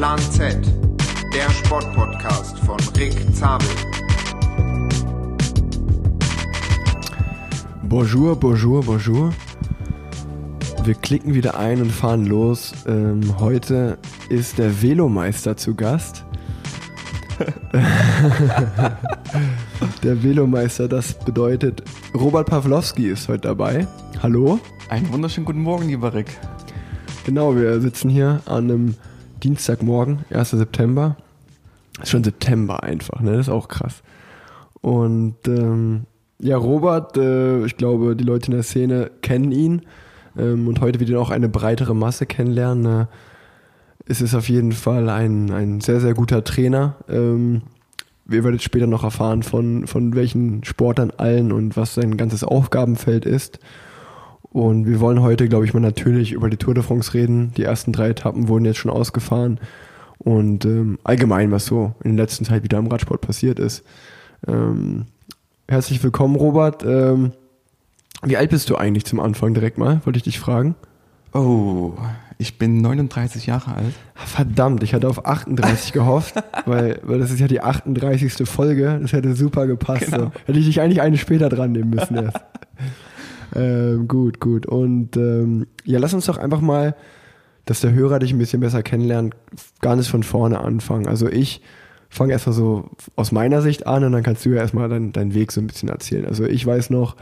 Plan Z, der Sportpodcast von Rick Zabel. Bonjour, bonjour, bonjour. Wir klicken wieder ein und fahren los. Ähm, heute ist der Velomeister zu Gast. der Velomeister, das bedeutet, Robert Pawlowski ist heute dabei. Hallo. Einen wunderschönen guten Morgen, lieber Rick. Genau, wir sitzen hier an einem Dienstagmorgen, 1. September. Ist schon September einfach, ne? Das ist auch krass. Und ähm, ja, Robert, äh, ich glaube, die Leute in der Szene kennen ihn. Ähm, und heute wird ihn auch eine breitere Masse kennenlernen. Äh, es ist auf jeden Fall ein, ein sehr, sehr guter Trainer. Ähm, wir werdet später noch erfahren, von, von welchen Sportern allen und was sein ganzes Aufgabenfeld ist. Und wir wollen heute, glaube ich, mal natürlich über die Tour de France reden. Die ersten drei Etappen wurden jetzt schon ausgefahren. Und ähm, allgemein, was so in der letzten Zeit wieder im Radsport passiert ist. Ähm, herzlich willkommen, Robert. Ähm, wie alt bist du eigentlich zum Anfang direkt mal? Wollte ich dich fragen. Oh, ich bin 39 Jahre alt. Verdammt, ich hatte auf 38 gehofft, weil, weil das ist ja die 38. Folge. Das hätte super gepasst. Genau. So. Hätte ich dich eigentlich eine später dran nehmen müssen erst. ähm, gut, gut. Und ähm, ja, lass uns doch einfach mal, dass der Hörer dich ein bisschen besser kennenlernt, gar nicht von vorne anfangen. Also ich fange erstmal so aus meiner Sicht an und dann kannst du ja erstmal deinen deinen Weg so ein bisschen erzählen. Also ich weiß noch,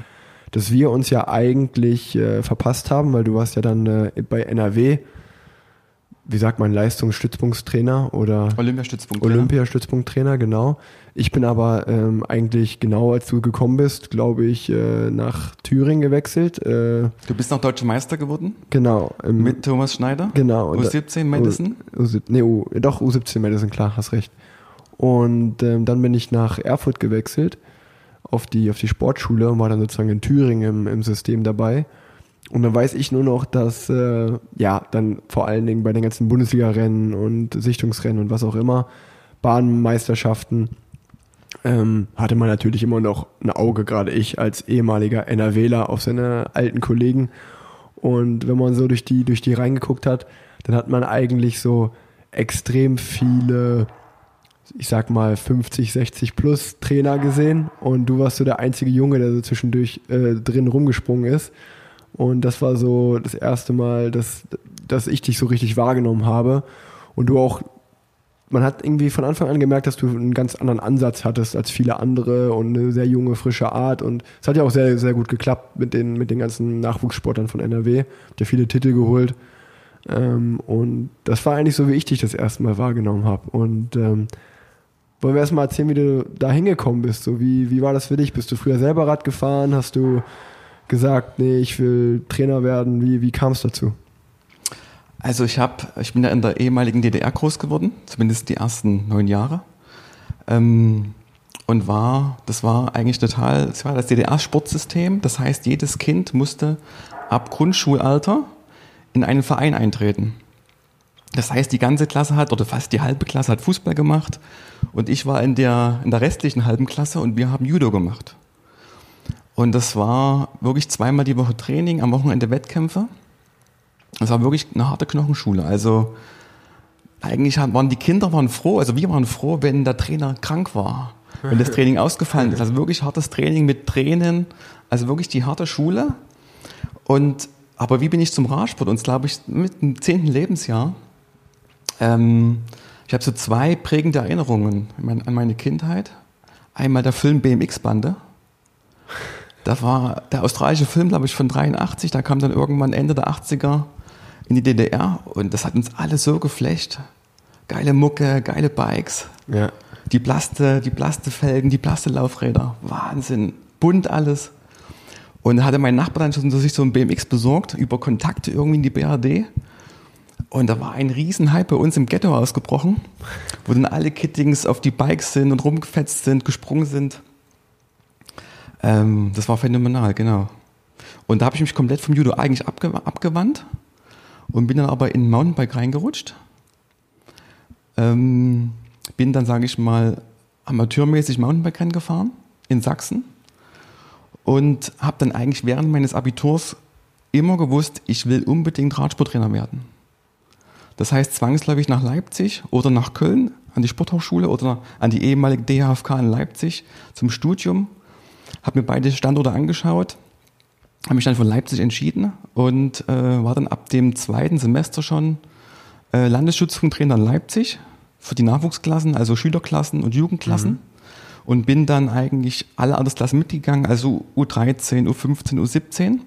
dass wir uns ja eigentlich äh, verpasst haben, weil du warst ja dann äh, bei NRW, wie sagt man, Leistungsstützpunktstrainer oder Olympiastützpunkt. Olympiastützpunkttrainer, genau. Ich bin aber ähm, eigentlich genau, als du gekommen bist, glaube ich, äh, nach Thüringen gewechselt. Äh, Du bist noch deutscher Meister geworden genau. im- mit Thomas Schneider. Genau. Und da- U17 Madison. U, U, nee, U, doch, U17 Madison, klar, hast recht. Und ähm, dann bin ich nach Erfurt gewechselt auf die, auf die Sportschule und war dann sozusagen in Thüringen im, im System dabei. Und dann weiß ich nur noch, dass, äh, ja, dann vor allen Dingen bei den ganzen Bundesliga-Rennen und Sichtungsrennen und was auch immer, Bahnmeisterschaften, ähm, hatte man natürlich immer noch ein Auge, gerade ich als ehemaliger NRWler, auf seine alten Kollegen. Und wenn man so durch die, durch die reingeguckt hat, dann hat man eigentlich so extrem viele, ich sag mal 50, 60 plus Trainer gesehen. Und du warst so der einzige Junge, der so zwischendurch äh, drin rumgesprungen ist. Und das war so das erste Mal, dass, dass ich dich so richtig wahrgenommen habe. Und du auch, man hat irgendwie von Anfang an gemerkt, dass du einen ganz anderen Ansatz hattest als viele andere und eine sehr junge, frische Art. Und es hat ja auch sehr, sehr gut geklappt mit den, mit den ganzen Nachwuchssportlern von NRW. Habt ja viele Titel geholt. Ähm, und das war eigentlich so, wie ich dich das erste Mal wahrgenommen habe. Und ähm, wollen wir erstmal erzählen, wie du da hingekommen bist? So, wie, wie war das für dich? Bist du früher selber Rad gefahren? Hast du gesagt, nee, ich will Trainer werden? Wie, wie kam es dazu? Also ich habe, ich bin ja in der ehemaligen DDR groß geworden, zumindest die ersten neun Jahre. Ähm, und war, das war eigentlich total, das war das DDR-Sportsystem. Das heißt, jedes Kind musste ab Grundschulalter in einen Verein eintreten. Das heißt, die ganze Klasse hat, oder fast die halbe Klasse hat Fußball gemacht. Und ich war in der, in der restlichen halben Klasse und wir haben Judo gemacht. Und das war wirklich zweimal die Woche Training, am Wochenende Wettkämpfe. Das war wirklich eine harte Knochenschule. Also eigentlich waren die Kinder waren froh, also wir waren froh, wenn der Trainer krank war, wenn das Training ausgefallen ist. Also wirklich hartes Training mit Tränen, also wirklich die harte Schule. Und aber wie bin ich zum Radsport? Und glaube ich mit dem zehnten Lebensjahr. Ähm, ich habe so zwei prägende Erinnerungen an meine Kindheit. Einmal der Film BMX-Bande. Da war der australische Film, glaube ich, von 83. Da kam dann irgendwann Ende der 80er in die DDR und das hat uns alle so geflecht. Geile Mucke, geile Bikes, Ja. die Plaste, die Plastefelgen, die Plastelaufräder. Wahnsinn. Bunt alles. Und da hatte mein Nachbar dann schon so sich so ein BMX besorgt, über Kontakte irgendwie in die BRD. Und da war ein Riesenhype bei uns im Ghetto ausgebrochen, wo dann alle Kittings auf die Bikes sind und rumgefetzt sind, gesprungen sind. Ähm, das war phänomenal, genau. Und da habe ich mich komplett vom Judo eigentlich abge abgewandt und bin dann aber in Mountainbike reingerutscht. Ähm, bin dann, sage ich mal, amateurmäßig Mountainbike-Rennen gefahren in Sachsen und habe dann eigentlich während meines Abiturs immer gewusst, ich will unbedingt Radsporttrainer werden. Das heißt zwangsläufig nach Leipzig oder nach Köln an die Sporthochschule oder an die ehemalige DHFK in Leipzig zum Studium. Habe mir beide Standorte angeschaut, habe mich dann für Leipzig entschieden und äh, war dann ab dem zweiten Semester schon äh, Landesschützpunkttrainer in Leipzig für die Nachwuchsklassen, also Schülerklassen und Jugendklassen. Mhm. Und bin dann eigentlich alle Altersklassen mitgegangen, also U13, U15, U17.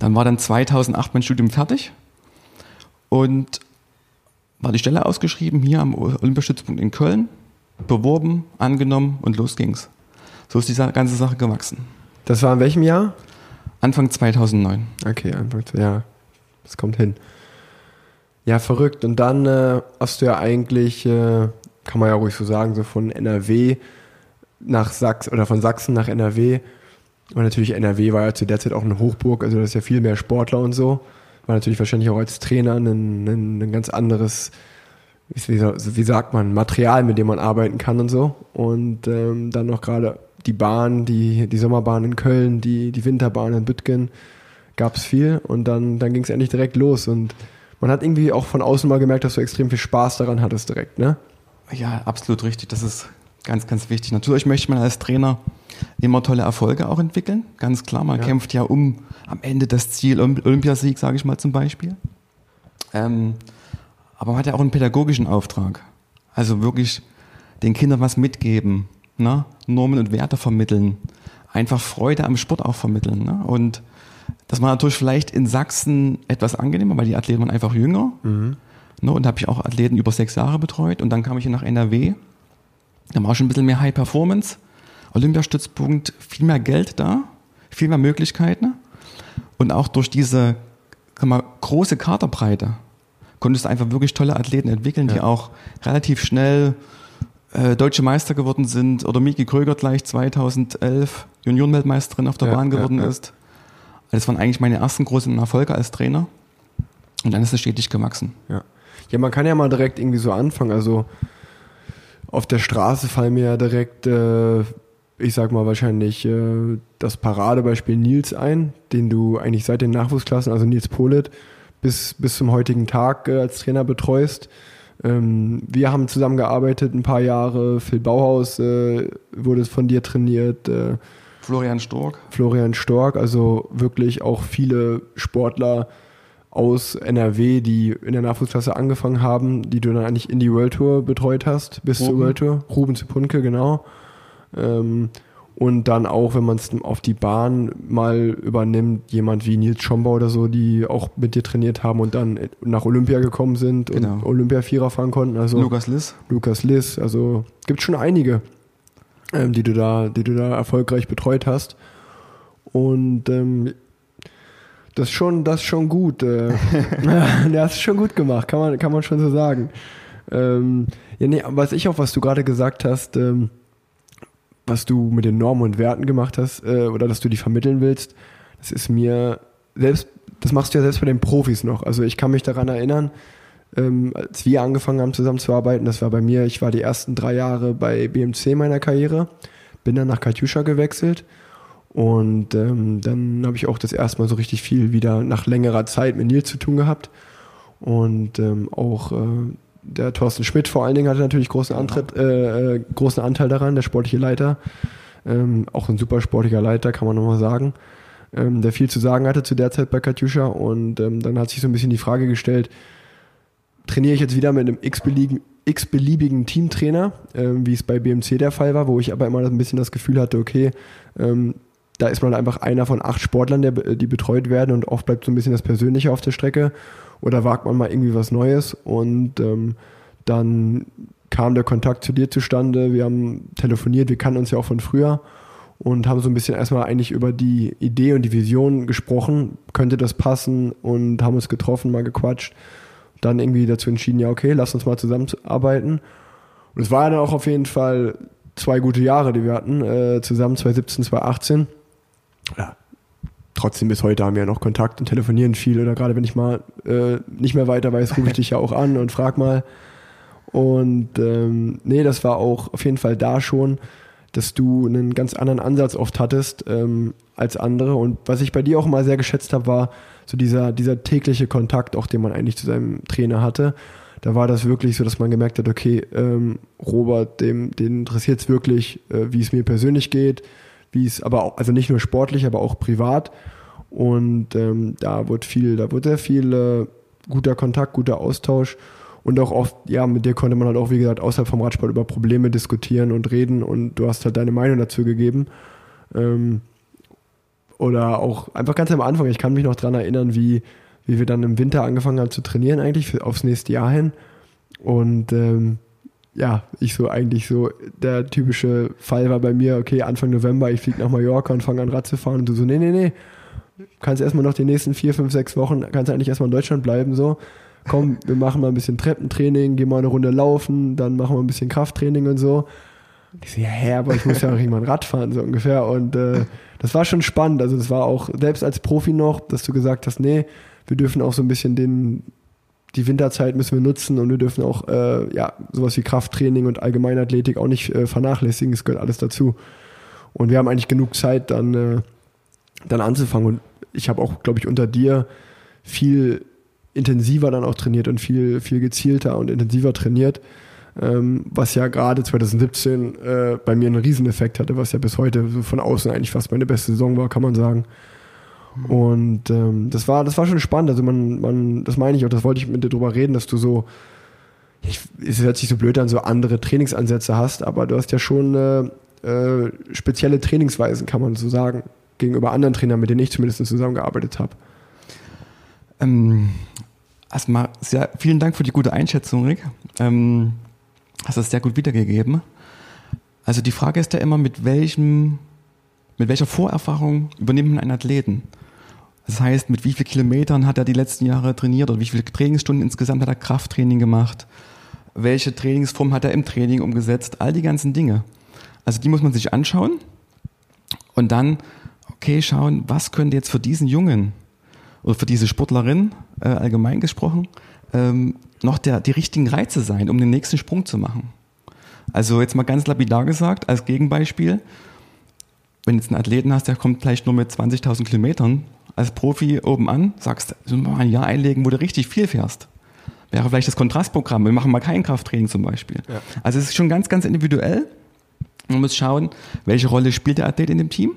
Dann war dann 2008 mein Studium fertig und war die Stelle ausgeschrieben hier am Olympiastützpunkt in Köln, beworben, angenommen und los ging's. So ist diese ganze Sache gewachsen. Das war in welchem Jahr? Anfang 2009. Okay, Anfang, ja, das kommt hin. Ja, verrückt. Und dann äh, hast du ja eigentlich, äh, kann man ja ruhig so sagen, so von NRW nach Sachsen oder von Sachsen nach NRW. Und natürlich NRW war ja zu der Zeit auch eine Hochburg, also das ist ja viel mehr Sportler und so. War natürlich wahrscheinlich auch als Trainer ein, ein, ein ganz anderes, wie, wie, sagt man, Material, mit dem man arbeiten kann und so. Und ähm, dann noch gerade die Bahn, die, die Sommerbahn in Köln, die, die Winterbahn in Büttgen, gab es viel. Und dann, dann ging es endlich direkt los. Und man hat irgendwie auch von außen mal gemerkt, dass du extrem viel Spaß daran hattest direkt, ne? Ja, absolut richtig. Das ist ganz, ganz wichtig. Natürlich möchte man als Trainer immer tolle Erfolge auch entwickeln. Ganz klar, man ja. kämpft ja um am Ende das Ziel Olympiasieg, sage ich mal zum Beispiel. Ähm, aber man hat ja auch einen pädagogischen Auftrag. Also wirklich den Kindern was mitgeben, ne? Normen und Werte vermitteln, einfach Freude am Sport auch vermitteln. Ne? Und das war natürlich vielleicht in Sachsen etwas angenehmer, weil die Athleten waren einfach jünger. Mhm. Ne, und da habe ich auch Athleten über sechs Jahre betreut. Und dann kam ich hier nach NRW. Da war schon ein bisschen mehr High Performance. Olympiastützpunkt, viel mehr Geld da, viel mehr Möglichkeiten. Und auch durch diese mal, große Kaderbreite konntest du einfach wirklich tolle Athleten entwickeln, ja. die auch relativ schnell äh, deutsche Meister geworden sind. Oder Miki Kröger gleich 2011 Juniorenweltmeisterin auf der ja, Bahn geworden ja, ist. Das waren eigentlich meine ersten großen Erfolge als Trainer. Und dann ist es stetig gewachsen. Ja. Ja, man kann ja mal direkt irgendwie so anfangen. Also auf der Straße fallen mir ja direkt, äh, ich sag mal wahrscheinlich, äh, das Paradebeispiel Nils ein, den du eigentlich seit den Nachwuchsklassen, also Nils Polit, bis, bis zum heutigen Tag äh, als Trainer betreust. Ähm, wir haben zusammengearbeitet ein paar Jahre. Phil Bauhaus äh, wurde von dir trainiert. Äh, Florian Stork. Florian Stork, also wirklich auch viele Sportler aus NRW, die in der Nachwuchsklasse angefangen haben, die du dann eigentlich in die World Tour betreut hast, bis Ruben. zur World Tour. Ruben Zipunke, genau. Ähm, und dann auch, wenn man es auf die Bahn mal übernimmt, jemand wie Nils Schombau oder so, die auch mit dir trainiert haben und dann nach Olympia gekommen sind genau. und Olympia-Vierer fahren konnten. Also Lukas Liss. Lukas Liss, also gibt schon einige ähm, die du da, die du da erfolgreich betreut hast. Und ähm, das ist schon, das ist schon gut. Äh, das ist schon gut gemacht, kann man, kann man schon so sagen. Ähm, ja, nee, was ich auch, was du gerade gesagt hast, ähm, was du mit den Normen und Werten gemacht hast, äh, oder dass du die vermitteln willst, das ist mir selbst, das machst du ja selbst bei den Profis noch. Also ich kann mich daran erinnern, ähm, als wir angefangen haben zusammenzuarbeiten. Das war bei mir, ich war die ersten drei Jahre bei BMC meiner Karriere, bin dann nach Katjuscha gewechselt und ähm, dann habe ich auch das erste Mal so richtig viel wieder nach längerer Zeit mit Nils zu tun gehabt und ähm, auch äh, der Thorsten Schmidt vor allen Dingen hatte natürlich großen, Antritt, äh, äh, großen Anteil daran, der sportliche Leiter. Ähm, auch ein super sportlicher Leiter, kann man nochmal sagen, ähm, der viel zu sagen hatte zu der Zeit bei Katjuscha. Und ähm, dann hat sich so ein bisschen die Frage gestellt, trainiere ich jetzt wieder mit einem x-beliebigen, x-beliebigen Teamtrainer, ähm, wie es bei BMC der Fall war, wo ich aber immer ein bisschen das Gefühl hatte, okay, ähm, da ist man einfach einer von acht Sportlern, der, die betreut werden und oft bleibt so ein bisschen das Persönliche auf der Strecke oder wagt man mal irgendwie was Neues? Und ähm, dann kam der Kontakt zu dir zustande, wir haben telefoniert, wir kannten uns ja auch von früher und haben so ein bisschen erstmal eigentlich über die Idee und die Vision gesprochen, könnte das passen? Und haben uns getroffen, mal gequatscht. Dann irgendwie dazu entschieden, ja, okay, lass uns mal zusammenarbeiten. Und es waren dann auch auf jeden Fall zwei gute Jahre, die wir hatten, äh, zusammen 2017, 2018. Ja, trotzdem bis heute haben wir ja noch Kontakt und telefonieren viel oder gerade wenn ich mal äh, nicht mehr weiter weiß, rufe ich dich ja auch an und frag mal. Und ähm, nee, das war auch auf jeden Fall da schon dass du einen ganz anderen Ansatz oft hattest ähm, als andere. Und was ich bei dir auch mal sehr geschätzt habe, war so dieser, dieser tägliche Kontakt, auch den man eigentlich zu seinem Trainer hatte. Da war das wirklich so, dass man gemerkt hat, okay, ähm, Robert, dem, den interessiert es wirklich, äh, wie es mir persönlich geht, wie es aber auch, also nicht nur sportlich, aber auch privat. Und ähm, da wird viel, da wird sehr viel äh, guter Kontakt, guter Austausch. Und auch oft, ja, mit dir konnte man halt auch, wie gesagt, außerhalb vom Radsport über Probleme diskutieren und reden und du hast halt deine Meinung dazu gegeben. Ähm, oder auch einfach ganz am Anfang, ich kann mich noch dran erinnern, wie, wie wir dann im Winter angefangen haben zu trainieren, eigentlich für, aufs nächste Jahr hin. Und ähm, ja, ich so eigentlich so, der typische Fall war bei mir, okay, Anfang November, ich fliege nach Mallorca und fange an Rad zu fahren und du so, nee, nee, nee, kannst erstmal noch die nächsten vier, fünf, sechs Wochen, kannst eigentlich erstmal in Deutschland bleiben, so. Komm, wir machen mal ein bisschen Treppentraining, gehen mal eine Runde laufen, dann machen wir ein bisschen Krafttraining und so. Ich so, ja, hä, aber ich muss ja auch irgendwann Rad fahren, so ungefähr. Und äh, das war schon spannend. Also das war auch, selbst als Profi noch, dass du gesagt hast, nee, wir dürfen auch so ein bisschen den, die Winterzeit müssen wir nutzen und wir dürfen auch äh, ja, sowas wie Krafttraining und Allgemeinathletik auch nicht äh, vernachlässigen. Es gehört alles dazu. Und wir haben eigentlich genug Zeit, dann, äh, dann anzufangen. Und ich habe auch, glaube ich, unter dir viel intensiver dann auch trainiert und viel, viel gezielter und intensiver trainiert. Ähm, was ja gerade 2017 äh, bei mir einen Rieseneffekt hatte, was ja bis heute so von außen eigentlich fast meine beste Saison war, kann man sagen. Und ähm, das war, das war schon spannend. Also man, man, das meine ich auch, das wollte ich mit dir drüber reden, dass du so, ich, es hört sich so blöd an, so andere Trainingsansätze hast, aber du hast ja schon äh, äh, spezielle Trainingsweisen, kann man so sagen, gegenüber anderen Trainern, mit denen ich zumindest zusammengearbeitet habe. Ähm, erstmal sehr, vielen Dank für die gute Einschätzung, Rick. Ähm, hast das sehr gut wiedergegeben. Also die Frage ist ja immer, mit welchem, mit welcher Vorerfahrung übernimmt man einen Athleten? Das heißt, mit wie vielen Kilometern hat er die letzten Jahre trainiert oder wie viele Trainingsstunden insgesamt hat er Krafttraining gemacht? Welche Trainingsform hat er im Training umgesetzt? All die ganzen Dinge. Also die muss man sich anschauen und dann, okay, schauen, was könnte jetzt für diesen Jungen oder für diese Sportlerin äh, allgemein gesprochen ähm, noch der, die richtigen Reize sein, um den nächsten Sprung zu machen. Also jetzt mal ganz lapidar gesagt, als Gegenbeispiel, wenn du jetzt einen Athleten hast, der kommt vielleicht nur mit 20.000 Kilometern als Profi oben an, sagst, du mal ein Jahr einlegen, wo du richtig viel fährst. Wäre vielleicht das Kontrastprogramm. Wir machen mal kein Krafttraining zum Beispiel. Ja. Also es ist schon ganz, ganz individuell. Man muss schauen, welche Rolle spielt der Athlet in dem Team.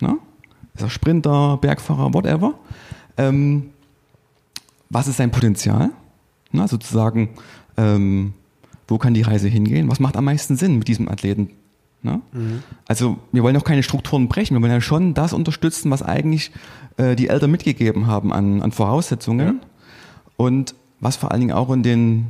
Na? Ist er Sprinter, Bergfahrer, whatever. Ähm, was ist sein Potenzial? Na, sozusagen, ähm, wo kann die Reise hingehen? Was macht am meisten Sinn mit diesem Athleten? Mhm. Also wir wollen auch keine Strukturen brechen, wir wollen ja schon das unterstützen, was eigentlich äh, die Eltern mitgegeben haben an, an Voraussetzungen ja. und was vor allen Dingen auch in den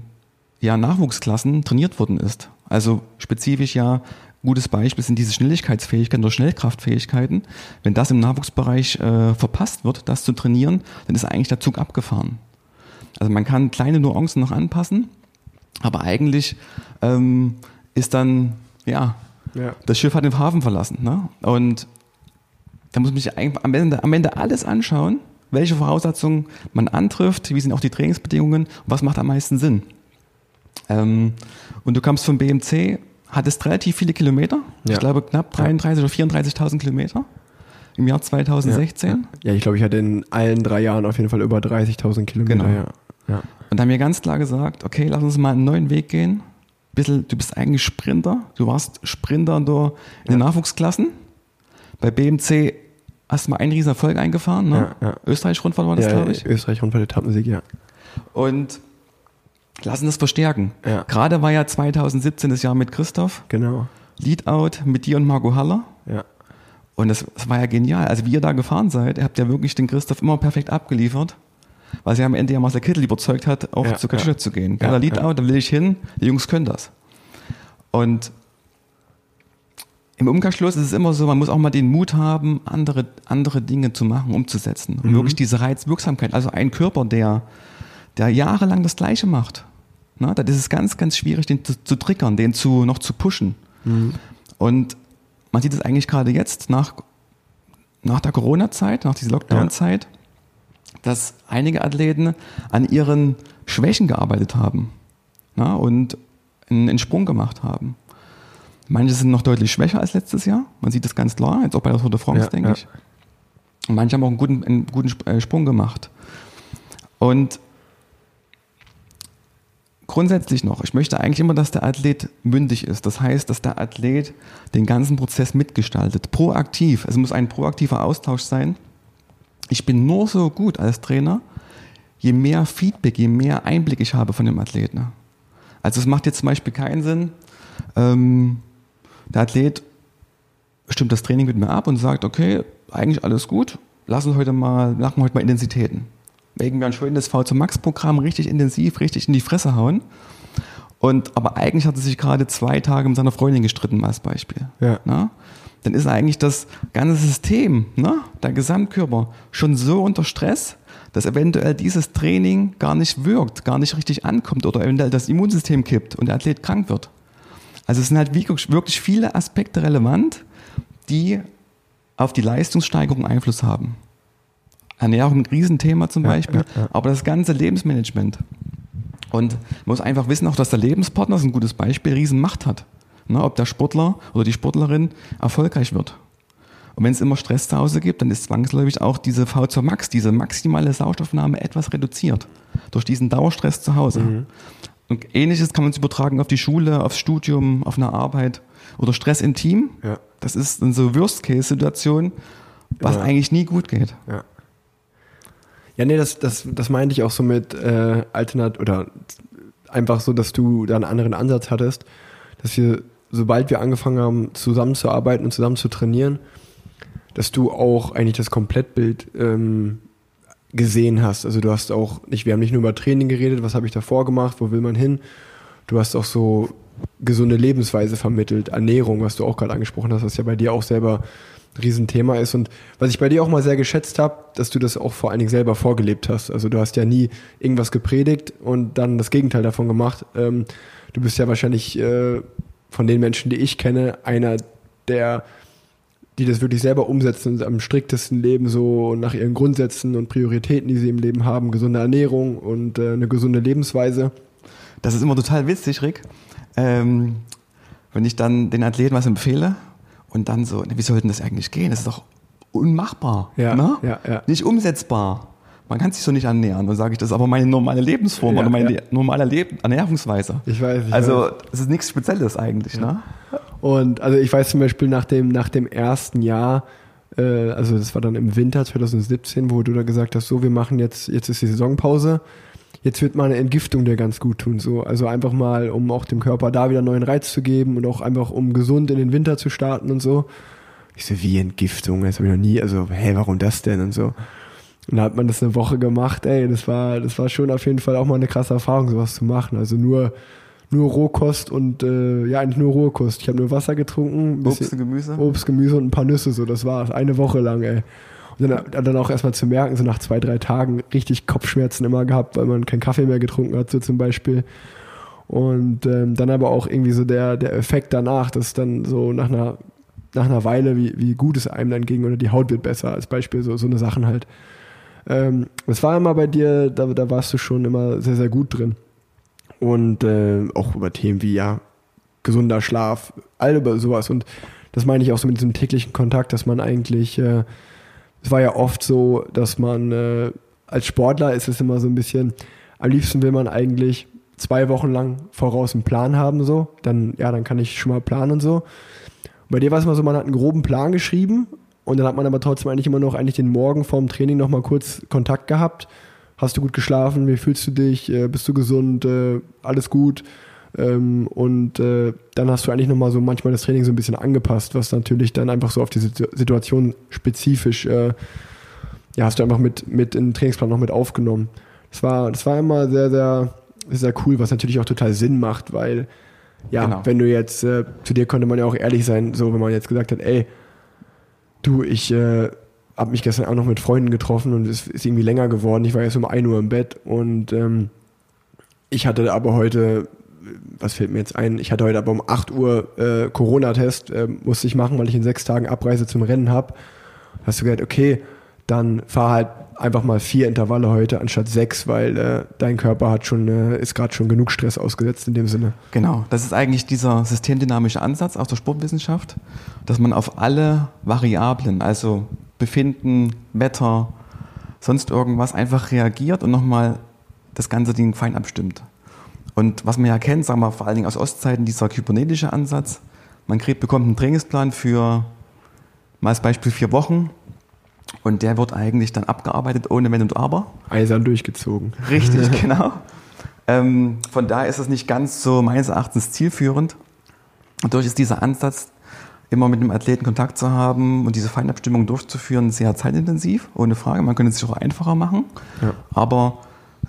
ja, Nachwuchsklassen trainiert worden ist. Also spezifisch ja gutes Beispiel sind diese Schnelligkeitsfähigkeiten oder Schnellkraftfähigkeiten. Wenn das im Nachwuchsbereich äh, verpasst wird, das zu trainieren, dann ist eigentlich der Zug abgefahren. Also man kann kleine Nuancen noch anpassen, aber eigentlich ähm, ist dann, ja, ja, das Schiff hat den Hafen verlassen. Ne? Und da muss man sich am Ende, am Ende alles anschauen, welche Voraussetzungen man antrifft, wie sind auch die Trainingsbedingungen was macht am meisten Sinn. Ähm, und du kommst vom BMC, hattest relativ viele Kilometer, ja. ich glaube knapp 33.000 oder 34.000 Kilometer im Jahr 2016. Ja, ja. ich glaube, ich hatte in allen drei Jahren auf jeden Fall über 30.000 Kilometer. Genau. Ja. Ja. Und haben mir ganz klar gesagt, okay, lass uns mal einen neuen Weg gehen. Bisschen, du bist eigentlich Sprinter, du warst Sprinter in, in den Nachwuchsklassen. Bei BMC hast du mal einen riesen Erfolg eingefahren, ne? Ja, ja. Österreich-Rundfahrt war das, ja, glaube ich. Österreich-Rundfahrt-Etappensieg, ja. Und lassen das verstärken. Ja. Gerade war ja 2017 das Jahr mit Christoph. Genau. Leadout mit dir und Marco Haller. Ja. Und das, das war ja genial. Also wie ihr da gefahren seid, ihr habt ja wirklich den Christoph immer perfekt abgeliefert weil sie am Ende ja Marcel Kittel überzeugt hat, auch ja, zu Katusha ja. zu gehen. Ja, Lied ja. da will ich hin, die Jungs können das. Und im Umkehrschluss ist es immer so, man muss auch mal den Mut haben, andere, andere Dinge zu machen, umzusetzen. Und mhm. wirklich diese Reizwirksamkeit. Also ein Körper, der, der jahrelang das Gleiche macht. Na, das ist ganz, ganz schwierig, den zu, zu triggern, den zu, noch zu pushen. Mhm. Und man sieht es eigentlich gerade jetzt nach, nach der Corona-Zeit, nach dieser Lockdown-Zeit. Ja dass einige Athleten an ihren Schwächen gearbeitet haben na, und einen, Sprung gemacht haben. Manche sind noch deutlich schwächer als letztes Jahr. Man sieht das ganz klar, jetzt auch bei der Tour de France, Ja, denke ja. ich. Und manche haben auch einen guten, einen guten äh, Sprung gemacht. Und grundsätzlich noch, ich möchte eigentlich immer, dass der Athlet mündig ist. Das heißt, dass der Athlet den ganzen Prozess mitgestaltet. Proaktiv. Es muss ein proaktiver Austausch sein. Ich bin nur so gut als Trainer, je mehr Feedback, je mehr Einblick ich habe von dem Athleten. Also es macht jetzt zum Beispiel keinen Sinn, ähm, der Athlet stimmt das Training mit mir ab und sagt, okay, eigentlich alles gut, lass uns heute mal, machen wir heute mal Intensitäten. Wegen wir ein schönes V2 Max Programm richtig intensiv, richtig in die Fresse hauen. Und, aber eigentlich hat er sich gerade zwei Tage mit seiner Freundin gestritten, mal als Beispiel. Ja. Na? Dann ist eigentlich das ganze System, ne, der Gesamtkörper, schon so unter Stress, dass eventuell dieses Training gar nicht wirkt, gar nicht richtig ankommt oder eventuell das Immunsystem kippt und der Athlet krank wird. Also es sind halt wirklich viele Aspekte relevant, die auf die Leistungssteigerung Einfluss haben. Ernährung ein Riesenthema zum Ja, Beispiel, ja, ja. aber das ganze Lebensmanagement. Und man muss einfach wissen auch, dass der Lebenspartner, das ist ein gutes Beispiel, Riesenmacht hat. Ne, ob der Sportler oder die Sportlerin erfolgreich wird. Und wenn es immer Stress zu Hause gibt, dann ist zwangsläufig auch diese V2 Max, diese maximale Sauerstoffnahme etwas reduziert. Durch diesen Dauerstress zu Hause. Mhm. Und ähnliches kann man es übertragen auf die Schule, aufs Studium, auf eine Arbeit oder Stress im Team. Ja. Das ist eine so Worst-Case-Situation, was Ja. eigentlich nie gut geht. Ja. Ja, nee, das, das, das meinte ich auch so mit äh, Alternat oder einfach so, dass du da einen anderen Ansatz hattest, dass wir, sobald wir angefangen haben, zusammenzuarbeiten und zusammen zu trainieren, dass du auch eigentlich das Komplettbild ähm, gesehen hast. Also du hast auch nicht, wir haben nicht nur über Training geredet, was habe ich davor gemacht, wo will man hin. Du hast auch so gesunde Lebensweise vermittelt, Ernährung, was du auch gerade angesprochen hast, was ja bei dir auch selber ein Riesenthema ist. Und was ich bei dir auch mal sehr geschätzt habe, dass du das auch vor allen Dingen selber vorgelebt hast. Also du hast ja nie irgendwas gepredigt und dann das Gegenteil davon gemacht. Ähm, du bist ja wahrscheinlich äh, von den Menschen, die ich kenne, einer der die das wirklich selber umsetzen und am striktesten leben, so nach ihren Grundsätzen und Prioritäten, die sie im Leben haben, gesunde Ernährung und äh, eine gesunde Lebensweise. Das ist immer total witzig, Rick. Ähm, wenn ich dann den Athleten was empfehle und dann so, wie soll denn das eigentlich gehen? Das ist doch unmachbar. Ja, ne? ja, ja. Nicht umsetzbar. Man kann sich so nicht annähern. Dann sage ich, das ist aber meine normale Lebensform Ja, oder meine ja. normale Leb Ernährungsweise. Ich weiß, ich also, es ist nichts Spezielles eigentlich. Ne? Und also ich weiß zum Beispiel nach dem, nach dem ersten Jahr, äh, also das war dann im Winter 2017, wo du da gesagt hast, so wir machen jetzt, jetzt ist die Saisonpause, jetzt wird mal eine Entgiftung dir ganz gut tun. So, also einfach mal, um auch dem Körper da wieder neuen Reiz zu geben und auch einfach um gesund in den Winter zu starten und so. Ich so, wie Entgiftung? Das habe ich noch nie, also, hä, warum das denn und so. Und da hat man das eine Woche gemacht, ey, das war, das war schon auf jeden Fall auch mal eine krasse Erfahrung, sowas zu machen. Also nur, nur Rohkost und äh, ja, eigentlich nur Rohkost. Ich habe nur Wasser getrunken, Obst und Gemüse. Obst, Gemüse und ein paar Nüsse, so, das war's. Eine Woche lang, ey. Und dann, dann auch erstmal zu merken, so nach zwei, drei Tagen richtig Kopfschmerzen immer gehabt, weil man keinen Kaffee mehr getrunken hat, so zum Beispiel. Und ähm, dann aber auch irgendwie so der, der Effekt danach, dass dann so nach einer, nach einer Weile, wie, wie gut es einem dann ging oder die Haut wird besser, als Beispiel, so, so eine Sachen halt. Ähm, das war immer bei dir, da, da warst du schon immer sehr, sehr gut drin. Und äh, auch über Themen wie ja, gesunder Schlaf, all über sowas. Und das meine ich auch so mit diesem täglichen Kontakt, dass man eigentlich, äh, es war ja oft so, dass man äh, als Sportler ist es immer so ein bisschen, am liebsten will man eigentlich zwei Wochen lang voraus einen Plan haben, so. Dann, ja, dann kann ich schon mal planen und so. Bei dir war es immer so, man hat einen groben Plan geschrieben und dann hat man aber trotzdem eigentlich immer noch eigentlich den Morgen vorm Training nochmal kurz Kontakt gehabt. Hast du gut geschlafen? Wie fühlst du dich? Äh, bist du gesund? Äh, alles gut? Ähm, und äh, dann hast du eigentlich nochmal so manchmal das Training so ein bisschen angepasst, was natürlich dann einfach so auf die Situ- Situation spezifisch, ja, hast du einfach mit, mit in den Trainingsplan noch mit aufgenommen. Das war, das war immer sehr, sehr, sehr cool, was natürlich auch total Sinn macht, weil, ja, Genau. wenn du jetzt, zu dir konnte man ja auch ehrlich sein, so wenn man jetzt gesagt hat, ey, du, ich äh, habe mich gestern auch noch mit Freunden getroffen und es ist irgendwie länger geworden. Ich war jetzt um 1 Uhr im Bett und ähm, ich hatte aber heute, was fällt mir jetzt ein, ich hatte heute aber um 8 Uhr äh, Corona-Test, äh, musste ich machen, weil ich in sechs Tagen Abreise zum Rennen habe. Hast du gesagt, okay, dann fahr halt einfach mal vier Intervalle heute anstatt sechs, weil äh, dein Körper hat schon, äh, ist gerade schon genug Stress ausgesetzt in dem Sinne. Genau, das ist eigentlich dieser systemdynamische Ansatz aus der Sportwissenschaft, dass man auf alle Variablen, also Befinden, Wetter, sonst irgendwas einfach reagiert und nochmal das ganze Ding fein abstimmt. Und was man ja kennt, sagen wir vor allen Dingen aus Ostzeiten, dieser kybernetische Ansatz, man kriegt, bekommt einen Trainingsplan für, mal als Beispiel, vier Wochen und der wird eigentlich dann abgearbeitet ohne Wenn und Aber. Eisern durchgezogen. Richtig, genau. Ähm, von daher ist es nicht ganz so meines Erachtens zielführend. Dadurch ist dieser Ansatz, immer mit dem Athleten Kontakt zu haben und diese Feinabstimmung durchzuführen, sehr zeitintensiv, ohne Frage. Man könnte es sich auch einfacher machen. Ja. Aber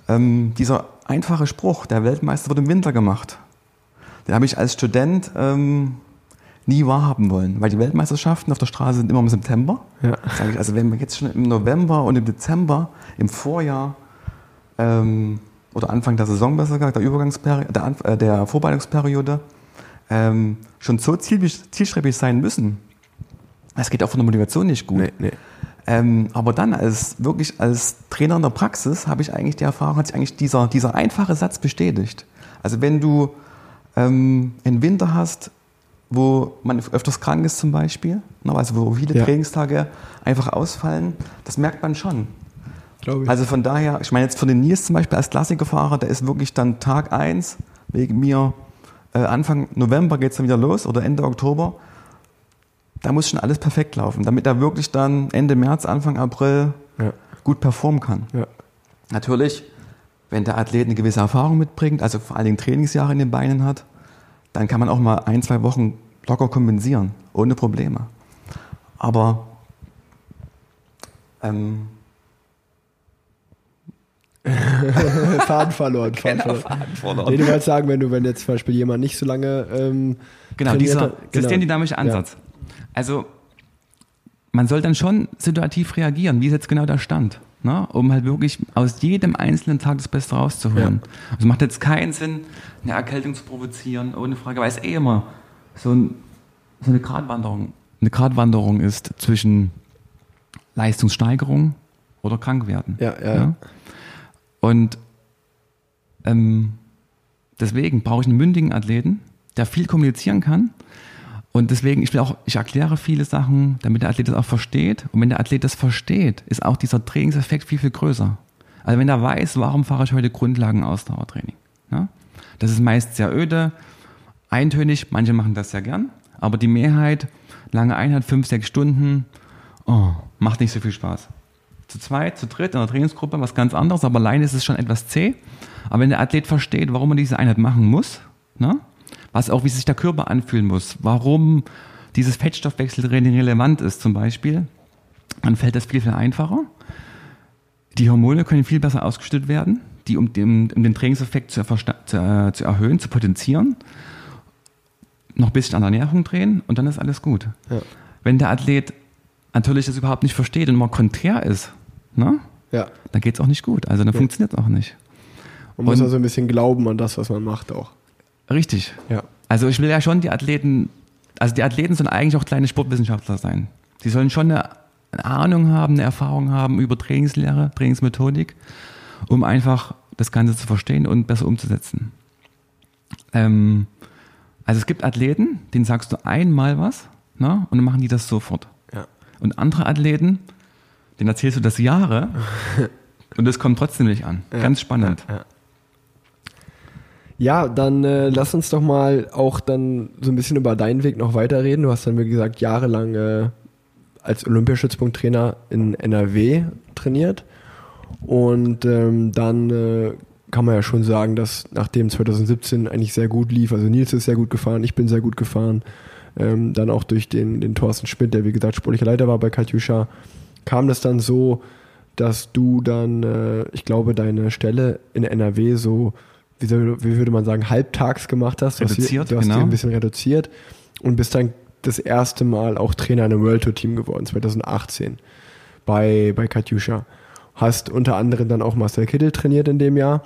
ähm, dieser einfache Spruch, der Weltmeister wird im Winter gemacht, den habe ich als Student ähm, nie wahrhaben wollen, weil die Weltmeisterschaften auf der Straße sind immer im September. Ja. Ich, also wenn wir jetzt schon im November und im Dezember, im Vorjahr ähm, oder Anfang der Saison besser gesagt, der Übergangsperiode, der, Anf- äh, der Vorbereitungsperiode, ähm, schon so ziel, zielstrebig sein müssen. Das geht auch von der Motivation nicht gut. Nee, nee. Ähm, aber dann als wirklich als Trainer in der Praxis habe ich eigentlich die Erfahrung, hat sich eigentlich dieser, dieser einfache Satz bestätigt. Also wenn du ähm, einen Winter hast, wo man öfters krank ist zum Beispiel, ne, also wo viele Ja. Trainingstage einfach ausfallen, das merkt man schon. Also von daher, ich meine jetzt für den Nils zum Beispiel als Klassikerfahrer, der ist wirklich dann Tag 1 wegen mir, äh, Anfang November geht es dann wieder los oder Ende Oktober. Da muss schon alles perfekt laufen, damit er wirklich dann Ende März, Anfang April ja. gut performen kann. Ja. Natürlich, wenn der Athlet eine gewisse Erfahrung mitbringt, also vor allen Dingen Trainingsjahre in den Beinen hat, dann kann man auch mal ein, zwei Wochen locker kompensieren, ohne Probleme. Aber ähm, Faden verloren. Faden Genau, verloren. Faden verloren. Nee, du wolltest sagen, wenn du, wenn jetzt zum Beispiel jemand nicht so lange ähm, Genau, dieser genau. systemdynamische Ansatz. Also man soll dann schon situativ reagieren, wie ist jetzt genau der Stand, ne? um halt wirklich aus jedem einzelnen Tag das Beste rauszuholen. Also macht jetzt keinen Sinn, eine Erkältung zu provozieren, ohne Frage, weil es eh immer so, ein, so eine Gratwanderung, eine Gratwanderung ist zwischen Leistungssteigerung oder Krankwerden. Ja, ja, ja. Und ähm, deswegen brauche ich einen mündigen Athleten, der viel kommunizieren kann. Und deswegen, ich will auch, ich erkläre viele Sachen, damit der Athlet das auch versteht. Und wenn der Athlet das versteht, ist auch dieser Trainingseffekt viel, viel größer. Also wenn er weiß, warum fahre ich heute Grundlagen-Ausdauertraining. Ja? Das ist meist sehr öde, eintönig, manche machen das sehr gern, aber die Mehrheit, lange Einheit, fünf, sechs Stunden, oh, macht nicht so viel Spaß. Zu zweit, zu dritt in der Trainingsgruppe was ganz anderes, aber alleine ist es schon etwas zäh. Aber wenn der Athlet versteht, warum er diese Einheit machen muss, ne? was auch wie sich der Körper anfühlen muss, warum dieses Fettstoffwechseltraining relevant ist zum Beispiel, dann fällt das viel, viel einfacher. Die Hormone können viel besser ausgeschüttet werden, die um den, um den Trainingseffekt zu, zu, äh, zu erhöhen, zu potenzieren, noch ein bisschen an der Ernährung drehen und dann ist alles gut. Ja. Wenn der Athlet natürlich das überhaupt nicht versteht und mal konträr ist, ne, ja. dann geht es auch nicht gut. Also dann Ja. funktioniert es auch nicht. Man muss Und- also ein bisschen glauben an das, was man macht auch. Richtig. Ja. Also ich will ja schon die Athleten, also die Athleten sollen eigentlich auch kleine Sportwissenschaftler sein. Sie sollen schon eine, eine Ahnung haben, eine Erfahrung haben über Trainingslehre, Trainingsmethodik, um einfach das Ganze zu verstehen und besser umzusetzen. Ähm, also es gibt Athleten, denen sagst du einmal was ne, und dann machen die das sofort. Ja. Und andere Athleten, denen erzählst du das Jahre und das kommt trotzdem nicht an. Ja. Ganz spannend. Ja, dann äh, lass uns doch mal auch dann so ein bisschen über deinen Weg noch weiterreden. Du hast dann, wie gesagt, jahrelang äh, als Olympiastützpunkttrainer in NRW trainiert. Und ähm, dann äh, kann man ja schon sagen, dass nachdem 2017 eigentlich sehr gut lief, also Nils ist sehr gut gefahren, ich bin sehr gut gefahren, ähm, dann auch durch den, den Thorsten Schmidt, der wie gesagt sportlicher Leiter war bei Katjuscha, kam das dann so, dass du dann, äh, ich glaube, deine Stelle in NRW so, wie, wie würde man sagen, halbtags gemacht hast. Du hast, Reduziert, die, du hast genau. ein bisschen reduziert und bist dann das erste Mal auch Trainer in einem World Tour Team geworden, 2018 bei, bei Katjuscha. Hast unter anderem dann auch Marcel Kittel trainiert in dem Jahr.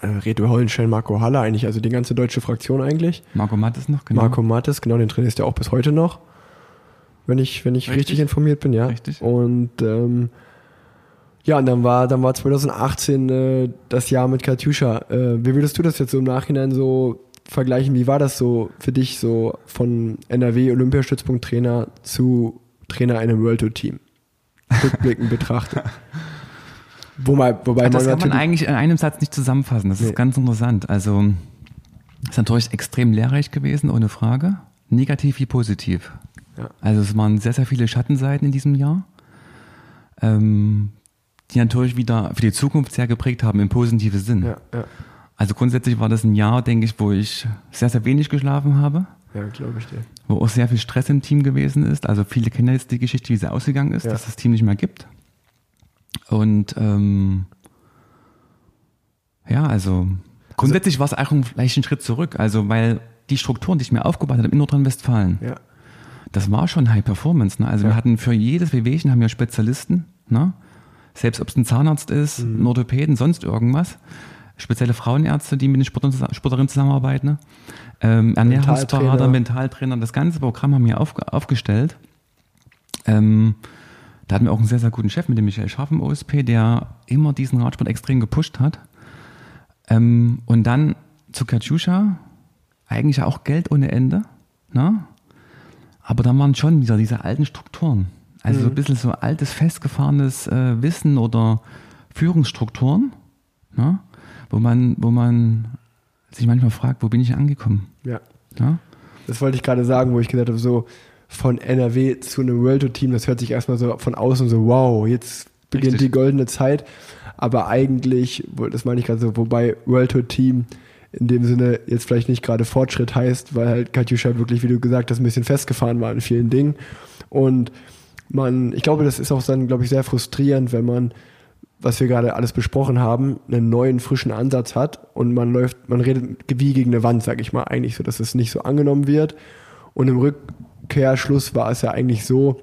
Äh, Reto Hollenstein, Marco Haller eigentlich, also die ganze deutsche Fraktion eigentlich. Marco Mattes noch, genau. Marco Mattes, genau, den trainierst du ja auch bis heute noch. wenn ich, wenn ich richtig, Richtig. informiert bin, ja. Richtig. Und ähm, ja, und dann war, dann war 2018 äh, das Jahr mit Katjuscha. Äh, wie würdest du das jetzt so im Nachhinein so vergleichen? Wie war das so für dich so von NRW Olympiastützpunkt-Trainer zu Trainer in einem World Tour Team? Rückblickend betrachtet. Wo mal, wobei das man kann man eigentlich in einem Satz nicht zusammenfassen. Das Nee. ist ganz interessant. Also es ist natürlich extrem lehrreich gewesen, ohne Frage. Negativ wie positiv. Ja. Also es waren sehr, sehr viele Schattenseiten in diesem Jahr, ähm, die natürlich wieder für die Zukunft sehr geprägt haben im positiven Sinn. ja, ja, Also grundsätzlich war das ein Jahr, denke ich, wo ich sehr, sehr wenig geschlafen habe, ja glaube ich dir. wo auch sehr viel Stress im Team gewesen ist. Also viele kennen jetzt die Geschichte, wie sie ausgegangen ist, dass das Team nicht mehr gibt. Und ähm, ja, also grundsätzlich war es auch ein, vielleicht ein Schritt zurück. Also weil die Strukturen, die ich mir aufgebaut habe in Nordrhein-Westfalen, Ja, das war schon High Performance. Ne? Also Ja. wir hatten für jedes Wehwehchen haben wir Spezialisten, ne? selbst ob es ein Zahnarzt ist, Mhm. ein Orthopäden, sonst irgendwas. Spezielle Frauenärzte, die mit den Sportlern, Sportlerinnen zusammenarbeiten. Ne? Ähm, Ernährungsberater, Mentaltrainer. Mentaltrainer, das ganze Programm haben wir auf, aufgestellt. Ähm, da hatten wir auch einen sehr, sehr guten Chef mit dem Michael Scharf im OSP, der immer diesen Radsport extrem gepusht hat. Ähm, und dann zu Katjuscha, eigentlich auch Geld ohne Ende. Ne? Aber dann waren schon wieder diese alten Strukturen. Also so ein bisschen so altes, festgefahrenes äh, Wissen oder Führungsstrukturen, ne? wo, man, wo man sich manchmal fragt, wo bin ich angekommen? ja. Ne? Das wollte ich gerade sagen, wo ich gesagt habe, so von NRW zu einem World Tour Team, das hört sich erstmal so von außen so, wow, jetzt beginnt Richtig. die goldene Zeit. Aber eigentlich, das meine ich gerade so, wobei World Tour Team in dem Sinne jetzt vielleicht nicht gerade Fortschritt heißt, weil halt Katjuscha wirklich, wie du gesagt hast, ein bisschen festgefahren war in vielen Dingen. Und man, ich glaube, das ist auch dann, glaube ich, sehr frustrierend, wenn man, was wir gerade alles besprochen haben, einen neuen, frischen Ansatz hat und man läuft, man redet wie gegen eine Wand, sag ich mal, eigentlich so, dass es nicht so angenommen wird. Und im Rückkehrschluss war es ja eigentlich so,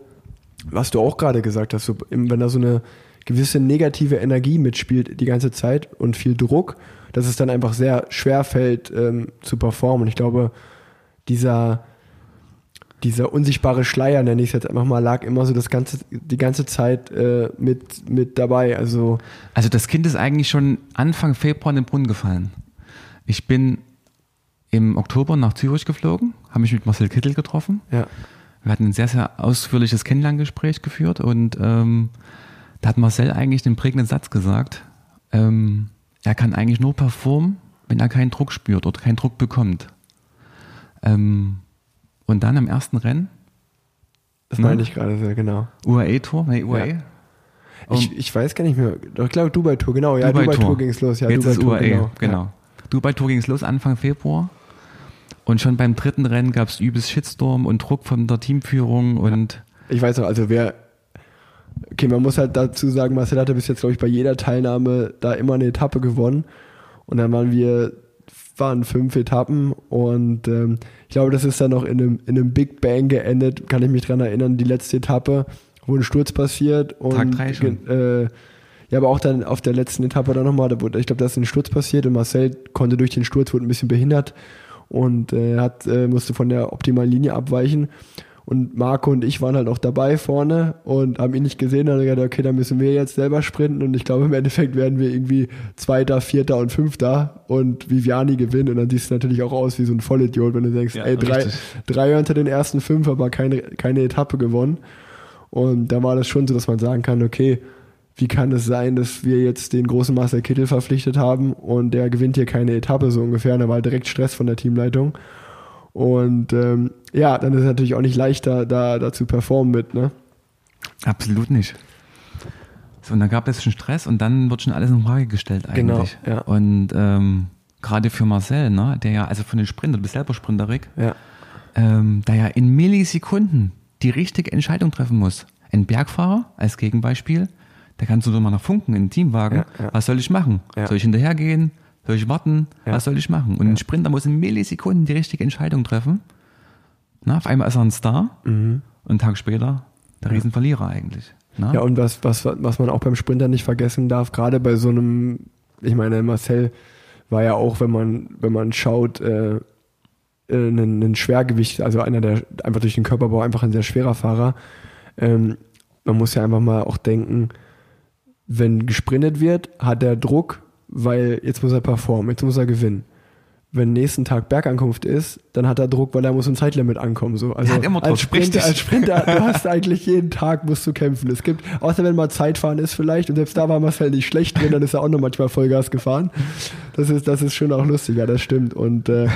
was du auch gerade gesagt hast, so, wenn da so eine gewisse negative Energie mitspielt die ganze Zeit und viel Druck, dass es dann einfach sehr schwer fällt ähm, zu performen. Und ich glaube, dieser, dieser unsichtbare Schleier, nenne ich es jetzt einfach mal, lag immer so das ganze, die ganze Zeit äh, mit, mit dabei. Also Also das Kind ist eigentlich schon Anfang Februar in den Brunnen gefallen. Ich bin im Oktober nach Zürich geflogen, habe mich mit Marcel Kittel getroffen. ja, Wir hatten ein sehr, sehr ausführliches Kennenlerngespräch geführt und ähm, da hat Marcel eigentlich den prägenden Satz gesagt, ähm, er kann eigentlich nur performen, wenn er keinen Druck spürt oder keinen Druck bekommt. Ähm, und dann am ersten Rennen, das Ne? meine ich gerade sehr genau. UAE-Tour, nee, UAE, Ja. Ich, ich weiß gar nicht mehr. Doch, ich glaube, Dubai-Tour, genau. Ja, Dubai-Tour. Dubai-Tour ging es los. Ja, Jetzt ist Dubai-Tour, UAE, genau. genau. Dubai-Tour ging es los Anfang Februar. Und schon beim dritten Rennen gab es übelst Shitstorm und Druck von der Teamführung und Ich weiß noch, also wer. Okay, man muss halt dazu sagen, Marcel hatte bis jetzt, glaube ich, bei jeder Teilnahme da immer eine Etappe gewonnen. Und dann waren wir, waren fünf Etappen und ähm, ich glaube, das ist dann noch in einem, in einem Big Bang geendet, kann ich mich dran erinnern, die letzte Etappe, wo ein Sturz passiert. Und, Tag drei schon. Äh, ja, aber auch dann auf der letzten Etappe dann nochmal, da wurde, ich glaube, da ist ein Sturz passiert und Marcel konnte durch den Sturz, wurde ein bisschen behindert und äh, hat, äh, musste von der optimalen Linie abweichen. Und Marco und ich waren halt auch dabei vorne und haben ihn nicht gesehen. Dann haben wir gedacht, okay, dann müssen wir jetzt selber sprinten. Und ich glaube, im Endeffekt werden wir irgendwie Zweiter, Vierter und Fünfter und Viviani gewinnen. Und dann siehst du natürlich auch aus wie so ein Vollidiot, wenn du denkst, Ja, ey, drei, drei unter den ersten fünf, aber keine, keine Etappe gewonnen. Und da war das schon so, dass man sagen kann, okay, wie kann es sein, dass wir jetzt den großen Marcel Kittel verpflichtet haben und der gewinnt hier keine Etappe so ungefähr. Und da war direkt Stress von der Teamleitung. Und ähm, ja, dann ist es natürlich auch nicht leichter, da, da zu performen mit, ne? absolut nicht. So, und dann gab es schon Stress und dann wird schon alles in Frage gestellt Genau, eigentlich. ja. Und ähm, gerade für Marcel, ne, der ja, also von den Sprinter, du bist selber Sprinterik, Ja. ähm, der ja in Millisekunden die richtige Entscheidung treffen muss. Ein Bergfahrer als Gegenbeispiel, da kannst du doch mal nach Funken in den Teamwagen. Ja, ja. Was soll ich machen? Ja. Soll ich hinterhergehen? Soll ich warten? Was soll ich machen? Und ein Sprinter muss in Millisekunden die richtige Entscheidung treffen. Na, auf einmal ist er ein Star und einen Tag später der Riesenverlierer eigentlich. Na? Mhm. Ja, und was, was, was man auch beim Sprinter nicht vergessen darf, gerade bei so einem, ich meine, Marcel war ja auch, wenn man, wenn man schaut, äh, äh, ein, ein Schwergewicht, also einer, der einfach durch den Körperbau einfach ein sehr schwerer Fahrer. Ähm, man muss ja einfach mal auch denken, wenn gesprintet wird, hat er Druck, weil jetzt muss er performen, jetzt muss er gewinnen. Wenn nächsten Tag Bergankunft ist, dann hat er Druck, weil er muss im Zeitlimit ankommen. So. Also hat immer als Sprinter, als Sprinter, du hast eigentlich jeden Tag musst du kämpfen. Es gibt, außer wenn mal Zeitfahren ist vielleicht, und selbst da war Marcel nicht schlecht drin, dann ist er auch noch manchmal Vollgas gefahren. Das ist, das ist schon auch lustiger, das stimmt. Und äh,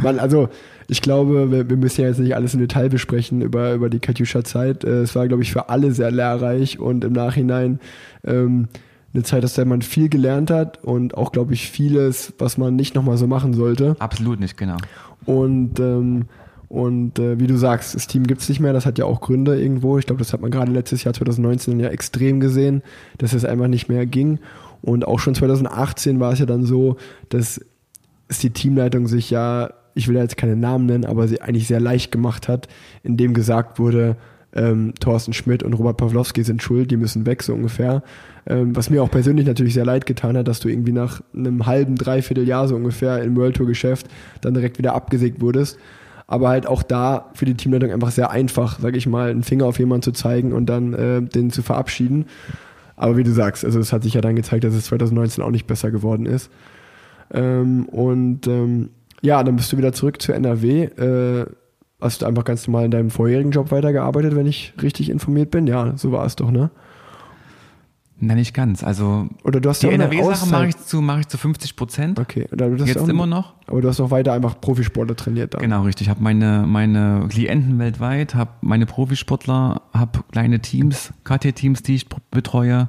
man, also ich glaube, wir, wir müssen ja jetzt nicht alles im Detail besprechen über, über die Katjuscha-Zeit. Äh, es war, glaube ich, für alle sehr lehrreich und im Nachhinein ähm, eine Zeit, aus der man viel gelernt hat und auch, glaube ich, vieles, was man nicht nochmal so machen sollte. Absolut nicht, genau. Und, ähm, und äh, wie du sagst, das Team gibt's nicht mehr, das hat ja auch Gründe irgendwo. Ich glaube, das hat man gerade letztes Jahr 2019 ja extrem gesehen, dass es einfach nicht mehr ging. Und auch schon 2018 war es ja dann so, dass es die Teamleitung sich ja, ich will ja jetzt keine Namen nennen, aber sie eigentlich sehr leicht gemacht hat, indem gesagt wurde, ähm, Thorsten Schmidt und Robert Pawlowski sind schuld, die müssen weg, so ungefähr. Ähm, was mir auch persönlich natürlich sehr leid getan hat, dass du irgendwie nach einem halben, dreiviertel Jahr so ungefähr im World Tour Geschäft dann direkt wieder abgesägt wurdest. Aber halt auch da für die Teamleitung einfach sehr einfach, sag ich mal, einen Finger auf jemanden zu zeigen und dann äh, den zu verabschieden. Aber wie du sagst, also es hat sich ja dann gezeigt, dass es 2019 auch nicht besser geworden ist. Ähm, und ähm, ja, dann bist du wieder zurück zu NRW. Äh, hast du einfach ganz normal in deinem vorherigen Job weitergearbeitet, wenn ich richtig informiert bin? Ja, so war es doch, ne? Nein, nicht ganz. Also Oder du hast die ja auch eine NRW-Sache Auszeit. mache ich, zu, mache ich zu 50 Prozent. Okay, oder du hast Jetzt auch, immer noch. Aber du hast noch weiter einfach Profisportler trainiert dann. Genau, richtig. Ich habe meine, meine Klienten weltweit, habe meine Profisportler, habe kleine Teams, KT-Teams, die ich betreue.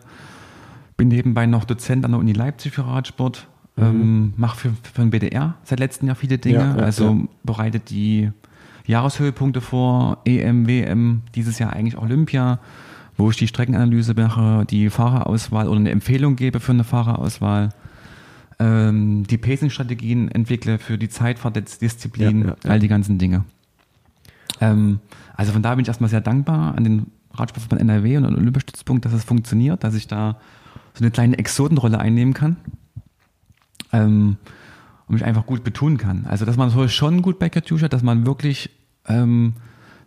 Bin nebenbei noch Dozent an der Uni Leipzig für Radsport. Ähm, mache für, für den BDR seit letztem Jahr viele Dinge. Ja, ja, also ja. bereitet die Jahreshöhepunkte vor, EM, WM, dieses Jahr eigentlich Olympia, wo ich die Streckenanalyse mache, die Fahrerauswahl oder eine Empfehlung gebe für eine Fahrerauswahl. Ähm, die Pacing-Strategien entwickle für die Zeitfahrtdisziplin, all die ganzen Dinge. Ähm, also von da bin ich erstmal sehr dankbar an den Radsportverband NRW und an den Olympiastützpunkt, dass es funktioniert, dass ich da so eine kleine Exotenrolle einnehmen kann ähm, und mich einfach gut betonen kann. Also dass man so schon gut bei Katjuscha, dass man wirklich ähm,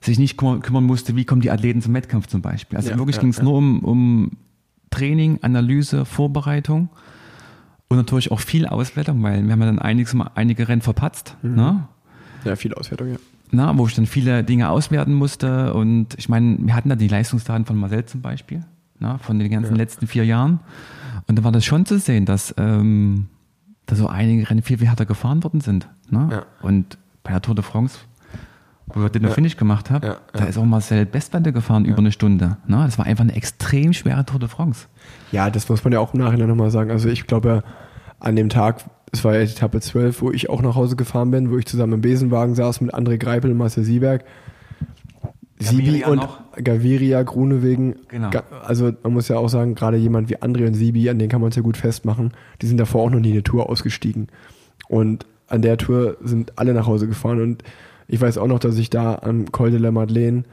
sich nicht kümmern, kümmern musste, wie kommen die Athleten zum Wettkampf zum Beispiel. Also Ja, wirklich ja, ging es ja. nur um, um Training, Analyse, Vorbereitung und natürlich auch viel Auswertung, weil wir haben ja dann einiges, einige Rennen verpatzt. Mhm. Ne? Ja, viel Auswertung, ja. na, wo ich dann viele Dinge auswerten musste. Und ich meine, wir hatten da die Leistungsdaten von Marcel zum Beispiel, na, von den ganzen letzten vier Jahren. Und da war das schon zu sehen, dass, ähm, da so einige Rennen viel, viel härter gefahren worden sind. Ne? Ja. Und bei der Tour de France, wo wir den Ja. Finish gemacht haben, Ja, da ist auch Marcel Bestbande gefahren über eine Stunde. Ne? Das war einfach eine extrem schwere Tour de France. Ja, das muss man ja auch im Nachhinein nochmal sagen. Also ich glaube, an dem Tag, es war ja Etappe 12, wo ich auch nach Hause gefahren bin, wo ich zusammen im Besenwagen saß mit André Greipel und Marcel Sieberg. Sibi und noch. Gaviria, Grunewegen. Genau. Also man muss ja auch sagen, gerade jemand wie André und Sibi, an denen kann man es ja gut festmachen, die sind davor auch noch nie eine Tour ausgestiegen. Und an der Tour sind alle nach Hause gefahren und ich weiß auch noch, dass ich da am Col de la Madeleine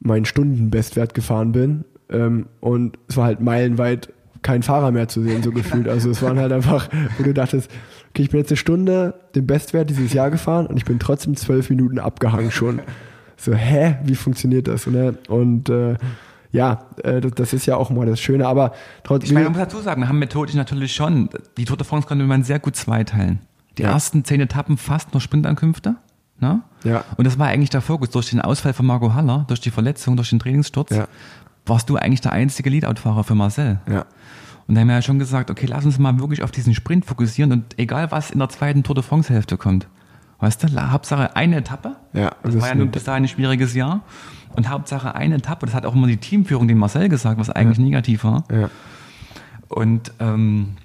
meinen Stundenbestwert gefahren bin ähm, und es war halt meilenweit kein Fahrer mehr zu sehen, so gefühlt. Also es waren halt einfach, wo du dachtest, okay, ich bin jetzt eine Stunde den Bestwert dieses Jahr gefahren und ich bin trotzdem zwölf Minuten abgehangen schon. So, hä, wie funktioniert das? Ne? Und äh, ja, äh, das, das ist ja auch mal das Schöne, aber Ich trotzdem. meine, man muss dazu sagen, wir haben methodisch natürlich schon, die Tour de France konnte man sehr gut zweiteilen. Die Ja. ersten zehn Etappen fast nur Sprintankünfte. Ne? Ja. Und das war eigentlich der Fokus. Durch den Ausfall von Marco Haller, durch die Verletzung, durch den Trainingssturz, Ja. warst du eigentlich der einzige Leadout-Fahrer für Marcel. Ja. Und da haben wir ja schon gesagt, okay, lass uns mal wirklich auf diesen Sprint fokussieren und egal was in der zweiten Tour de France-Hälfte kommt. Weißt du, Hauptsache eine Etappe. Ja, Das, das war ja nun bis dahin ein schwieriges Jahr. Und Hauptsache eine Etappe. Das hat auch immer die Teamführung, den Marcel gesagt, was eigentlich negativ war. Ja. Und ähm,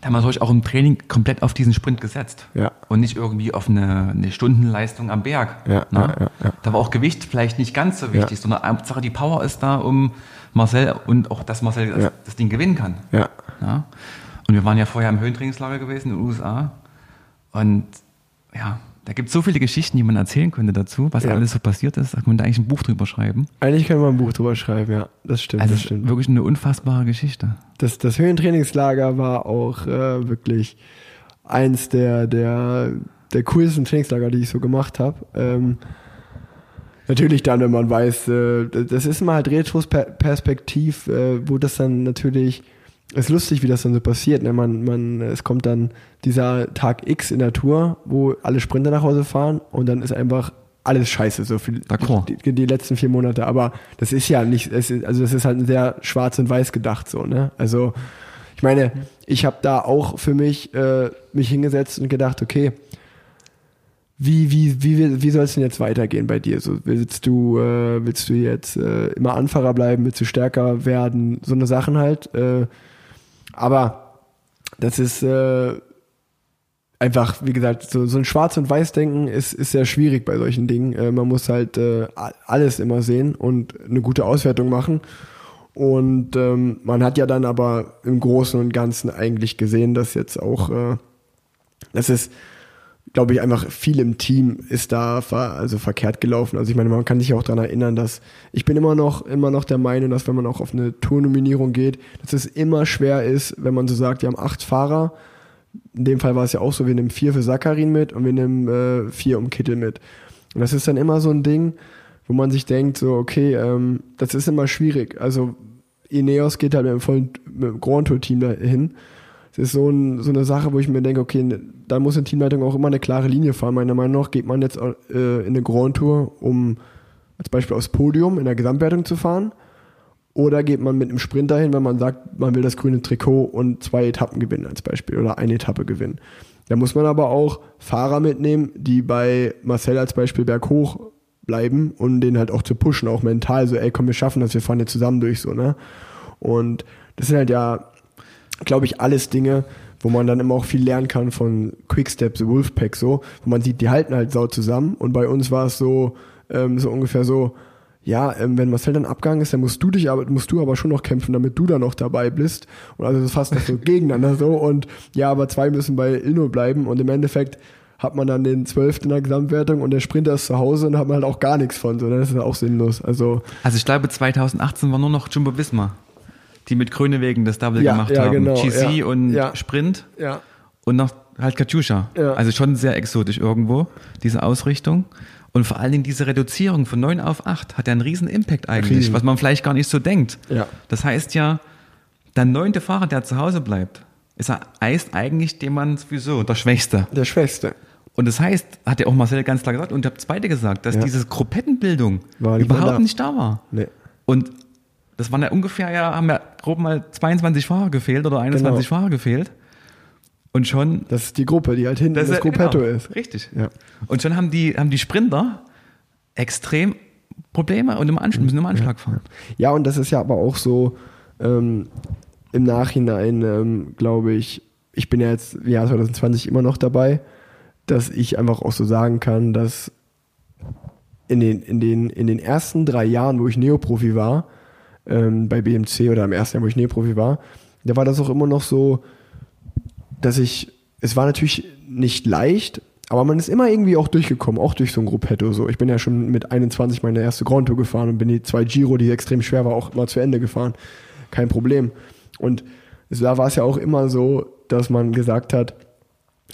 da haben wir natürlich auch im Training komplett auf diesen Sprint gesetzt. Ja. Und nicht irgendwie auf eine, eine Stundenleistung am Berg. Ja, ne? ja, ja, ja. Da war auch Gewicht vielleicht nicht ganz so wichtig, Ja. sondern Hauptsache die Power ist da, um Marcel und auch, dass Marcel das, Ja. das Ding gewinnen kann. Ja. Ja? Und wir waren ja vorher im Höhentrainingslager gewesen in den USA. Und ja, da gibt es so viele Geschichten, die man erzählen könnte dazu, was Ja. alles so passiert ist. Da kann man eigentlich ein Buch drüber schreiben. Eigentlich können wir ein Buch drüber schreiben, ja. Das stimmt, Also das stimmt. wirklich eine unfassbare Geschichte. Das, das Höhentrainingslager war auch äh, wirklich eins der, der der coolsten Trainingslager, die ich so gemacht habe. Ähm, natürlich dann, wenn man weiß, äh, das ist mal halt Retrospektiv, äh, wo das dann natürlich ist lustig, wie das dann so passiert. Ne? Man, man, es kommt dann dieser Tag X in der Tour, wo alle Sprinter nach Hause fahren und dann ist einfach alles scheiße, so viel die, die, letzten vier Monate. Aber das ist ja nicht, es ist, also das ist halt sehr schwarz und weiß gedacht so. Ne? Also ich meine, ich habe da auch für mich äh, mich hingesetzt und gedacht, okay, wie, wie, wie, wie soll es denn jetzt weitergehen bei dir? So, willst du, äh, willst du jetzt äh, immer Anfahrer bleiben, willst du stärker werden? So eine Sachen halt. Äh, aber das ist äh, einfach, wie gesagt, so, so ein Schwarz- und Weiß-Denken ist, ist sehr schwierig bei solchen Dingen. Äh, man muss halt äh, alles immer sehen und eine gute Auswertung machen. Und ähm, man hat ja dann aber im Großen und Ganzen eigentlich gesehen, dass jetzt auch, äh, das ist glaube ich, einfach viel im Team ist da ver, also verkehrt gelaufen. Also ich meine, man kann sich auch daran erinnern, dass ich bin immer noch, immer noch der Meinung, dass wenn man auch auf eine Tournominierung geht, dass es immer schwer ist, wenn man so sagt, wir haben acht Fahrer. In dem Fall war es ja auch so, wir nehmen vier für Sakarin mit und wir nehmen äh, vier um Kittel mit. Und das ist dann immer so ein Ding, wo man sich denkt, so, okay, ähm, das ist immer schwierig. Also Ineos geht halt mit dem vollen mit dem Grand Tour Team dahin es ist so, ein, so eine Sache, wo ich mir denke, okay, da muss eine Teamleitung auch immer eine klare Linie fahren. Meiner Meinung nach geht man jetzt äh, in eine Grand Tour, um als Beispiel aufs Podium in der Gesamtwertung zu fahren. Oder geht man mit einem Sprinter hin, wenn man sagt, man will das grüne Trikot und zwei Etappen gewinnen als Beispiel oder eine Etappe gewinnen. Da muss man aber auch Fahrer mitnehmen, die bei Marcel als Beispiel berghoch bleiben und den halt auch zu pushen, auch mental, so, ey, komm, wir schaffen das, wir fahren jetzt zusammen durch, so, ne? Und das sind halt ja glaube ich, alles Dinge, wo man dann immer auch viel lernen kann von Quicksteps, Wolfpack so, wo man sieht, die halten halt sau zusammen und bei uns war es so, ähm, so ungefähr so, ja, ähm, wenn Marcel dann abgegangen ist, dann musst du dich aber, musst du aber schon noch kämpfen, damit du da noch dabei bist. Und also das ist fast so gegeneinander so. Und ja, aber zwei müssen bei Ilno bleiben. Und im Endeffekt hat man dann den zwölften in der Gesamtwertung und der Sprinter ist zu Hause und hat man halt auch gar nichts von. So, das ist auch sinnlos. Also, also ich glaube, 2018 war nur noch Jumbo Wismar die mit Grünewegen das Double ja, gemacht ja, haben. Genau, GC ja, und. Sprint. Ja. Und noch halt Katjuscha. Also schon sehr exotisch irgendwo, diese Ausrichtung. Und vor allen Dingen diese Reduzierung von 9 auf 8 hat ja einen riesen Impact eigentlich, riesen. was man vielleicht gar nicht so denkt. Das heißt ja, der neunte Fahrer, der zu Hause bleibt, ist er heißt eigentlich dem man sowieso der Schwächste. Der Schwächste. Und das heißt, hat ja auch Marcel ganz klar gesagt, und habt beide gesagt, dass diese Gruppettenbildung überhaupt nicht da war. Nee. Und das waren ja ungefähr, ja, haben ja grob mal 22 Fahrer gefehlt oder 21 genau. Fahrer gefehlt. Und schon. Das ist die Gruppe, die halt hinten das, das Gruppetto genau, ist. Richtig. Ja. Und schon haben die, haben die Sprinter extrem Probleme und im Anschlag, müssen im Anschlag fahren. Ja, und das ist ja aber auch so ähm, im Nachhinein, ähm, glaube ich, ich bin ja jetzt im Jahr 2020 immer noch dabei, dass ich einfach auch so sagen kann, dass in den, in den, in den ersten drei Jahren, wo ich Neoprofi war, ähm, bei BMC oder im ersten Jahr, wo ich Nähprofi war, da war das auch immer noch so, dass ich, es war natürlich nicht leicht, aber man ist immer irgendwie auch durchgekommen, auch durch so ein Gruppetto. So. Ich bin ja schon mit 21 meine erste Grand Tour gefahren und bin die zwei Giro, die extrem schwer war, auch immer zu Ende gefahren. Kein Problem. Und da war es ja auch immer so, dass man gesagt hat,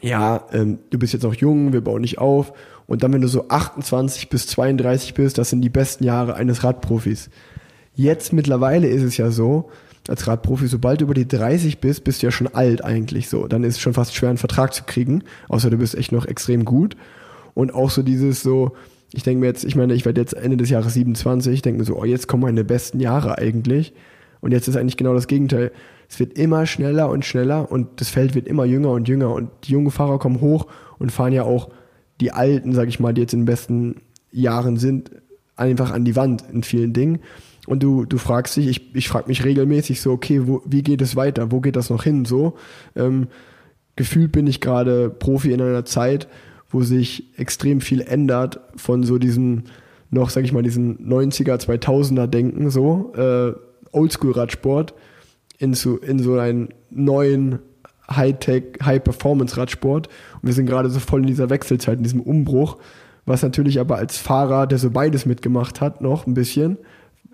ja, ähm, du bist jetzt noch jung, wir bauen dich auf. Und dann, wenn du so 28 bis 32 bist, das sind die besten Jahre eines Radprofis. Jetzt mittlerweile ist es ja so, als Radprofi, sobald du über die 30 bist, bist du ja schon alt eigentlich so. Dann ist es schon fast schwer, einen Vertrag zu kriegen, außer du bist echt noch extrem gut. Und auch so dieses so, ich denke mir jetzt, ich meine, ich werde jetzt Ende des Jahres 27, ich denke mir so, oh, jetzt kommen meine besten Jahre eigentlich. Und jetzt ist eigentlich genau das Gegenteil. Es wird immer schneller und schneller und das Feld wird immer jünger und jünger und die jungen Fahrer kommen hoch und fahren ja auch die Alten, sag ich mal, die jetzt in den besten Jahren sind, einfach an die Wand in vielen Dingen. Und du, du fragst dich, ich, ich frage mich regelmäßig so, okay, wo, wie geht es weiter? Wo geht das noch hin? So, ähm, gefühlt bin ich gerade Profi in einer Zeit, wo sich extrem viel ändert von so diesem noch, sag ich mal, diesen 90er, 2000er Denken, so, äh, Oldschool-Radsport in so, in so einen neuen High-Tech, High-Performance-Radsport. Und wir sind gerade so voll in dieser Wechselzeit, in diesem Umbruch, was natürlich aber als Fahrer, der so beides mitgemacht hat, noch ein bisschen,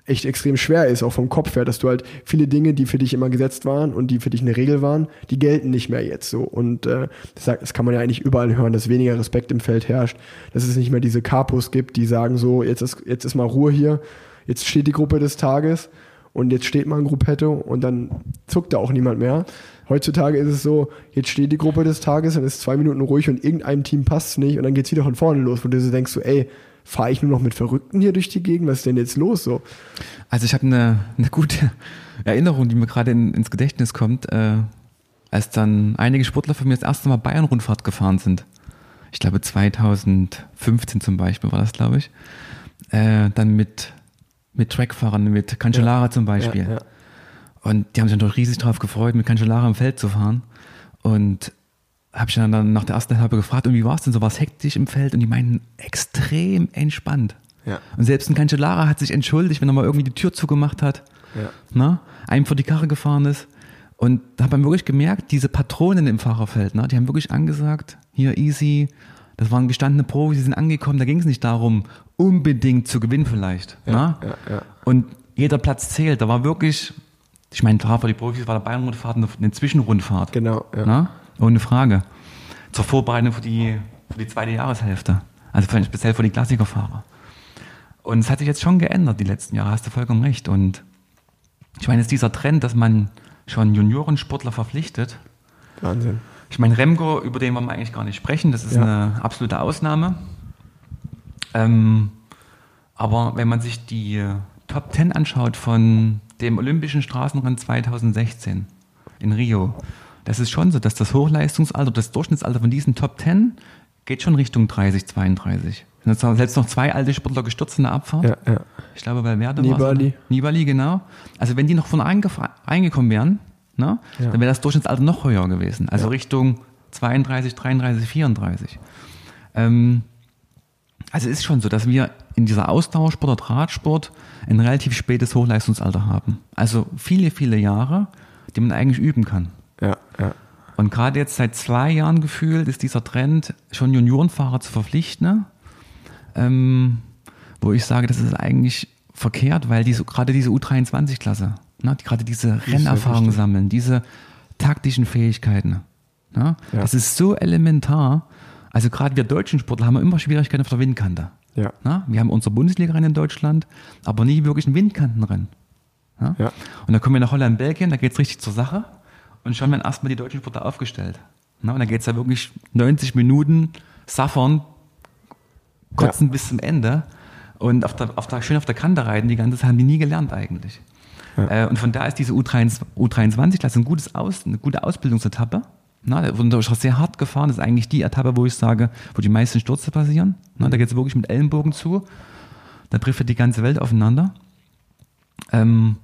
echt extrem schwer ist, auch vom Kopf her, dass du halt viele Dinge, die für dich immer gesetzt waren und die für dich eine Regel waren, die gelten nicht mehr jetzt so. Und äh, das, das kann man ja eigentlich überall hören, dass weniger Respekt im Feld herrscht, dass es nicht mehr diese Kapos gibt, die sagen so, jetzt ist, jetzt ist mal Ruhe hier, jetzt steht die Gruppe des Tages und jetzt steht mal ein Gruppetto und dann zuckt da auch niemand mehr. Heutzutage ist es so, jetzt steht die Gruppe des Tages, dann ist zwei Minuten ruhig und irgendeinem Team passt es nicht und dann geht's wieder von vorne los, wo du so denkst so, ey, fahre ich nur noch mit Verrückten hier durch die Gegend? Was ist denn jetzt los so? Also ich habe eine, eine gute Erinnerung, die mir gerade in, ins Gedächtnis kommt, äh, als dann einige Sportler von mir das erste Mal Bayern-Rundfahrt gefahren sind. Ich glaube 2015 zum Beispiel war das, glaube ich. Äh, dann mit, mit Trackfahrern, mit Cancellara zum Beispiel. Ja, ja. Und die haben sich natürlich riesig drauf gefreut, mit Cancellara im Feld zu fahren. Und habe ich dann, nach der ersten Etappe gefragt, und wie war es denn so? War es hektisch im Feld? Und die meinten, extrem entspannt. Ja. Und selbst ein Cancellara hat sich entschuldigt, wenn er mal irgendwie die Tür zugemacht hat, Ja. ne? einem vor die Karre gefahren ist. Und da hat man wirklich gemerkt, diese Patronen im Fahrerfeld, ne? die haben wirklich angesagt, hier easy, das waren gestandene Profis, die sind angekommen, da ging es nicht darum, unbedingt zu gewinnen vielleicht. ne? ja, ja. Und jeder Platz zählt. Da war wirklich, ich meine, für die Profis war der Bayern-Rundfahrt eine, Zwischenrundfahrt. Genau, ja. Na? Ohne Frage. Zur Vorbereitung für die, für die zweite Jahreshälfte. Also für, speziell für die Klassikerfahrer. Und es hat sich jetzt schon geändert die letzten Jahre, hast du vollkommen recht. Und ich meine, jetzt dieser Trend, dass man schon Juniorensportler verpflichtet. Wahnsinn. Ich meine, Remco, über den wollen wir eigentlich gar nicht sprechen, das ist Ja. eine absolute Ausnahme. Ähm, aber wenn man sich die Top 10 anschaut von dem Olympischen Straßenrennen 2016 in Rio, das ist schon so, dass das Hochleistungsalter, das Durchschnittsalter von diesen Top 10 geht schon Richtung 30, 32. Und jetzt sind selbst noch zwei alte Sportler gestürzt in der Abfahrt. Ja, ja. Ich glaube, Valverde Nibali. war's, oder? Nibali, genau. Also wenn die noch von reingekommen wären, ne, Ja. dann wäre das Durchschnittsalter noch höher gewesen. Also Ja. Richtung 32, 33, 34. Ähm, also es ist schon so, dass wir in dieser Ausdauersport oder Radsport ein relativ spätes Hochleistungsalter haben. Also viele, viele Jahre, die man eigentlich üben kann. Und gerade jetzt seit zwei Jahren gefühlt ist dieser Trend, schon Juniorenfahrer zu verpflichten, ne? ähm, wo ich sage, das ist eigentlich verkehrt, weil diese, gerade diese U23-Klasse, ne, die gerade diese ist Rennerfahrung sammeln, diese taktischen Fähigkeiten, ne? Ja. das ist so elementar. Also gerade wir deutschen Sportler haben immer Schwierigkeiten auf der Windkante. Ja. Ne? Wir haben unsere Bundesliga-Rennen in Deutschland, aber nie wirklich ein Windkantenrennen. Ja? Ja. Und dann kommen wir nach Holland, Belgien, da geht's richtig zur Sache. Und schon werden erstmal die deutschen Sportler aufgestellt. Na, und dann geht's da wirklich 90 Minuten saffern, kotzen bis zum Ende. Und auf der, auf der, schön auf der Kante reiten, die ganze Zeit haben die nie gelernt eigentlich. Äh, und von da ist diese U23, U23-Klasse ein gutes Aus, eine gute Ausbildungsetappe. Na, da wurde auch sehr hart gefahren. Das ist eigentlich die Etappe, wo ich sage, wo die meisten Stürze passieren. Na, da geht's wirklich mit Ellenbogen zu. Da trifft ja die ganze Welt aufeinander. Ähm,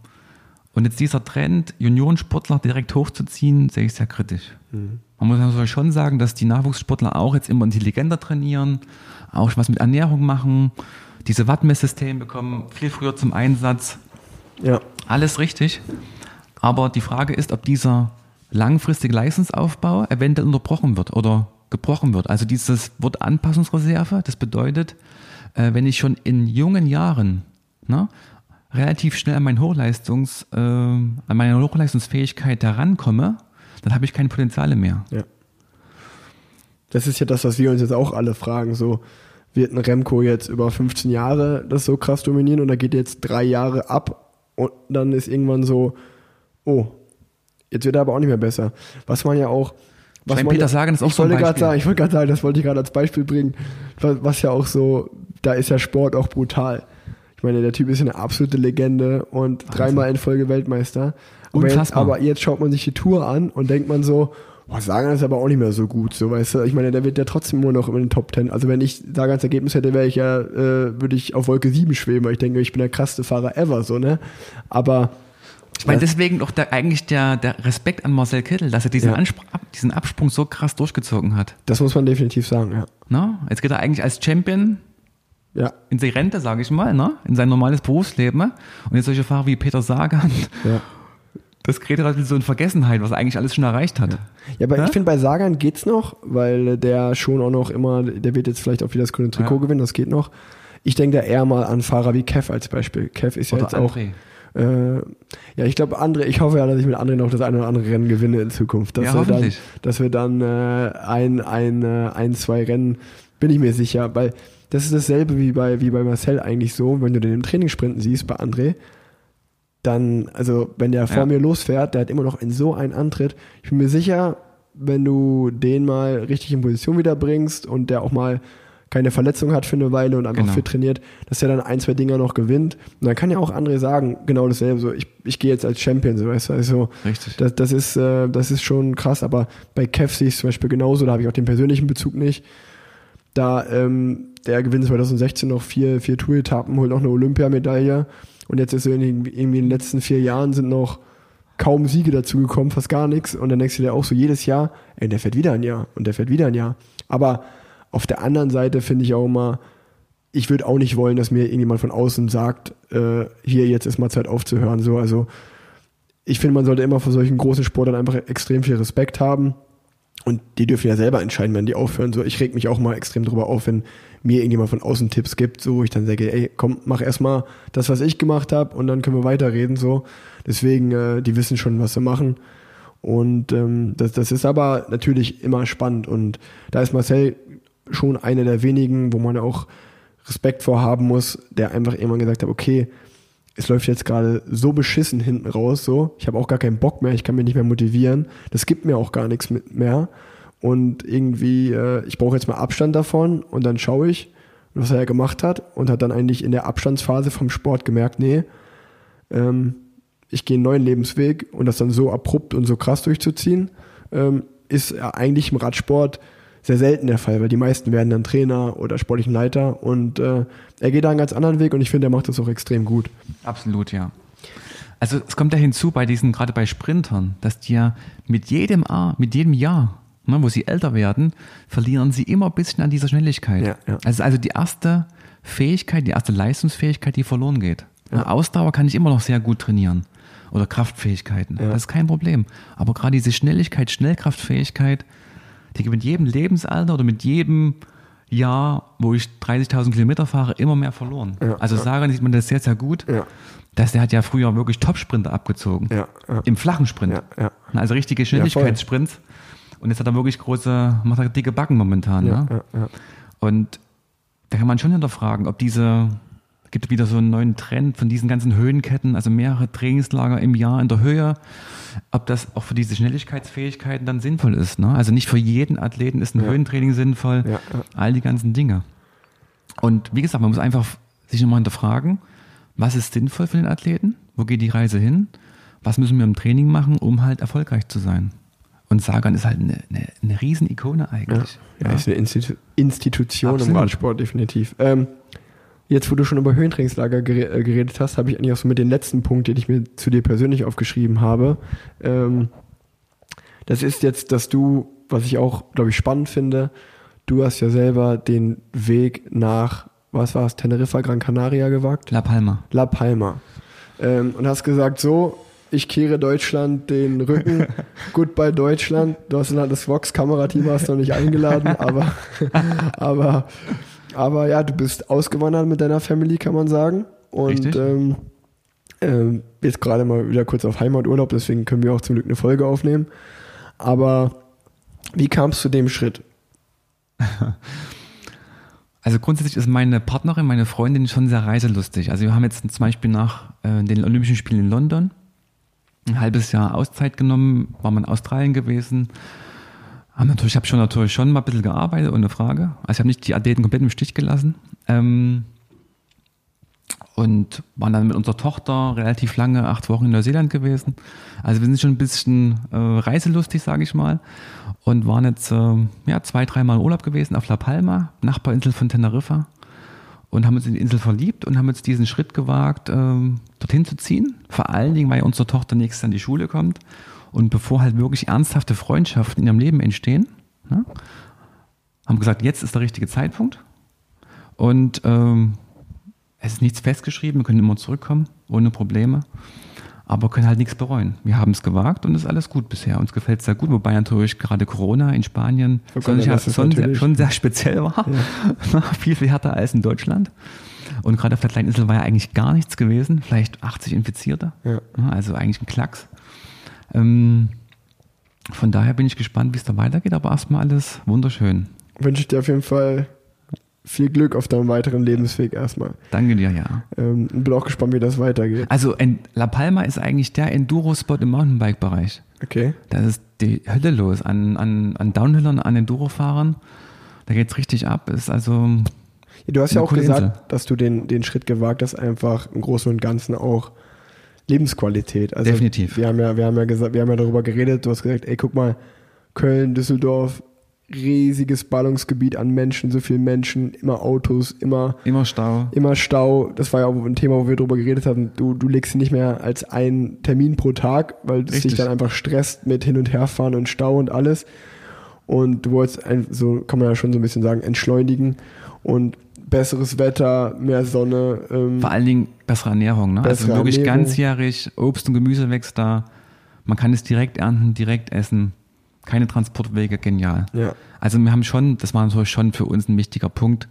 und jetzt dieser Trend, Juniorensportler direkt hochzuziehen, sehe ich sehr kritisch. Man muss also schon sagen, dass die Nachwuchssportler auch jetzt immer intelligenter trainieren, auch was mit Ernährung machen, diese Wattmesssysteme bekommen viel früher zum Einsatz. Ja. Alles richtig. Aber die Frage ist, ob dieser langfristige Leistungsaufbau eventuell unterbrochen wird oder gebrochen wird. Also dieses Wort Anpassungsreserve, das bedeutet, äh, wenn ich schon in jungen Jahren ne, relativ schnell an, mein Hochleistungs, äh, an meine Hochleistungsfähigkeit herankomme, dann habe ich keine Potenziale mehr. Ja. Das ist ja das, was wir uns jetzt auch alle fragen. So, wird ein Remco jetzt über 15 Jahre das so krass dominieren oder geht jetzt drei Jahre ab und dann ist irgendwann so, oh, jetzt wird er aber auch nicht mehr besser. Was man ja auch. Was man Peter ja, Sagan ist auch ich so ein wollte gerade Beispiel. sagen, ich wollte gerade sagen, das wollte ich gerade als Beispiel bringen, was, was ja auch so, da ist ja Sport auch brutal. Ich meine, der Typ ist eine absolute Legende und dreimal in Folge Weltmeister. Aber jetzt, aber jetzt schaut man sich die Tour an und denkt man so, boah, Sagan ist aber auch nicht mehr so gut, so weißt du. Ich meine, der wird ja trotzdem nur noch in den Top Ten. Also wenn ich Sagans Ergebnis hätte, wäre ich ja, äh, würde ich auf Wolke 7 schweben, weil ich denke, ich bin der krasseste Fahrer ever, so, ne? Aber Ich meine, deswegen auch der, eigentlich der, der Respekt an Marcel Kittel, dass er diesen, Ja. Anspr ab, diesen Absprung so krass durchgezogen hat. das muss man definitiv sagen, ja. Na? Jetzt geht er eigentlich als Champion Ja, in die Rente, sage ich mal, ne? in sein normales Berufsleben. Und jetzt solche Fahrer wie Peter Sagan, ja. das gerät halt so in Vergessenheit, was er eigentlich alles schon erreicht hat. Ja, aber Ja? ich finde, bei Sagan geht's noch, weil der schon auch noch immer, der wird jetzt vielleicht auch wieder das grüne Trikot gewinnen, das geht noch. ich denke da eher mal an Fahrer wie Kev als Beispiel. Kev ist ja Oder jetzt auch. André. Äh, ja, ich glaube, André, ich hoffe ja, dass ich mit André noch das eine oder andere Rennen gewinne in Zukunft. Dass Ja, wir dann, dass wir dann äh, ein, ein, äh, ein, zwei Rennen, bin ich mir sicher, weil das ist dasselbe wie bei, wie bei Marcel eigentlich so, wenn du den im Trainingssprinten siehst bei André, dann, also wenn der vor Ja. mir losfährt, der hat immer noch in so einen Antritt. Ich bin mir sicher, wenn du den mal richtig in Position wieder bringst und der auch mal keine Verletzung hat für eine Weile und einfach Genau. fit trainiert, dass er dann ein, zwei Dinger noch gewinnt. Und dann kann ja auch André sagen, genau dasselbe, so ich, ich gehe jetzt als Champion, so weißt du, also Richtig. das, das, ist, äh, das ist schon krass, aber bei Kev sehe ich es zum Beispiel genauso, da habe ich auch den persönlichen Bezug nicht. Da, ähm, der gewinnt 2016 noch vier, vier Tour-Etappen, holt noch eine Olympiamedaille und jetzt ist irgendwie, irgendwie in den letzten vier Jahren sind noch kaum Siege dazu gekommen, fast gar nichts. Und dann denkst du dir auch so jedes Jahr, ey, der fährt wieder ein Jahr und der fährt wieder ein Jahr. Aber auf der anderen Seite finde ich auch immer, ich würde auch nicht wollen, dass mir irgendjemand von außen sagt, äh, hier, jetzt ist mal Zeit aufzuhören. So, also ich finde, man sollte immer vor solchen großen Sportlern einfach extrem viel Respekt haben. Und die dürfen ja selber entscheiden, wenn die aufhören. So, ich reg mich auch mal extrem drüber auf, wenn mir irgendjemand von außen Tipps gibt, so wo ich dann sage, ey, komm, mach erstmal das, was ich gemacht habe, und dann können wir weiterreden. So, deswegen, äh, die wissen schon, was sie machen. Und ähm, das, das ist aber natürlich immer spannend. Und da ist Marcel schon einer der wenigen, wo man auch Respekt vorhaben muss, der einfach irgendwann gesagt hat, okay, es läuft jetzt gerade so beschissen hinten raus, so, ich habe auch gar keinen Bock mehr, ich kann mich nicht mehr motivieren, das gibt mir auch gar nichts mehr. Und irgendwie, äh, ich brauche jetzt mal Abstand davon und dann schaue ich, was er ja gemacht hat und hat dann eigentlich in der Abstandsphase vom Sport gemerkt, nee, ähm, ich gehe einen neuen Lebensweg und das dann so abrupt und so krass durchzuziehen, ähm, ist eigentlich im Radsport sehr selten der Fall, weil die meisten werden dann Trainer oder sportlichen Leiter und äh, er geht da einen ganz anderen Weg und ich finde, er macht das auch extrem gut. Absolut, ja. Also es kommt ja hinzu bei diesen, gerade bei Sprintern, dass die ja mit jedem, A- mit jedem Jahr, ne, wo sie älter werden, verlieren sie immer ein bisschen an dieser Schnelligkeit. Ja, ja. Also, also die erste Fähigkeit, die erste Leistungsfähigkeit, die verloren geht. Ne, Ausdauer kann ich immer noch sehr gut trainieren. Oder Kraftfähigkeiten. Das ist kein Problem. Aber gerade diese Schnelligkeit, Schnellkraftfähigkeit, die mit jedem Lebensalter oder mit jedem Jahr, wo ich 30.000 Kilometer fahre, immer mehr verloren. Ja, also ja. Sagan sieht man das sehr, sehr gut. Ja. dass der hat ja früher wirklich Top-Sprinter abgezogen. Ja, ja. Im flachen Sprint. Also richtige Schnelligkeitssprints. Und jetzt hat er wirklich große, macht er dicke Backen momentan. Ne? Und da kann man schon hinterfragen, ob diese, gibt wieder so einen neuen Trend von diesen ganzen Höhenketten, also mehrere Trainingslager im Jahr in der Höhe, ob das auch für diese Schnelligkeitsfähigkeiten dann sinnvoll ist. Ne? Also nicht für jeden Athleten ist ein Höhentraining sinnvoll, Ja, ja. all die ganzen Dinge. Und wie gesagt, man muss einfach sich nochmal hinterfragen, was ist sinnvoll für den Athleten? Wo geht die Reise hin? Was müssen wir im Training machen, um halt erfolgreich zu sein? Und Sagan ist halt eine, eine, eine Riesen-Ikone Ja, eigentlich. ja, ist eine Institu Institution im Absolut. Radsport, definitiv. Ähm, jetzt, wo du schon über Höhentrainingslager äh, geredet hast, habe ich eigentlich auch so mit den letzten Punkt, den ich mir zu dir persönlich aufgeschrieben habe. Ähm, das ist jetzt, dass du, was ich auch, glaube ich, spannend finde, du hast ja selber den Weg nach, was war es, Teneriffa, Gran Canaria gewagt? La Palma. La Palma. Ähm, und hast gesagt, so, ich kehre Deutschland den Rücken. Goodbye Deutschland. Du hast das Vox-Kamerateam hast noch nicht eingeladen, aber, aber, aber ja, du bist ausgewandert mit deiner Family, kann man sagen. Und ähm, ähm, jetzt gerade mal wieder kurz auf Heimaturlaub, deswegen können wir auch zum Glück eine Folge aufnehmen. Aber wie kam es zu dem Schritt? Also grundsätzlich ist meine Partnerin, meine Freundin schon sehr reiselustig. Also wir haben jetzt zum Beispiel nach äh, den Olympischen Spielen in London ein halbes Jahr Auszeit genommen, waren wir in Australien gewesen. Haben natürlich, ich habe schon natürlich schon mal ein bisschen gearbeitet, ohne Frage. Also ich habe nicht die Athleten komplett im Stich gelassen. Ähm, und waren dann mit unserer Tochter relativ lange, acht Wochen in Neuseeland gewesen. Also wir sind schon ein bisschen äh, reiselustig, sage ich mal. Und waren jetzt äh, ja, zwei, dreimal in Urlaub gewesen auf La Palma, Nachbarinsel von Teneriffa. Und haben uns in die Insel verliebt und haben jetzt diesen Schritt gewagt, ähm, dorthin zu ziehen. Vor allen Dingen, weil unsere Tochter nächstes in die Schule kommt. Und bevor halt wirklich ernsthafte Freundschaften in ihrem Leben entstehen, ne, haben gesagt, jetzt ist der richtige Zeitpunkt. Und ähm, es ist nichts festgeschrieben, wir können immer zurückkommen, ohne Probleme. Aber können halt nichts bereuen. Wir haben es gewagt und es ist alles gut bisher. Uns gefällt es sehr gut, wobei natürlich gerade Corona in Spanien schon, ja, ja, schon, sehr, schon sehr speziell war. viel, viel härter als in Deutschland. Und gerade auf der kleinen Insel war ja eigentlich gar nichts gewesen, vielleicht 80 Infizierte. Ja. Also eigentlich ein Klacks. Ähm, von daher bin ich gespannt, wie es da weitergeht, aber erstmal alles wunderschön. Wünsche ich dir auf jeden Fall viel Glück auf deinem weiteren Lebensweg erstmal. Danke dir, ja. Ähm, bin auch gespannt, wie das weitergeht. Also La Palma ist eigentlich der Enduro-Spot im Mountainbike-Bereich. Okay. Da ist die Hölle los an, an, an Downhillern, an Enduro-Fahrern. Da geht's richtig ab. Ist also Ja, du hast ja auch gesagt, Insel. dass du den, den Schritt gewagt hast, einfach im Großen und Ganzen auch Lebensqualität. Also Definitiv. Wir haben ja, wir haben ja gesagt, wir haben ja darüber geredet, du hast gesagt, ey, guck mal, Köln, Düsseldorf, riesiges Ballungsgebiet an Menschen, so viele Menschen, immer Autos, immer, immer Stau. immer Stau. Das war ja auch ein Thema, wo wir darüber geredet haben. Du, du legst nicht mehr als einen Termin pro Tag, weil es dich dann einfach stresst mit Hin- und Herfahren und Stau und alles. Und du wolltest, ein, so kann man ja schon so ein bisschen sagen, entschleunigen und besseres Wetter, mehr Sonne. Ähm, Vor allen Dingen bessere Ernährung. Ne? Also Bessere wirklich Ernährung. ganzjährig. Obst und Gemüse wächst da. Man kann es direkt ernten, direkt essen. Keine Transportwege, genial. ja, Also wir haben schon, das war natürlich schon für uns ein wichtiger Punkt,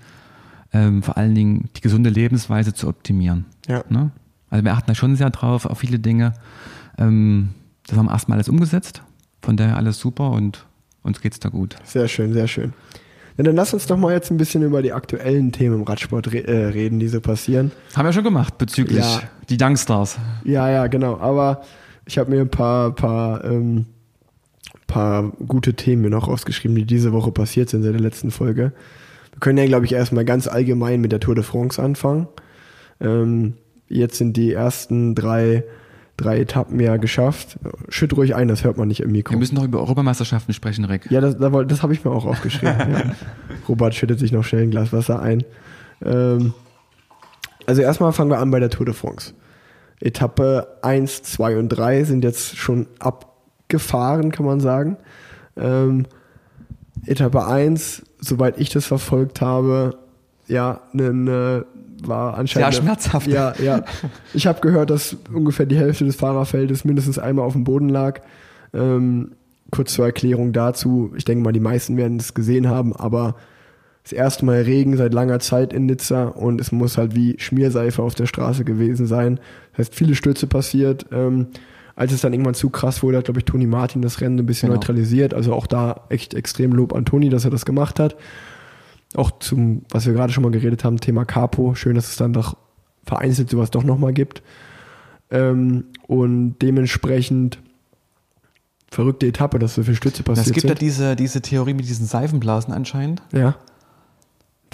ähm, vor allen Dingen die gesunde Lebensweise zu optimieren. ja. Ne? Also wir achten da schon sehr drauf, auf viele Dinge. Ähm, das haben wir erstmal alles umgesetzt. Von daher alles super und uns geht's da gut. Sehr schön, sehr schön. Ja, dann lass uns doch mal jetzt ein bisschen über die aktuellen Themen im Radsport re äh, reden, die so passieren. Haben wir schon gemacht bezüglich Ja. die Youngstars. Ja, ja, genau. Aber ich habe mir ein paar, paar, ähm, paar gute Themen mir noch rausgeschrieben, die diese Woche passiert sind seit der letzten Folge. Wir können ja, glaube ich, erstmal ganz allgemein mit der Tour de France anfangen. Ähm, jetzt sind die ersten drei, drei Etappen ja geschafft. Schütt ruhig ein, das hört man nicht im Mikro. Wir müssen noch über Europameisterschaften sprechen, Rick. Ja, das, das, habe ich mir auch aufgeschrieben. ja. Robert schüttet sich noch schnell ein Glas Wasser ein. Ähm, also erstmal fangen wir an bei der Tour de France. Etappe 1, 2 und 3 sind jetzt schon abgefahren, kann man sagen. Ähm, Etappe 1, soweit ich das verfolgt habe, ja, ne, war anscheinend. Sehr schmerzhaft. Ja, ja. Ich habe gehört, dass ungefähr die Hälfte des Fahrerfeldes mindestens einmal auf dem Boden lag. Ähm, kurz zur Erklärung dazu. Ich denke mal, die meisten werden es gesehen haben, aber das erste Mal Regen seit langer Zeit in Nizza und es muss halt wie Schmierseife auf der Straße gewesen sein. Das heißt, viele Stürze passiert. Ähm, als es dann irgendwann zu krass wurde, hat, glaube ich, Toni Martin das Rennen ein bisschen Genau. neutralisiert. Also auch da echt extrem Lob an Toni, dass er das gemacht hat. Auch zum, was wir gerade schon mal geredet haben, Thema Capo. Schön, dass es dann doch vereinzelt sowas doch nochmal gibt. Ähm, und dementsprechend verrückte Etappe, dass so viele Stütze passiert Es gibt ja sind. diese, diese Theorie mit diesen Seifenblasen anscheinend. Ja.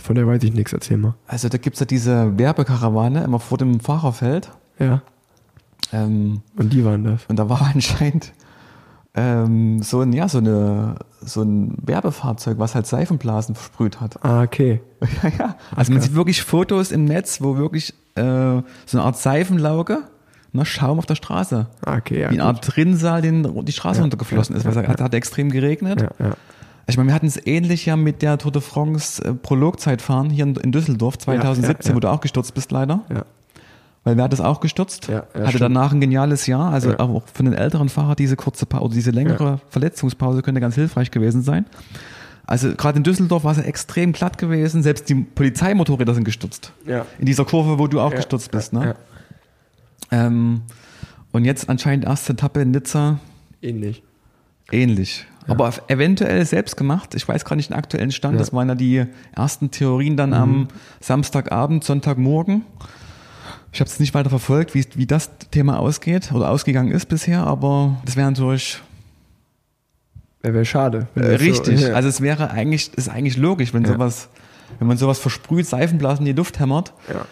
Von der weiß ich nichts, erzähl mal. Also da gibt's ja diese Werbekarawane immer vor dem Fahrerfeld. Ja. Ähm, Und die waren das. und da war anscheinend ähm, so ein, ja, so eine, so ein Werbefahrzeug, was halt Seifenblasen versprüht hat. Ah, okay. ja, ja. Also man sieht wirklich Fotos im Netz, wo wirklich äh, so eine Art Seifenlauge, ne, Schaum auf der Straße. Ah, okay, ja. Wie eine gut. Art Rinnsal, den die Straße Ja, runtergeflossen ja, ist, weil es hat, hat extrem geregnet. Ja, ja. Ich meine, wir hatten es ähnlich ja mit der Tour de France äh, Prologzeitfahren hier in, in Düsseldorf 2017, ja, ja. wo du auch gestürzt bist leider. Ja. Weil wer hat das auch gestürzt? Ja, ja, Hatte stimmt. danach ein geniales Jahr. Also Ja. auch für den älteren Fahrer diese kurze Pause, oder diese längere Verletzungspause könnte ganz hilfreich gewesen sein. Also gerade in Düsseldorf war es ja extrem glatt gewesen. Selbst die Polizeimotorräder sind gestürzt. Ja. In dieser Kurve, wo du auch gestürzt bist. Ne? ja. Ähm, und jetzt anscheinend erste Etappe in Nizza Ähnlich. ähnlich. Aber eventuell selbst gemacht. Ich weiß gar nicht den aktuellen Stand. Das waren ja die ersten Theorien dann am Samstagabend, Sonntagmorgen. Ich habe es nicht weiter verfolgt, wie, wie das Thema ausgeht oder ausgegangen ist bisher, aber das wäre natürlich Wäre wär schade. äh, das so- richtig. ja. Also es wäre eigentlich, ist eigentlich logisch, wenn Ja. sowas, wenn man sowas versprüht, Seifenblasen in die Luft hämmert, ja.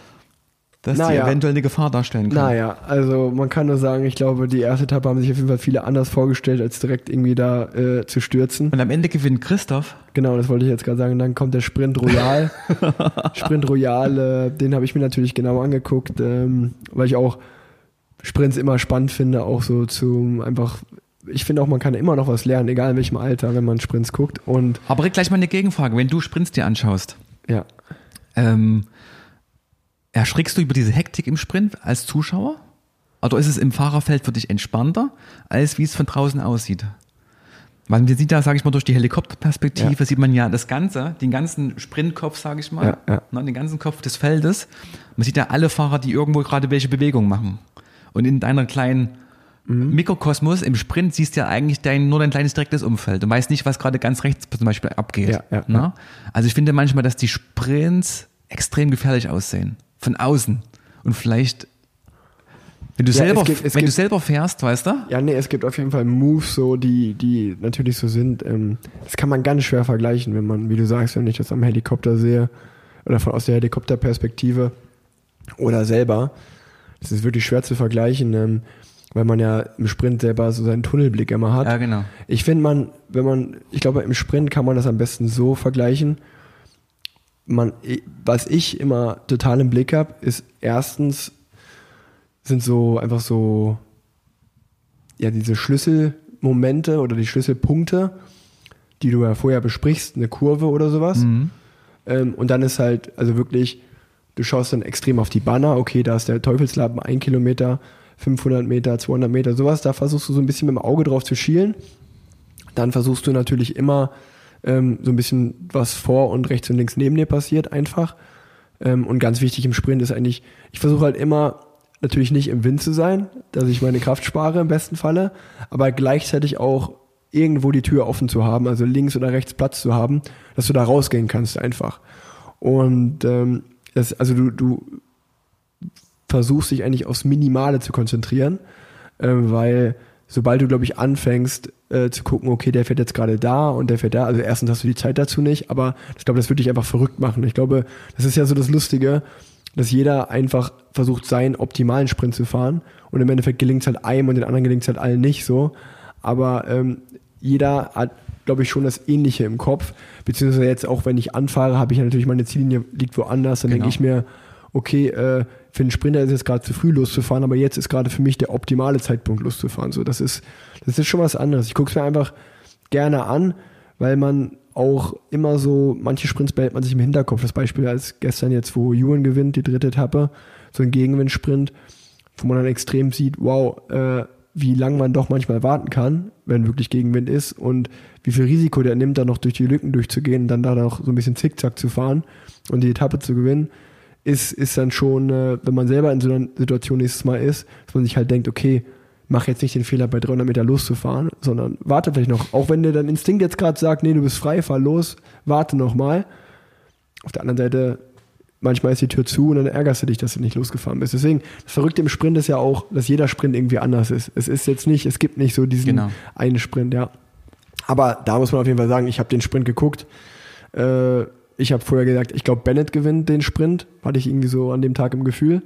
Dass Naja. die eventuell eine Gefahr darstellen können. Naja, also man kann nur sagen, ich glaube, die erste Etappe haben sich auf jeden Fall viele anders vorgestellt, als direkt irgendwie da äh, zu stürzen. Und am Ende gewinnt Christoph. Genau, das wollte ich jetzt gerade sagen. Dann kommt der Sprint Royal. Sprint Royal, äh, den habe ich mir natürlich genau angeguckt, ähm, weil ich auch Sprints immer spannend finde, auch so zum einfach. Ich finde auch, man kann immer noch was lernen, egal in welchem Alter, wenn man Sprints guckt. Und Aber gleich mal eine Gegenfrage. Wenn du Sprints dir anschaust, ja, Ähm, erschrickst du über diese Hektik im Sprint als Zuschauer? Oder ist es im Fahrerfeld für dich entspannter, als wie es von draußen aussieht? Weil man sieht da, sage ich mal, durch die Helikopterperspektive Ja. sieht man ja das Ganze, den ganzen Sprintkopf, sage ich mal, Ja, ja. Ne, den ganzen Kopf des Feldes. Man sieht ja alle Fahrer, die irgendwo gerade welche Bewegung machen. Und in deiner kleinen Mhm. Mikrokosmos im Sprint siehst du ja eigentlich dein, nur dein kleines direktes Umfeld. Du weißt nicht, was gerade ganz rechts zum Beispiel abgeht. Ne? Also ich finde manchmal, dass die Sprints extrem gefährlich aussehen. Von außen. Und vielleicht, wenn du, Ja, selber, es gibt- es wenn du gibt- selber fährst, weißt du? Ja, nee, es gibt auf jeden Fall Moves, so, die, die natürlich so sind. Ähm, das kann man ganz schwer vergleichen, wenn man, wie du sagst, wenn ich das am Helikopter sehe oder von aus der Helikopterperspektive oder selber. Das ist wirklich schwer zu vergleichen, ähm, weil man ja im Sprint selber so seinen Tunnelblick immer hat. Ja, genau. Ich finde man, wenn man, ich glaube, im Sprint kann man das am besten so vergleichen. Man, was ich immer total im Blick habe, ist erstens sind so einfach so ja diese Schlüsselmomente oder die Schlüsselpunkte, die du ja vorher besprichst, eine Kurve oder sowas. Mhm. Ähm, und dann ist halt, also wirklich, du schaust dann extrem auf die Banner, okay, da ist der Teufelslappen, ein Kilometer, 500 Meter, 200 Meter, sowas, da versuchst du so ein bisschen mit dem Auge drauf zu schielen. Dann versuchst du natürlich immer ähm, so ein bisschen, was vor und rechts und links neben dir passiert, einfach. Ähm, und ganz wichtig im Sprint ist eigentlich, ich versuche halt immer, natürlich nicht im Wind zu sein, dass ich meine Kraft spare im besten Falle, aber gleichzeitig auch irgendwo die Tür offen zu haben, also links oder rechts Platz zu haben, dass du da rausgehen kannst einfach. Und ähm, das, also du, du versuchst dich eigentlich aufs Minimale zu konzentrieren, ähm, weil sobald du, glaube ich, anfängst äh, zu gucken, okay, der fährt jetzt gerade da und der fährt da, also erstens hast du die Zeit dazu nicht, aber ich glaube, das würde dich einfach verrückt machen. Ich glaube, das ist ja so das Lustige, dass jeder einfach versucht, seinen optimalen Sprint zu fahren und im Endeffekt gelingt es halt einem und den anderen gelingt es halt allen nicht so. Aber ähm, jeder hat, glaube ich, schon das Ähnliche im Kopf. Beziehungsweise jetzt auch, wenn ich anfahre, habe ich ja natürlich meine Ziellinie liegt woanders. Dann Genau. denke ich mir, okay, äh, für einen Sprinter ist es gerade zu früh loszufahren, aber jetzt ist gerade für mich der optimale Zeitpunkt loszufahren. So, das ist, das ist schon was anderes. Ich gucke es mir einfach gerne an, weil man auch immer so, manche Sprints behält man sich im Hinterkopf. Das Beispiel als gestern jetzt, wo Ewan gewinnt, die dritte Etappe, so ein Gegenwindsprint, wo man dann extrem sieht, wow, äh, wie lang man doch manchmal warten kann, wenn wirklich Gegenwind ist und wie viel Risiko der nimmt, da noch durch die Lücken durchzugehen dann da noch so ein bisschen Zickzack zu fahren und die Etappe zu gewinnen, ist, ist dann schon, äh, wenn man selber in so einer Situation nächstes Mal ist, dass man sich halt denkt, okay, mach jetzt nicht den Fehler, bei 300 Meter loszufahren, sondern warte vielleicht noch. Auch wenn dir dein Instinkt jetzt gerade sagt, nee, du bist frei, fahr los, warte noch mal. Auf der anderen Seite, manchmal ist die Tür zu und dann ärgerst du dich, dass du nicht losgefahren bist. Deswegen, das Verrückte im Sprint ist ja auch, dass jeder Sprint irgendwie anders ist. Es ist jetzt nicht, es gibt nicht so diesen Genau. einen Sprint, ja. Aber da muss man auf jeden Fall sagen, ich habe den Sprint geguckt. Äh, ich habe vorher gesagt, ich glaube, Bennett gewinnt den Sprint. Hatte ich irgendwie so an dem Tag im Gefühl.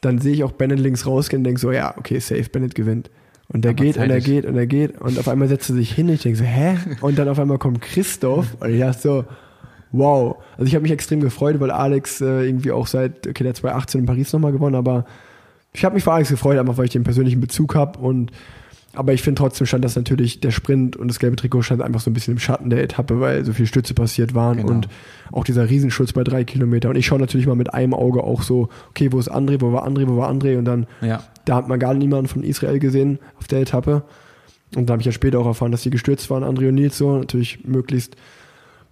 Dann sehe ich auch Bennett links rausgehen und denke so, ja, okay, safe, Bennett gewinnt. Und der Aber geht und er geht und er geht und auf einmal setzt er sich hin und ich denke so, hä? Und dann auf einmal kommt Christoph und ich dachte so, wow. Also ich habe mich extrem gefreut, weil Alex äh, irgendwie auch seit, okay, der hat 2018 in Paris nochmal gewonnen, aber ich habe mich für Alex gefreut, einfach weil ich den persönlichen Bezug habe und aber ich finde trotzdem stand das natürlich, der Sprint und das gelbe Trikot stand einfach so ein bisschen im Schatten der Etappe, weil so viele Stütze passiert waren Genau. und auch dieser Riesenschutz bei drei Kilometer. Und ich schaue natürlich mal mit einem Auge auch so, okay, wo ist André, wo war André, wo war André? Und dann, Ja. da hat man gar niemanden von Israel gesehen auf der Etappe. Und da habe ich ja später auch erfahren, dass die gestürzt waren, André und Nils so. Natürlich möglichst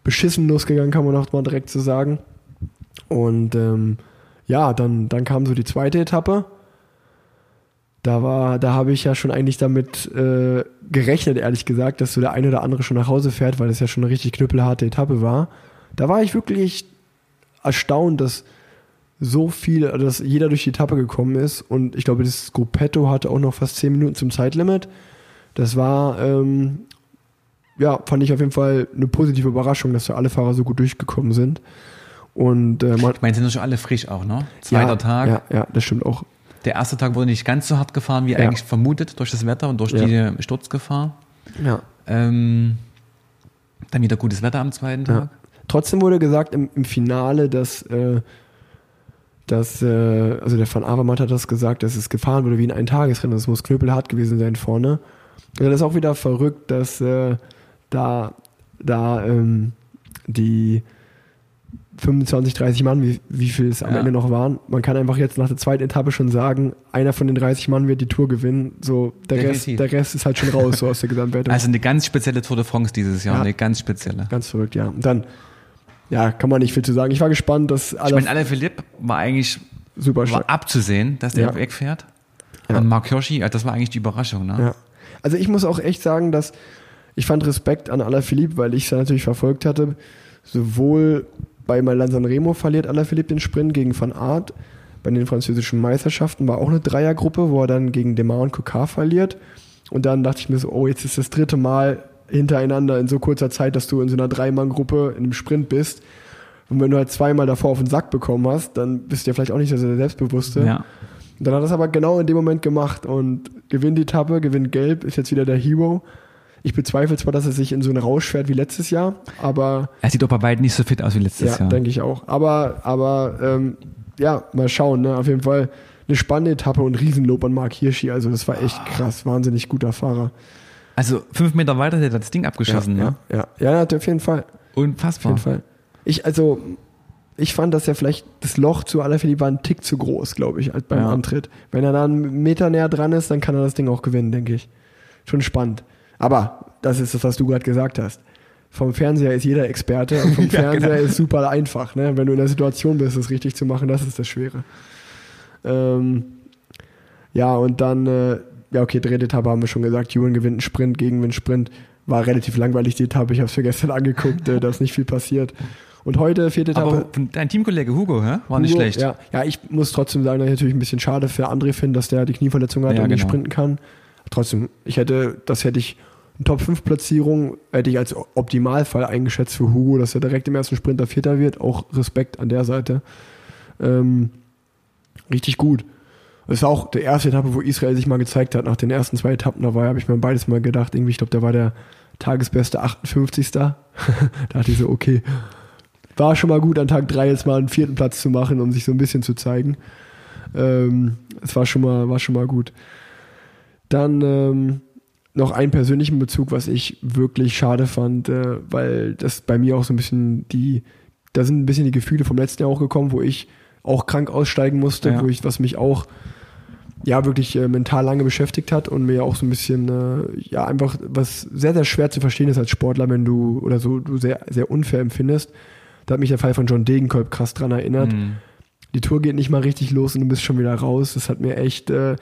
beschissen losgegangen, kann man auch mal direkt so sagen. Und ähm, ja, dann, dann kam so die zweite Etappe. Da war, da habe ich ja schon eigentlich damit äh, gerechnet, ehrlich gesagt, dass so der eine oder andere schon nach Hause fährt, weil das ja schon eine richtig knüppelharte Etappe war. Da war ich wirklich erstaunt, dass so viele, also dass jeder durch die Etappe gekommen ist und ich glaube, das Gruppetto hatte auch noch fast 10 Minuten zum Zeitlimit. Das war, ähm, ja, fand ich auf jeden Fall eine positive Überraschung, dass da alle Fahrer so gut durchgekommen sind. Und äh, man, Ich meine, sind doch schon alle frisch auch, ne? Zweiter ja, Tag. Ja, ja, das stimmt auch. Der erste Tag wurde nicht ganz so hart gefahren, wie Ja. eigentlich vermutet, durch das Wetter und durch Ja. die Sturzgefahr. Ja. Ähm, dann wieder gutes Wetter am zweiten Ja. Tag. Trotzdem wurde gesagt im, im Finale, dass, äh, dass äh, also der Van Avermaet hat das gesagt, dass es gefahren wurde wie ein Eintagesrennen. Das muss knüppelhart gewesen sein vorne. Also das ist auch wieder verrückt, dass äh, da, da ähm, die 25, 30 Mann, wie, wie viel es am Ja. Ende noch waren. Man kann einfach jetzt nach der zweiten Etappe schon sagen, einer von den 30 Mann wird die Tour gewinnen. So, der Rest, der Rest ist halt schon raus, so aus der Gesamtwertung. Also eine ganz spezielle Tour de France dieses Jahr, Ja. eine ganz spezielle. Ganz verrückt, ja. Und dann, ja, kann man nicht viel zu sagen. Ich war gespannt, dass Ich alle meine, Alain Philipp war eigentlich super war abzusehen, dass der Ja. wegfährt. Ja. Und Mark Hirschi, das war eigentlich die Überraschung. Ne? Ja. Also ich muss auch echt sagen, dass ich fand Respekt an Alaphilippe, weil ich es natürlich verfolgt hatte. Sowohl bei Milan Sanremo verliert Alaphilippe den Sprint gegen Van Aert. Bei den französischen Meisterschaften war auch eine Dreiergruppe, wo er dann gegen Demar und Kokar verliert. Und dann dachte ich mir so, oh, jetzt ist das dritte Mal hintereinander in so kurzer Zeit, dass du in so einer Dreimann-Gruppe in einem Sprint bist. Und wenn du halt zweimal davor auf den Sack bekommen hast, dann bist du ja vielleicht auch nicht so der Selbstbewusste. Ja. Und dann hat er es aber genau in dem Moment gemacht und gewinnt die Etappe, gewinnt Gelb, ist jetzt wieder der Hero. Ich bezweifle zwar, dass er sich in so einen Rausch fährt wie letztes Jahr, aber Er sieht auch bei weitem nicht so fit aus wie letztes ja, Jahr. denke ich auch. Aber, aber ähm, ja, mal schauen. Ne? Auf jeden Fall eine spannende Etappe und Riesenlob an Mark Hirschi. Also das war echt krass, wahnsinnig guter Fahrer. Also fünf Meter weiter hätte er das Ding abgeschossen. ja, ne? ja, ja, ja, auf jeden Fall. Auf Unfassbar. jeden Fall. Ich, also, ich fand, dass ja vielleicht das Loch zu Alaphilippe war ein Tick zu groß, glaube ich, als beim Ja. Antritt. Wenn er da einen Meter näher dran ist, dann kann er das Ding auch gewinnen, denke ich. Schon spannend. Aber das ist das, was du gerade gesagt hast. Vom Fernseher ist jeder Experte und vom Ja, Fernseher genau. ist super einfach. Ne? Wenn du in der Situation bist, das richtig zu machen, das ist das Schwere. Ähm, ja, und dann, äh, ja, okay, dritte Etappe haben wir schon gesagt. Ewan gewinnt einen Sprint gegen einen Sprint. War relativ langweilig die Etappe. Ich habe es für gestern angeguckt, äh, da ist nicht viel passiert. Und heute, vierte Etappe. Aber dein Teamkollege Hugo, hä? war nicht Hugo, schlecht. Ja, ja, ich muss trotzdem sagen, dass ich natürlich ein bisschen schade für André finde, dass der die Knieverletzung hat Ja, und nicht genau. sprinten kann. Trotzdem, ich hätte, das hätte ich, Top-5-Platzierung hätte ich als Optimalfall eingeschätzt für Hugo, dass er direkt im ersten Sprinter Vierter wird. Auch Respekt an der Seite. Ähm, richtig gut. Das ist auch der erste Etappe, wo Israel sich mal gezeigt hat. Nach den ersten zwei Etappen dabei habe ich mir beides mal gedacht. Irgendwie, ich glaube, der war der tagesbeste 58. da dachte ich so, okay, war schon mal gut, an Tag 3 jetzt mal einen vierten Platz zu machen, um sich so ein bisschen zu zeigen. Ähm, es war schon mal, war schon mal gut. Dann ähm, noch einen persönlichen Bezug, was ich wirklich schade fand, äh, weil das bei mir auch so ein bisschen die, da sind ein bisschen die Gefühle vom letzten Jahr auch gekommen, wo ich auch krank aussteigen musste, Ja. wo ich, was mich auch ja wirklich äh, mental lange beschäftigt hat und mir auch so ein bisschen äh, ja einfach was sehr sehr schwer zu verstehen ist als Sportler, wenn du oder so du sehr sehr unfair empfindest. Da hat mich der Fall von John Degenkolb krass dran erinnert. Mhm. Die Tour geht nicht mal richtig los und du bist schon wieder raus. Das hat mir echt äh,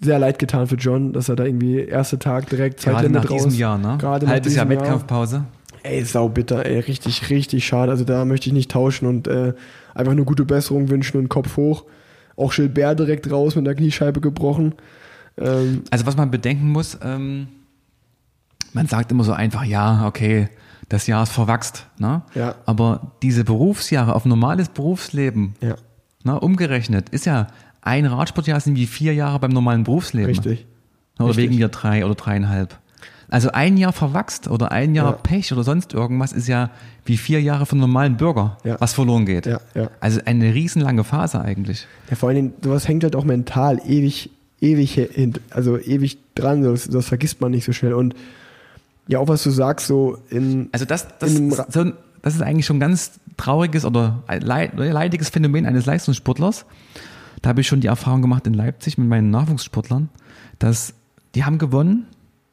sehr leid getan für John, dass er da irgendwie erste Tag direkt Gerade Zeitlimit nach raus. diesem Jahr, ne? Gerade nach Halbes Jahr. Wettkampfpause. Ey, sau bitter, ey, richtig, richtig schade. Also da möchte ich nicht tauschen und äh, einfach nur gute Besserung wünschen und Kopf hoch. Auch Gilbert direkt raus mit der Kniescheibe gebrochen. Ähm, Also was man bedenken muss, ähm, man sagt immer so einfach, ja, okay, das Jahr ist verwachst, ne? Ja. Aber diese Berufsjahre auf normales Berufsleben, ja, ne, umgerechnet, ist ja ein Radsportjahr sind wie vier Jahre beim normalen Berufsleben. richtig. Oder Richtig. wegen mir drei oder dreieinhalb. Also ein Jahr verwachst oder ein Jahr Ja. Pech oder sonst irgendwas ist ja wie vier Jahre einen normalen Bürger, Ja. was verloren geht. Ja, ja. Also eine riesenlange Phase eigentlich. Ja, vor allen Dingen, sowas hängt halt auch mental ewig, ewig hin, also ewig dran. Das, das vergisst man nicht so schnell. Und ja, auch was du sagst, so in. Also das, das, In so ein, das ist eigentlich schon ein ganz trauriges oder leidiges Phänomen eines Leistungssportlers. Da habe ich schon die Erfahrung gemacht in Leipzig mit meinen Nachwuchssportlern, dass die haben gewonnen,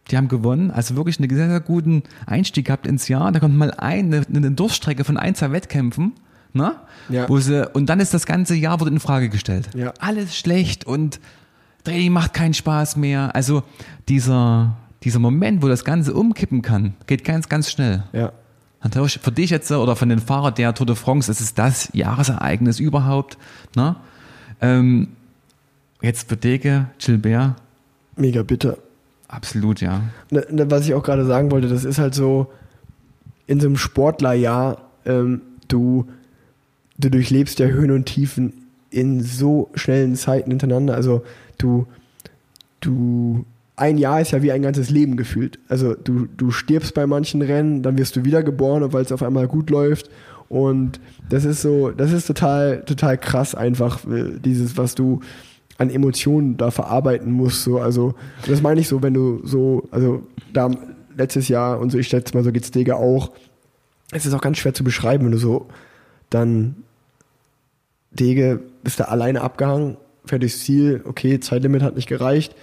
die haben gewonnen, also wirklich einen sehr, sehr guten Einstieg gehabt ins Jahr. Da kommt mal eine, eine Durststrecke von ein, zwei Wettkämpfen, ne? Ja. Wo sie, und dann ist das ganze Jahr wurde in Frage gestellt. Ja. Alles schlecht und Training macht keinen Spaß mehr. Also dieser, dieser Moment, wo das Ganze umkippen kann, geht ganz, ganz schnell. ja, Natürlich für dich jetzt oder von den Fahrern der Tour de France ist es das Jahresereignis überhaupt. Ne? Ähm, jetzt für Dege, Gilbert, mega bitter. absolut, ja. Ne, ne, was ich auch gerade sagen wollte, das ist halt so, in so einem Sportlerjahr, ähm, du, du durchlebst ja Höhen und Tiefen in so schnellen Zeiten hintereinander. Also du, du, ein Jahr ist ja wie ein ganzes Leben gefühlt. Also du, du stirbst bei manchen Rennen, dann wirst du wiedergeboren, weil es auf einmal gut läuft. Und das ist so, das ist total, total krass einfach, äh, dieses, was du an Emotionen da verarbeiten musst. So. Also, das meine ich so, wenn du so, also da letztes Jahr und so, ich schätze mal, so geht's Dega auch. Es ist auch ganz schwer zu beschreiben, wenn du so dann Dege ist da alleine abgehangen, fährt durchs Ziel, okay, Zeitlimit hat nicht gereicht.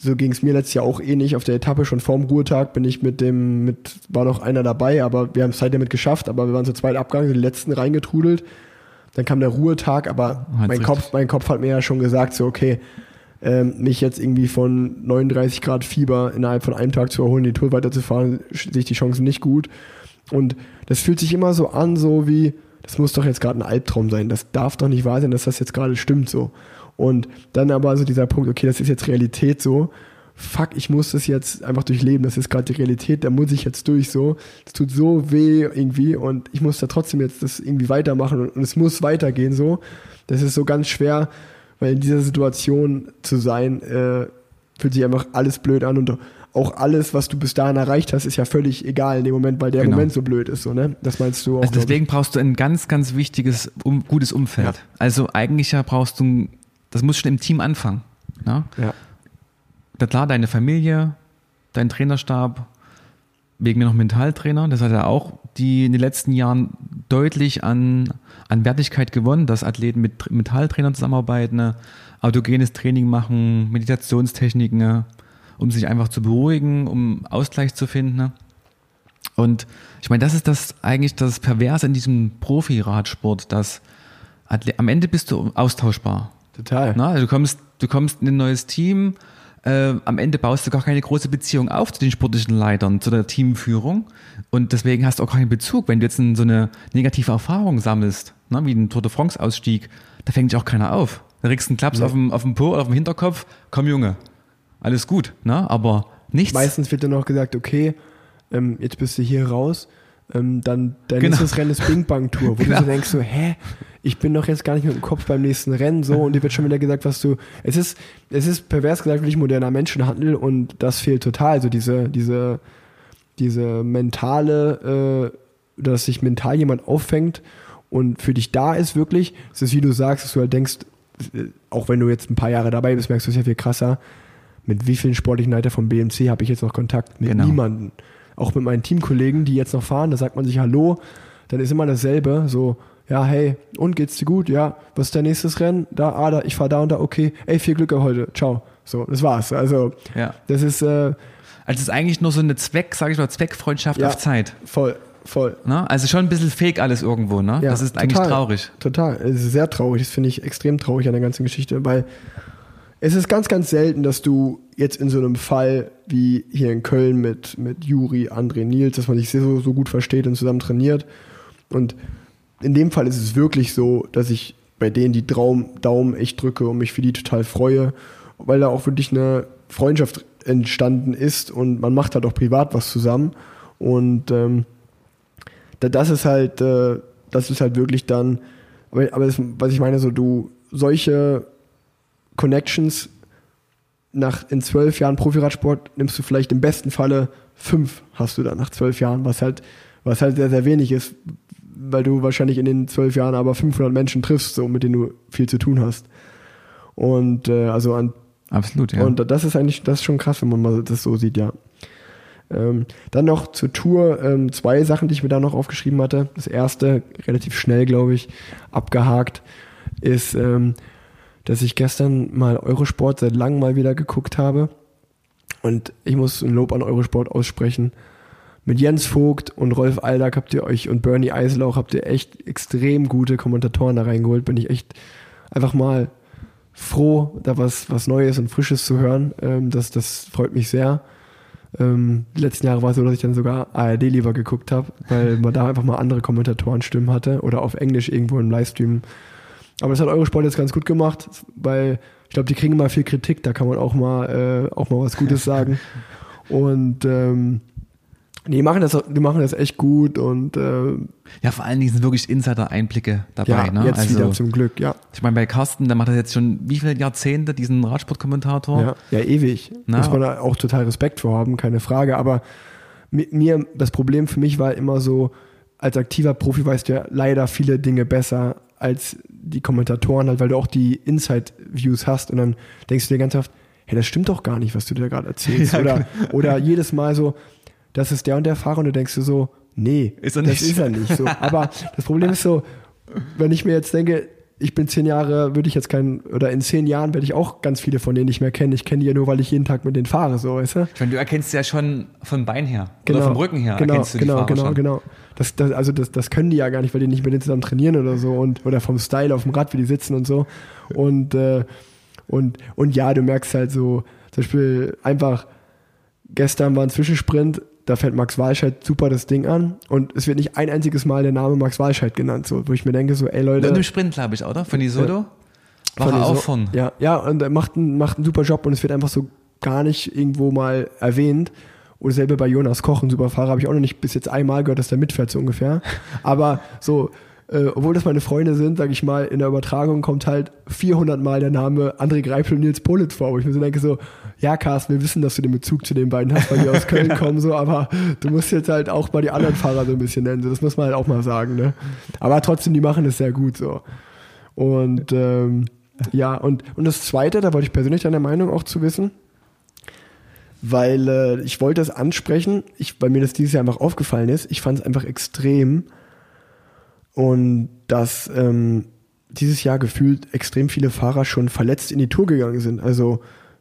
So ging es mir letztes Jahr auch ähnlich. Auf der Etappe schon vorm Ruhetag bin ich mit dem, mit, war noch einer dabei, aber wir haben es Zeitlimit geschafft, aber wir waren zu zweit abgegangen, die letzten reingetrudelt. Dann kam der Ruhetag, aber Hat's mein Kopf, mein Kopf hat mir ja schon gesagt, so, okay, ähm, mich jetzt irgendwie von 39 Grad Fieber innerhalb von einem Tag zu erholen, die Tour weiterzufahren, sehe ich die Chancen nicht gut. Und das fühlt sich immer so an, so wie, das muss doch jetzt gerade ein Albtraum sein. Das darf doch nicht wahr sein, dass das jetzt gerade stimmt so. Und dann aber so dieser Punkt, okay, das ist jetzt Realität so. Fuck, ich muss das jetzt einfach durchleben. Das ist gerade die Realität, da muss ich jetzt durch so. Es tut so weh irgendwie und ich muss da trotzdem jetzt das irgendwie weitermachen und, und es muss weitergehen so. Das ist so ganz schwer, weil in dieser Situation zu sein, äh, fühlt sich einfach alles blöd an und auch alles, was du bis dahin erreicht hast, ist ja völlig egal in dem Moment, weil der Genau. Moment so blöd ist, so, ne? Das meinst du auch. Also deswegen brauchst du ein ganz, ganz wichtiges, um, gutes Umfeld. Ja. Also eigentlich ja brauchst du, ein- das muss schon im Team anfangen. Ne? Ja. Na klar, deine Familie, dein Trainerstab, wegen mir noch Mentaltrainer, das hat er auch die in den letzten Jahren deutlich an, an Wertigkeit gewonnen, dass Athleten mit Tr- Mentaltrainern zusammenarbeiten, ne, autogenes Training machen, Meditationstechniken, ne, um sich einfach zu beruhigen, um Ausgleich zu finden. ne. Und ich meine, das ist das eigentlich das Perverse in diesem Profi-Radsport, dass am Ende bist du austauschbar. Total. Na, also du kommst, du kommst in ein neues Team, äh, am Ende baust du gar keine große Beziehung auf zu den sportlichen Leitern, zu der Teamführung und deswegen hast du auch keinen Bezug. Wenn du jetzt in so eine negative Erfahrung sammelst, ne, wie ein Tour de France-Ausstieg, da fängt dich auch keiner auf. Da kriegst du einen Klaps auf, dem, auf dem Po oder auf dem Hinterkopf, komm Junge, alles gut, ne? aber nichts. Meistens wird dann noch gesagt, okay, ähm, jetzt bist du hier raus, ähm, dann dein Genau. nächstes Rennen ist Bing Bang Tour, wo Genau. du so denkst so, hä, ich bin doch jetzt gar nicht mit dem Kopf beim nächsten Rennen so und dir wird schon wieder gesagt, was du, es ist, es ist pervers gesagt wirklich moderner Menschenhandel und das fehlt total, so diese, diese, diese mentale, äh, dass sich mental jemand auffängt und für dich da ist wirklich, es ist wie du sagst, dass du halt denkst, äh, auch wenn du jetzt ein paar Jahre dabei bist, merkst du es ja viel krasser, mit wie vielen sportlichen Leiter vom BMC habe ich jetzt noch Kontakt? Mit Genau. niemanden. Auch mit meinen Teamkollegen, die jetzt noch fahren, da sagt man sich Hallo, dann ist immer dasselbe, so, ja, hey, und geht's dir gut? Ja, was ist dein nächstes Rennen? Da, ah, da, ich fahr da und da, okay, ey, viel Glück heute, ciao. So, das war's. Also, Ja. das ist äh, Also es ist eigentlich nur so eine Zweck, sage ich mal, Zweckfreundschaft Ja. auf Zeit. voll, voll. Ne? Also schon ein bisschen fake alles irgendwo, ne? Ja, das ist eigentlich total. traurig. Total. Es ist sehr traurig. Das finde ich extrem traurig an der ganzen Geschichte, weil es ist ganz, ganz selten, dass du jetzt in so einem Fall wie hier in Köln mit, mit Juri, André, Nils, dass man sich so, so gut versteht und zusammen trainiert. Und in dem Fall ist es wirklich so, dass ich bei denen die Traum, Daumen echt drücke und mich für die total freue, weil da auch wirklich eine Freundschaft entstanden ist und man macht halt auch privat was zusammen. Und ähm, da- das ist halt, äh, das ist halt wirklich dann, aber, aber das, was ich meine, so du, solche Connections nach in zwölf Jahren Profiradsport nimmst du vielleicht im besten Falle fünf hast du dann nach zwölf Jahren, was halt, was halt sehr, sehr wenig ist, weil du wahrscheinlich in den zwölf Jahren aber 500 Menschen triffst, so, mit denen du viel zu tun hast. Und äh, also an Absolut, ja. und das ist eigentlich, das ist schon krass, wenn man mal das so sieht, ja. Ähm, dann noch zur Tour ähm, zwei Sachen, die ich mir da noch aufgeschrieben hatte. Das erste, relativ schnell, glaube ich, abgehakt, ist, ähm, dass ich gestern mal Eurosport seit langem mal wieder geguckt habe. Und ich muss ein Lob an Eurosport aussprechen. Mit Jens Vogt und Rolf Aldag habt ihr euch und Bernie Eiselauch habt ihr echt extrem gute Kommentatoren da reingeholt. Bin ich echt einfach mal froh, da was, was Neues und Frisches zu hören. Ähm, das, das freut mich sehr. Ähm, die letzten Jahre war es so, dass ich dann sogar ARD lieber geguckt habe, weil man da einfach mal andere Kommentatorenstimmen hatte oder auf Englisch irgendwo im Livestream. Aber das hat Eurosport jetzt ganz gut gemacht, weil ich glaube, die kriegen immer viel Kritik, da kann man auch mal, äh, auch mal was Gutes sagen. Und ähm, die machen das, die machen das echt gut und äh, ja, vor allen Dingen sind wirklich Insider-Einblicke dabei. ja, ne? jetzt also, wieder zum Glück, ja. ich meine, bei Carsten, der macht das jetzt schon wie viele Jahrzehnte, diesen Radsportkommentator? Ja, ja ewig. Na. Muss man da auch total Respekt vor haben, keine Frage. Aber mit mir, das Problem für mich war immer so, als aktiver Profi weißt du ja leider viele Dinge besser als die Kommentatoren, halt, weil du auch die Inside-Views hast und dann denkst du dir ganz oft, hey, das stimmt doch gar nicht, was du dir gerade erzählst. Ja, oder, oder jedes Mal so, das ist der und der Fahrer und du denkst dir so, Nee, Ist er das nicht. ist er nicht so. Aber das Problem ist so, wenn ich mir jetzt denke, ich bin zehn Jahre, würde ich jetzt keinen, oder in zehn Jahren werde ich auch ganz viele von denen nicht mehr kennen. Ich kenne die ja nur, weil ich jeden Tag mit denen fahre, so, weißt du? Ich meine, du erkennst ja schon vom Bein her oder vom Rücken her genau, erkennst du die genau, Fahrer genau, schon. genau. Das, das, also das, das können die ja gar nicht, weil die nicht mit denen zusammen trainieren oder so und oder vom Style auf dem Rad, wie die sitzen und so. Und äh, und und ja, du merkst halt so, zum Beispiel einfach gestern war ein Zwischensprint, da fährt Max Walscheid super das Ding an und es wird nicht ein einziges Mal der Name Max Walscheid genannt, so wo ich mir denke so, ey Leute, Und im Sprint, glaube ich, oder? Von Isodo? War von er auch von. Ja, ja, und er macht einen, macht einen super Job und es wird einfach so gar nicht irgendwo mal erwähnt. Oder selber bei Jonas Koch, ein super Fahrer, habe ich auch noch nicht bis jetzt einmal gehört, dass der mitfährt, so ungefähr. Aber so, äh, obwohl das meine Freunde sind, sage ich mal, in der Übertragung kommt halt 400 Mal der Name André Greipel und Nils Politz vor, wo ich mir so denke, so, ja, Carsten, wir wissen, dass du den Bezug zu den beiden hast, weil die aus Köln kommen, so, aber du musst jetzt halt auch mal die anderen Fahrer so ein bisschen nennen, so, das muss man halt auch mal sagen, ne? Aber trotzdem, die machen es sehr gut, so. Und ähm, ja, und, und das Zweite, da wollte ich persönlich deine Meinung auch zu wissen, weil äh, ich wollte es ansprechen, ich, weil mir das dieses Jahr einfach aufgefallen ist. Ich fand es einfach extrem und dass ähm, dieses Jahr gefühlt extrem viele Fahrer schon verletzt in die Tour gegangen sind. Also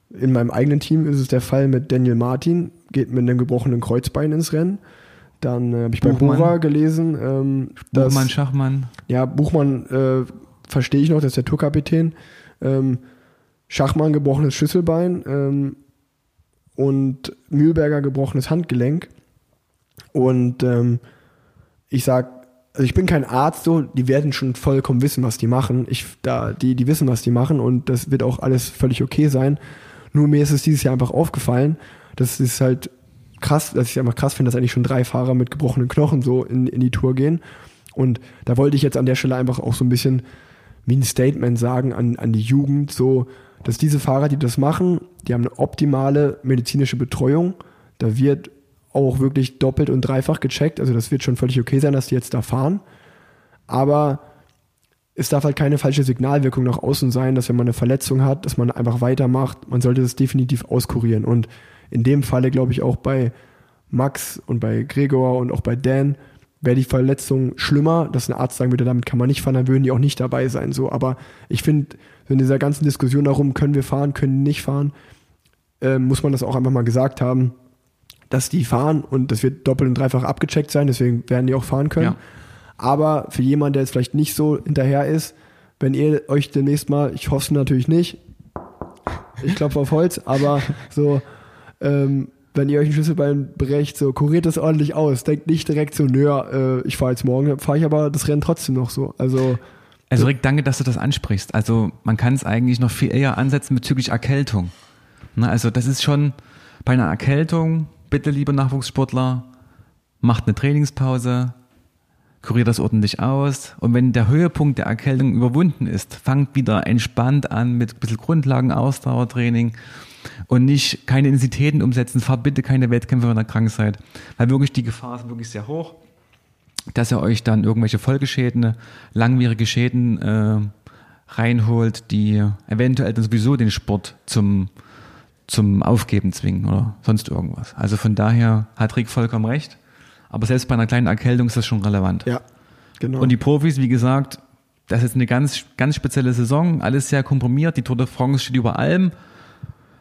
in meinem eigenen Team ist es der Fall mit Daniel Martin, geht mit einem gebrochenen Kreuzbein ins Rennen. Dann äh, habe ich bei Buchmann. Bora gelesen, ähm, dass Buchmann, Schachmann. ja, Buchmann äh, verstehe ich noch, das ist der Tourkapitän. Ähm, Schachmann gebrochenes Schlüsselbein ähm, und Mühlberger gebrochenes Handgelenk. Und ähm, ich sag, also ich bin kein Arzt, so, die werden schon vollkommen wissen, was die machen. Ich, da, die, die wissen, was die machen und das wird auch alles völlig okay sein. Nur mir ist es dieses Jahr einfach aufgefallen, das ist halt krass, dass ich einfach krass finde, dass eigentlich schon drei Fahrer mit gebrochenen Knochen so in, in die Tour gehen. Und da wollte ich jetzt an der Stelle einfach auch so ein bisschen wie ein Statement sagen an, an die Jugend, so, dass diese Fahrer, die das machen, die haben eine optimale medizinische Betreuung. Da wird auch wirklich doppelt und dreifach gecheckt. Also das wird schon völlig okay sein, dass die jetzt da fahren. Aber es darf halt keine falsche Signalwirkung nach außen sein, dass wenn man eine Verletzung hat, dass man einfach weitermacht. Man sollte das definitiv auskurieren. Und in dem Falle glaube ich auch bei Max und bei Gregor und auch bei Dan wäre die Verletzung schlimmer, dass ein Arzt sagen würde, damit kann man nicht fahren, dann würden die auch nicht dabei sein. So, aber ich finde, in dieser ganzen Diskussion darum, können wir fahren, können nicht fahren, äh, muss man das auch einfach mal gesagt haben, dass die fahren und das wird doppelt und dreifach abgecheckt sein, deswegen werden die auch fahren können. Ja. Aber für jemanden, der jetzt vielleicht nicht so hinterher ist, wenn ihr euch demnächst mal, ich hoffe es natürlich nicht, ich klopfe auf Holz, aber so, ähm, wenn ihr euch ein Schlüsselbein brecht, so kuriert das ordentlich aus. Denkt nicht direkt so, nö, äh, ich fahre jetzt morgen, fahre ich aber das Rennen trotzdem noch so. Also Also Rick, danke, dass du das ansprichst. Also man kann es eigentlich noch viel eher ansetzen bezüglich Erkältung. Na, also das ist schon bei einer Erkältung, bitte liebe Nachwuchssportler, macht eine Trainingspause, kuriert das ordentlich aus und wenn der Höhepunkt der Erkältung überwunden ist, fangt wieder entspannt an mit ein bisschen Grundlagen, Ausdauertraining und nicht keine Intensitäten umsetzen, fahrt bitte keine Wettkämpfe, wenn ihr krank seid, weil wirklich die Gefahr ist wirklich sehr hoch dass ihr euch dann irgendwelche Folgeschäden, langwierige Schäden äh, reinholt, die eventuell dann sowieso den Sport zum, zum Aufgeben zwingen oder sonst irgendwas. Also von daher hat Rick vollkommen recht. Aber selbst bei einer kleinen Erkältung ist das schon relevant. ja, genau. Und die Profis, wie gesagt, das ist eine ganz, ganz spezielle Saison, alles sehr komprimiert. Die Tour de France steht über allem.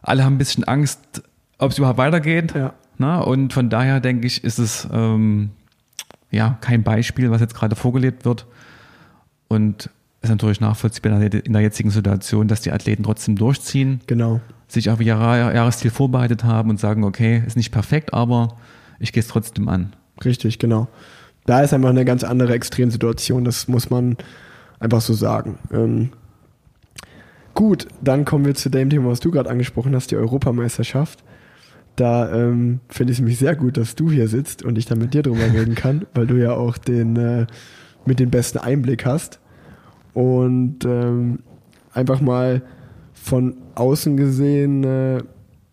Alle haben ein bisschen Angst, ob es überhaupt weitergeht. Ja. Na, und von daher denke ich, ist es ähm, ja kein Beispiel, was jetzt gerade vorgelebt wird. Und ist natürlich nachvollziehbar in der jetzigen Situation, dass die Athleten trotzdem durchziehen, genau. Sich auf ihr Jahr- Jahresziel vorbereitet haben und sagen, okay, ist nicht perfekt, aber ich gehe es trotzdem an. Richtig, genau. Da ist einfach eine ganz andere Extremsituation, das muss man einfach so sagen. Ähm, gut, dann kommen wir zu dem Thema, was du gerade angesprochen hast, die Europameisterschaft. Da ähm, finde ich es nämlich sehr gut, dass du hier sitzt und ich da mit dir drüber reden kann, weil du ja auch den äh, mit den besten Einblick hast. Und ähm, einfach mal von außen gesehen, äh,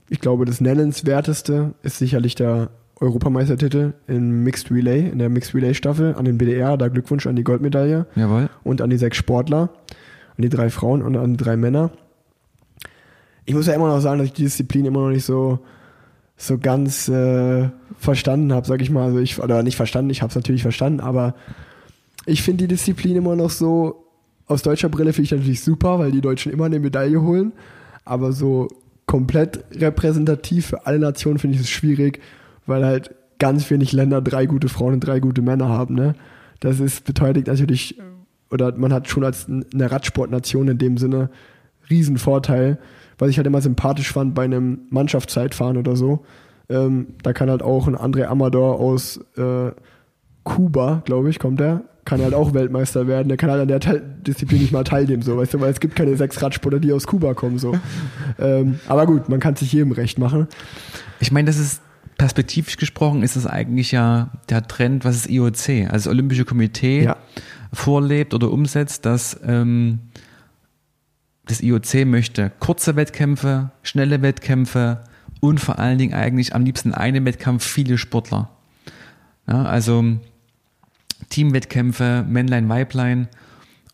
ich glaube, das Nennenswerteste ist sicherlich der Europameistertitel im Mixed Relay, in der Mixed Relay Staffel an den BDR. Da Glückwunsch an die Goldmedaille Jawohl. und an die sechs Sportler, an die drei Frauen und an die drei Männer. Ich muss ja immer noch sagen, dass ich die Disziplin immer noch nicht so, so ganz äh, verstanden habe, sag ich mal. Also ich, oder nicht verstanden, ich habe es natürlich verstanden, aber ich finde die Disziplin immer noch so, aus deutscher Brille finde ich natürlich super, weil die Deutschen immer eine Medaille holen, aber so komplett repräsentativ für alle Nationen finde ich es schwierig, weil halt ganz wenig Länder drei gute Frauen und drei gute Männer haben, ne? Das ist beteiligt natürlich, oder man hat schon als eine Radsportnation in dem Sinne riesen Vorteil, was ich halt immer sympathisch fand bei einem Mannschaftszeitfahren oder so. Ähm, da kann halt auch ein André Amador aus äh, Kuba, glaube ich, kommt der, kann halt auch Weltmeister werden. Der kann halt an der Teil Disziplin nicht mal teilnehmen, so, weißt du, weil es gibt keine sechs Radsportler, die aus Kuba kommen, so. ähm, aber gut, man kann sich jedem recht machen. Ich meine, das ist perspektivisch gesprochen, ist das eigentlich ja der Trend, was das IOC, also das Olympische Komitee, Ja. vorlebt oder umsetzt, dass ähm, das IOC möchte kurze Wettkämpfe, schnelle Wettkämpfe und vor allen Dingen eigentlich am liebsten einen Wettkampf viele Sportler. Ja, also Teamwettkämpfe, Männlein, Weiblein.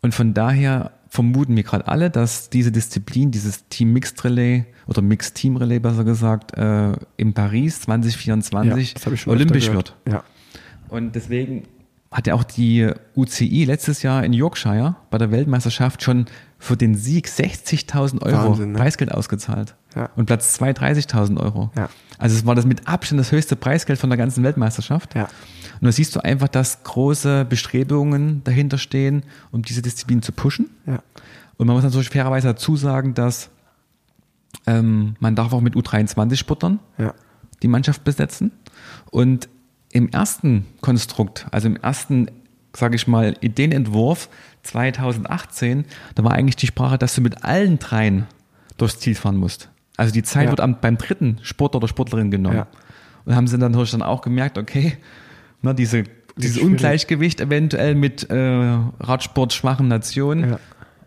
Und von daher vermuten wir gerade alle, dass diese Disziplin, dieses Team Mixed Relay oder Mixed Team Relay besser gesagt, äh, in Paris 2024 das hab ich schon olympisch wird. gehört. Und deswegen hat ja auch die UCI letztes Jahr in Yorkshire bei der Weltmeisterschaft schon für den Sieg 60.000 Euro Wahnsinn, ne? Preisgeld ausgezahlt. Ja. Und Platz 2 30.000 Euro. Ja. Also es war das mit Abstand das höchste Preisgeld von der ganzen Weltmeisterschaft. Ja. Und da siehst du einfach, dass große Bestrebungen dahinter stehen, um diese Disziplin zu pushen. Ja. Und man muss natürlich fairerweise dazu sagen, dass ähm, man darf auch mit U23-Sportlern Ja. die Mannschaft besetzen. Und im ersten Konstrukt, also im ersten, sage ich mal, Ideenentwurf 2018, da war eigentlich die Sprache, dass du mit allen dreien durchs Ziel fahren musst. Also die Zeit Ja. wird am, beim dritten Sportler oder Sportlerin genommen. Ja. Und haben sie dann natürlich dann auch gemerkt, okay, na, diese, dieses schwierig. Ungleichgewicht eventuell mit äh, Radsport-schwachen Nationen, Ja.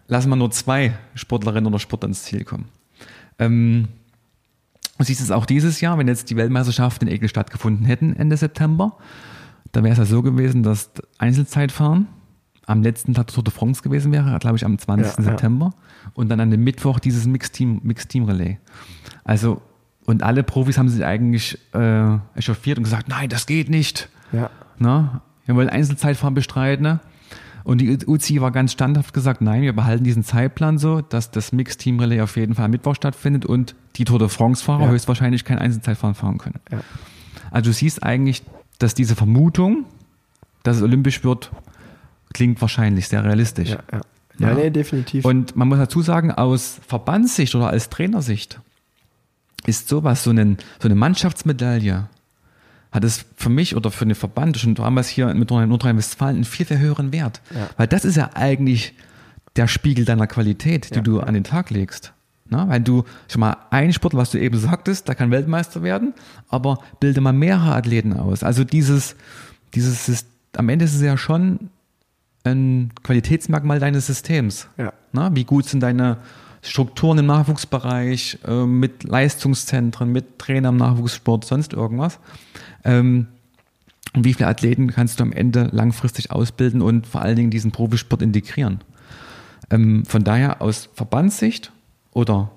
lassen wir nur zwei Sportlerinnen oder Sportler ins Ziel kommen. Ähm, du siehst es auch dieses Jahr, wenn jetzt die Weltmeisterschaften in Ekel stattgefunden hätten Ende September, dann wäre es ja so gewesen, dass Einzelzeitfahren am letzten Tag der Tour de France gewesen wäre, glaube ich am 20. Ja, ja. September und dann an dem Mittwoch dieses Mixed-Team Mixed -Team Relay. Also und alle Profis haben sich eigentlich äh, echauffiert und gesagt, nein, das geht nicht. Ja. Na, wir wollen Einzelzeitfahren bestreiten. Ne? Und die UCI war ganz standhaft gesagt, nein, wir behalten diesen Zeitplan so, dass das Mixed Team Relay auf jeden Fall am Mittwoch stattfindet und die Tour de France Fahrer Ja. höchstwahrscheinlich kein Einzelzeitfahren fahren können. Ja. Also du siehst eigentlich, dass diese Vermutung, dass es olympisch wird, klingt wahrscheinlich sehr realistisch. Ja, ja. Ja, Ja. nee, definitiv. Und man muss dazu sagen, aus Verbandssicht oder als Trainersicht ist sowas, so, einen, so eine Mannschaftsmedaille, hat es für mich oder für den Verband, schon damals hier mit Nordrhein-Westfalen, einen viel, viel höheren Wert. Ja. Weil das ist ja eigentlich der Spiegel deiner Qualität, die Ja, du an den Tag legst. Na, weil du, schon mal, ein Sportler, was du eben sagtest, der kann Weltmeister werden, aber bilde mal mehrere Athleten aus. Also dieses, dieses, Sys- am Ende ist es ja schon ein Qualitätsmerkmal deines Systems. Ja. Na, wie gut sind deine Strukturen im Nachwuchsbereich, äh, mit Leistungszentren, mit Trainer im Nachwuchssport, sonst irgendwas? Ähm, und wie viele Athleten kannst du am Ende langfristig ausbilden und vor allen Dingen diesen Profisport integrieren? Ähm, von daher aus Verbandssicht oder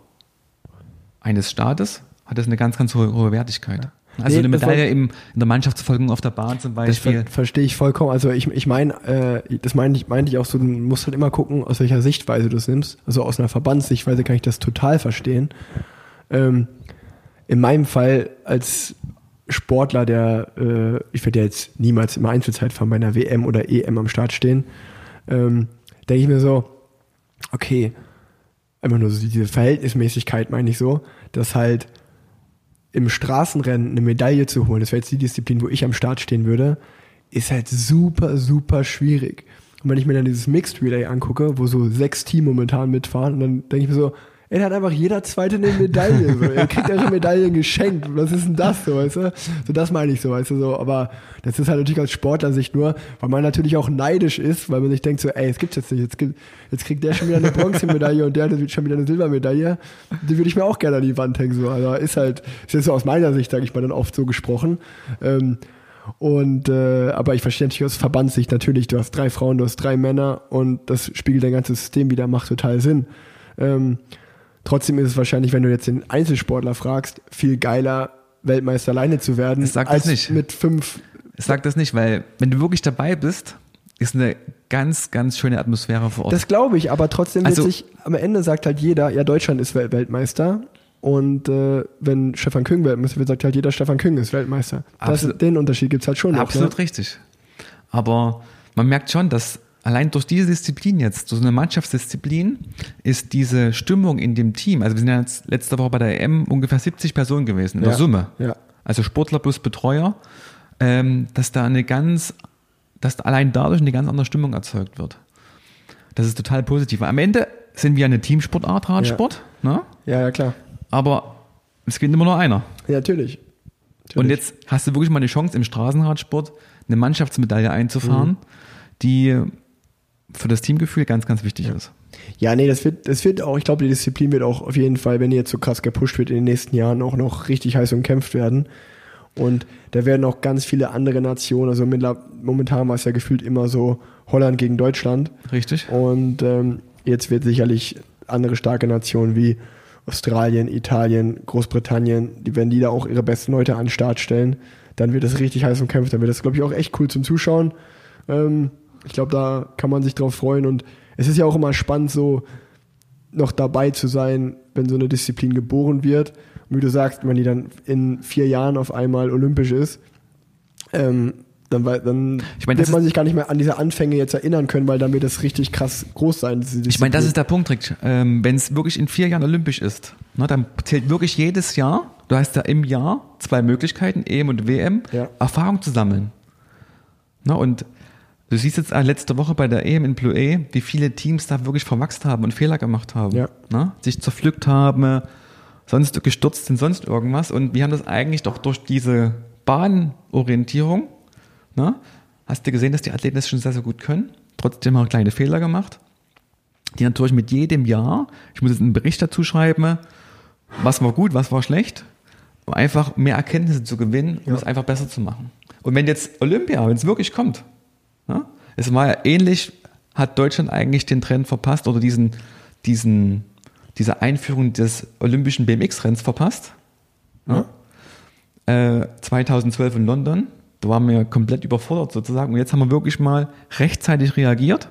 eines Staates hat das eine ganz, ganz hohe, hohe Wertigkeit. Also Nee, eine das Medaille im, in der Mannschaftsverfolgung auf der Bahn zum Das Beispiel. ver verstehe ich vollkommen. Also ich, ich meine, äh, das meinte ich, meinte ich auch so, du musst halt immer gucken, aus welcher Sichtweise du es nimmst. Also aus einer Verbandssichtweise kann ich das total verstehen. Ähm, in meinem Fall als Sportler, der, äh, ich werde ja jetzt niemals im Einzelzeitfahren bei einer WM oder EM am Start stehen, ähm, denke ich mir so, okay, einfach nur so diese Verhältnismäßigkeit meine ich so, dass halt im Straßenrennen eine Medaille zu holen, das wäre jetzt die Disziplin, wo ich am Start stehen würde, ist halt super, super schwierig. Und wenn ich mir dann dieses Mixed Relay angucke, wo so sechs Teams momentan mitfahren, und dann denke ich mir so, ey, hat einfach jeder Zweite eine Medaille. So. Ihr kriegt eure Medaillen geschenkt. Was ist denn das so, weißt du? So, das meine ich so, weißt du, so. Aber das ist halt natürlich aus Sportlersicht nur, weil man natürlich auch neidisch ist, weil man sich denkt so, ey, es gibt's jetzt nicht. Jetzt, gibt, jetzt kriegt der schon wieder eine Bronzemedaille und der hat schon wieder eine Silbermedaille. Die würde ich mir auch gerne an die Wand hängen, so. Also ist halt, ist jetzt so aus meiner Sicht, sage ich mal, dann oft so gesprochen. Ähm, und äh, aber ich verstehe natürlich aus Verbandssicht natürlich, du hast drei Frauen, du hast drei Männer und das spiegelt dein ganzes System wieder, macht total Sinn. Ähm, trotzdem ist es wahrscheinlich, wenn du jetzt den Einzelsportler fragst, viel geiler, Weltmeister alleine zu werden, Ich sag das als nicht. mit fünf. Ich sag das nicht, weil wenn du wirklich dabei bist, ist eine ganz, ganz schöne Atmosphäre vor Ort. Das glaube ich, aber trotzdem wird Also- sich, am Ende sagt halt jeder, ja, Deutschland ist Wel- Weltmeister. Und äh, wenn Stefan Küng Weltmeister wird, sagt halt jeder, Stefan Küng ist Weltmeister. Das, Absolut. den Unterschied gibt's halt schon noch. Absolut Ne? richtig. Aber man merkt schon, dass allein durch diese Disziplin jetzt, durch so eine Mannschaftsdisziplin, ist diese Stimmung in dem Team, also wir sind ja jetzt letzte Woche bei der EM ungefähr 70 Personen gewesen, in der Ja. Summe. Ja. Also Sportler plus Betreuer, ähm, dass da eine ganz, dass allein dadurch eine ganz andere Stimmung erzeugt wird. Das ist total positiv. Am Ende sind wir eine Teamsportart, Radsport, ne? Ja, ja, klar. aber es gewinnt immer nur einer. Ja, natürlich. Und Natürlich. jetzt hast du wirklich mal die Chance, im Straßenradsport eine Mannschaftsmedaille einzufahren, Mhm. die für das Teamgefühl ganz, ganz wichtig ist. Ja, nee, das wird, das wird auch, ich glaube, die Disziplin wird auch auf jeden Fall, wenn die jetzt so krass gepusht wird, in den nächsten Jahren auch noch richtig heiß umkämpft werden. Und da werden auch ganz viele andere Nationen, also momentan war es ja gefühlt immer so Holland gegen Deutschland. Richtig? Und ähm, jetzt wird sicherlich andere starke Nationen wie Australien, Italien, Großbritannien, die, wenn die da auch ihre besten Leute an den Start stellen, dann wird es richtig heiß umkämpft. Dann wird das, glaube ich, auch echt cool zum Zuschauen. Ähm, ich glaube, da kann man sich drauf freuen. Und es ist ja auch immer spannend, so noch dabei zu sein, wenn so eine Disziplin geboren wird. Und wie du sagst, wenn die dann in vier Jahren auf einmal olympisch ist, ähm, dann, dann Ich meine, wird man sich gar nicht mehr an diese Anfänge jetzt erinnern können, weil dann wird das richtig krass groß sein. Ich meine, das ist der Punkt, Rick. Ähm, Wenn es wirklich in vier Jahren olympisch ist, ne, dann zählt wirklich jedes Jahr, du hast ja im Jahr zwei Möglichkeiten, EM und WM, Ja. Erfahrung zu sammeln. Ne, und du siehst jetzt äh, letzte Woche bei der EM in Plouay, wie viele Teams da wirklich verwachst haben und Fehler gemacht haben. Ja. Ne, sich zerpflückt haben, sonst gestürzt sind, sonst irgendwas. Und wir haben das eigentlich doch durch diese Bahnorientierung, ne, hast du gesehen, dass die Athleten das schon sehr, sehr gut können. Trotzdem haben kleine Fehler gemacht die natürlich mit jedem Jahr, ich muss jetzt einen Bericht dazu schreiben, was war gut, was war schlecht, um einfach mehr Erkenntnisse zu gewinnen, um es einfach besser zu machen. Und wenn jetzt Olympia, wenn es wirklich kommt, ja, es war ja ähnlich, hat Deutschland eigentlich den Trend verpasst oder diesen, diesen, diese Einführung des olympischen BMX-Renns verpasst. Ja? Äh, 2012 in London, da waren wir komplett überfordert sozusagen. Und jetzt haben wir wirklich mal rechtzeitig reagiert,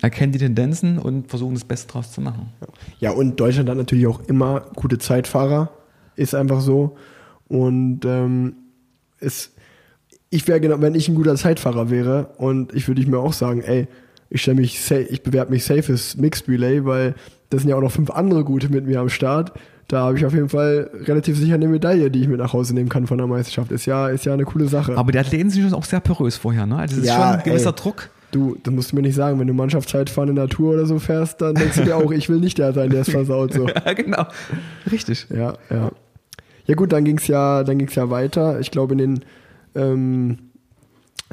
erkennen die Tendenzen und versuchen das Beste draus zu machen. Ja, und Deutschland hat natürlich auch immer gute Zeitfahrer. Ist einfach so. Und ähm, es, ich wäre genau, wenn ich ein guter Zeitfahrer wäre und ich würde ich mir auch sagen, ey, ich stelle mich, sa- ich bewerbe mich safe fürs Mixed Relay, weil das sind ja auch noch fünf andere gute mit mir am Start. Da habe ich auf jeden Fall relativ sicher eine Medaille, die ich mit nach Hause nehmen kann von der Meisterschaft. Ist ja, ist ja eine coole Sache. Aber die Athleten sind schon auch sehr porös vorher, ne? Also es ist Ja, schon ein gewisser ey. Druck. Du, das musst du mir nicht sagen, wenn du Mannschaftszeitfahren in der Tour oder so fährst, dann denkst du dir auch, ich will nicht der sein, der es versaut. So. Ja, genau. Richtig. Ja, ja. Ja gut, dann ging's ja, dann ging's ja weiter. Ich glaube in den ähm,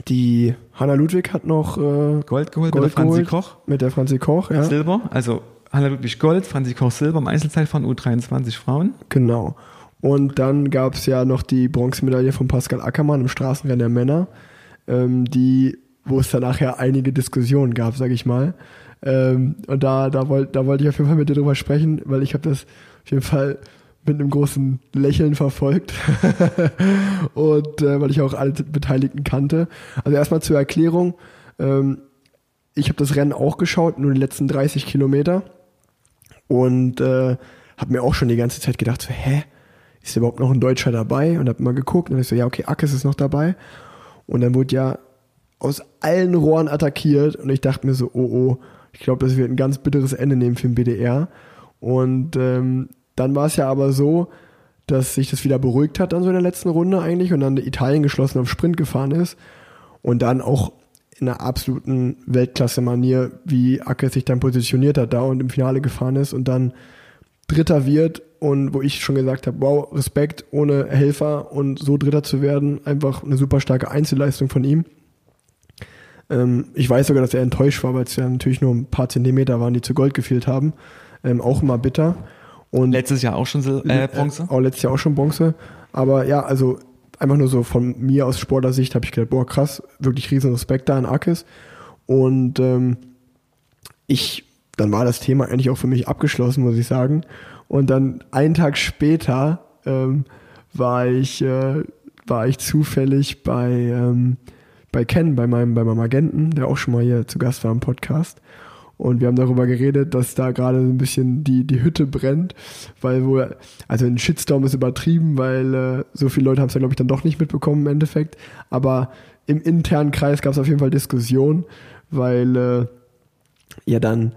die Hanna Ludwig hat noch äh, Gold geholt mit Gold der Franzi. Koch. mit der Franzi Koch, ja. Silber, also Hanna Ludwig Gold, Franzi Koch Silber im Einzelzeit von U23 Frauen. Genau. Und dann gab's ja noch die Bronzemedaille von Pascal Ackermann im Straßenrennen der Männer, ähm, die, wo es dann nachher einige Diskussionen gab, sag ich mal. Ähm, und da, da wollte da wollte ich auf jeden Fall mit dir drüber sprechen, weil ich habe das auf jeden Fall mit einem großen Lächeln verfolgt und äh, weil ich auch alle Beteiligten kannte. Also erstmal zur Erklärung, ähm, ich habe das Rennen auch geschaut, nur die letzten 30 Kilometer und äh, habe mir auch schon die ganze Zeit gedacht, so, hä, ist überhaupt noch ein Deutscher dabei? Und habe mal geguckt und ich so, ja, okay, Ackes ist noch dabei. Und dann wurde ja aus allen Rohren attackiert und ich dachte mir so, oh, oh, ich glaube, das wird ein ganz bitteres Ende nehmen für den BDR. Und ähm, dann war es ja aber so, dass sich das wieder beruhigt hat dann so in der letzten Runde eigentlich und dann Italien geschlossen auf Sprint gefahren ist und dann auch in einer absoluten Weltklasse-Manier, wie Ackes sich dann positioniert hat da und im Finale gefahren ist und dann Dritter wird und wo ich schon gesagt habe, wow, Respekt ohne Helfer und so Dritter zu werden, einfach eine super starke Einzelleistung von ihm. Ähm, ich weiß sogar, dass er enttäuscht war, weil es ja natürlich nur ein paar Zentimeter waren, die zu Gold gefehlt haben. Ähm, auch immer bitter. Und Letztes Jahr auch schon Sil äh, Bronze. auch letztes Jahr auch schon Bronze. Aber ja, also einfach nur so von mir aus Sportlersicht habe ich gedacht, boah, krass, wirklich riesen Respekt da an Akis. Und ähm, ich, dann war das Thema eigentlich auch für mich abgeschlossen, muss ich sagen. Und dann einen Tag später ähm, war ich, äh, war ich zufällig bei, ähm, bei Ken, bei meinem, bei meinem Agenten, der auch schon mal hier zu Gast war im Podcast. Und wir haben darüber geredet, dass da gerade so ein bisschen die, die Hütte brennt, weil wohl, also ein Shitstorm ist übertrieben, weil äh, so viele Leute haben es ja, glaube ich, dann doch nicht mitbekommen im Endeffekt. Aber im internen Kreis gab es auf jeden Fall Diskussion, weil äh, ja dann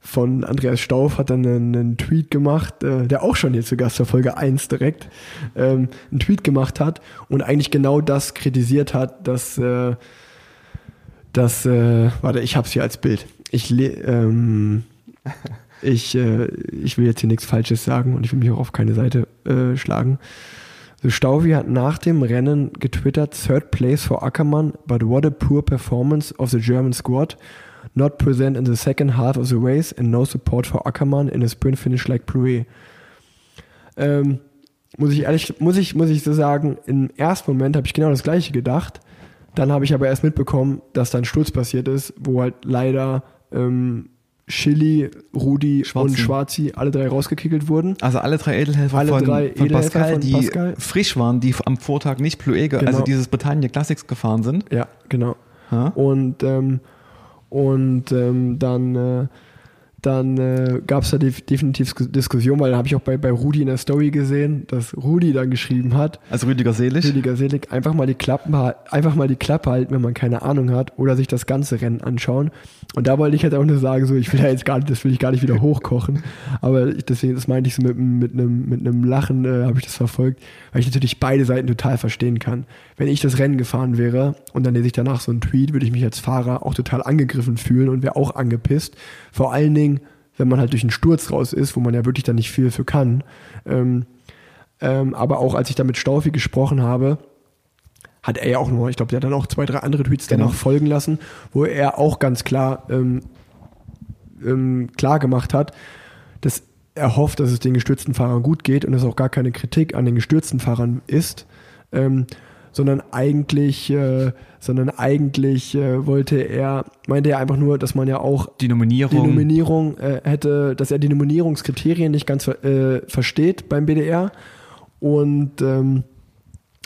von Andreas Stauf hat dann einen, einen Tweet gemacht, äh, der auch schon hier zu Gast war, Folge 1 direkt, ähm, einen Tweet gemacht hat und eigentlich genau das kritisiert hat, dass, äh, dass äh, warte, ich hab's hier als Bild. Ich, ähm, ich, äh, ich will jetzt hier nichts Falsches sagen und ich will mich auch auf keine Seite äh, schlagen. So, Stauvi hat nach dem Rennen getwittert, Third place for Ackermann, but what a poor performance of the German squad. Not present in the second half of the race and no support for Ackermann in a sprint finish like Plouet. Ähm, muss ich ehrlich, muss ich, muss ich so sagen, im ersten Moment habe ich genau das gleiche gedacht. Dann habe ich aber erst mitbekommen, dass da ein Sturz passiert ist, wo halt leider ähm, Chili, Rudi Schwarzi. und Schwarzi alle drei rausgekickelt wurden. Also alle drei Edelhelfer Alle von, drei von Edelhelfer Pascal, von die Pascal. frisch waren, die am Vortag nicht Plouet, ge- Genau. also dieses Bretagne Classics gefahren sind. Ja, genau. Ja? Und, ähm, und ähm, dann, äh, dann äh, gab es da def definitiv Dis- Diskussion, weil da habe ich auch bei, bei Rudi in der Story gesehen, dass Rudi dann geschrieben hat, Also Rüdiger Selig. Rüdiger Selig, einfach mal die Klappen, einfach mal die Klappe halten, wenn man keine Ahnung hat, oder sich das ganze Rennen anschauen. Und da wollte ich halt auch nur sagen, so, ich will ja jetzt gar nicht, das will ich gar nicht wieder hochkochen. Aber ich, deswegen, das meinte ich so mit, einem- mit einem, mit einem Lachen, äh, habe ich das verfolgt, weil ich natürlich beide Seiten total verstehen kann. Wenn ich das Rennen gefahren wäre und dann lese ich danach so einen Tweet, würde ich mich als Fahrer auch total angegriffen fühlen und wäre auch angepisst. Vor allen Dingen, wenn man halt durch einen Sturz raus ist, wo man ja wirklich dann nicht viel für kann. Ähm, ähm, aber auch als ich da mit Staufi gesprochen habe, hat er ja auch noch, ich glaube, der hat dann auch zwei, drei andere Tweets Genau. danach folgen lassen, wo er auch ganz klar ähm, ähm, klar gemacht hat, dass er hofft, dass es den gestürzten Fahrern gut geht und es auch gar keine Kritik an den gestürzten Fahrern ist, ähm, sondern eigentlich, äh, sondern eigentlich äh, wollte er, meinte er einfach nur, dass man ja auch Die die Nominierung. Nominierung äh, hätte, dass er die Nominierungskriterien nicht ganz äh, versteht beim BDR und ähm,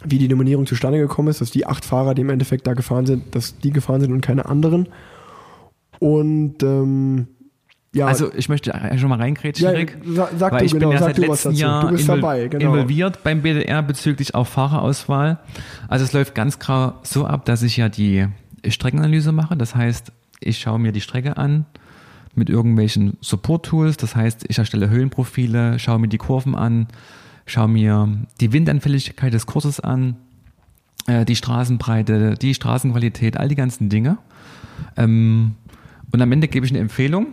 wie die Nominierung zustande gekommen ist, dass die acht Fahrer, die im Endeffekt da gefahren sind, dass die gefahren sind und keine anderen. Und ähm, ja, also ich möchte schon mal reingrätschen, ja, Rick. sa- sag Weil ich bin genau, ja sag seit letztem. Jahr du bist invol- dabei, genau. involviert beim BDR bezüglich auch Fahrerauswahl. Also es läuft ganz klar so ab, dass ich ja die Streckenanalyse mache. Das heißt, ich schaue mir die Strecke an mit irgendwelchen Support-Tools. Das heißt, ich erstelle Höhenprofile, schaue mir die Kurven an, schaue mir die Windanfälligkeit des Kurses an, äh, die Straßenbreite, die Straßenqualität, all die ganzen Dinge. Ähm, und am Ende gebe ich eine Empfehlung,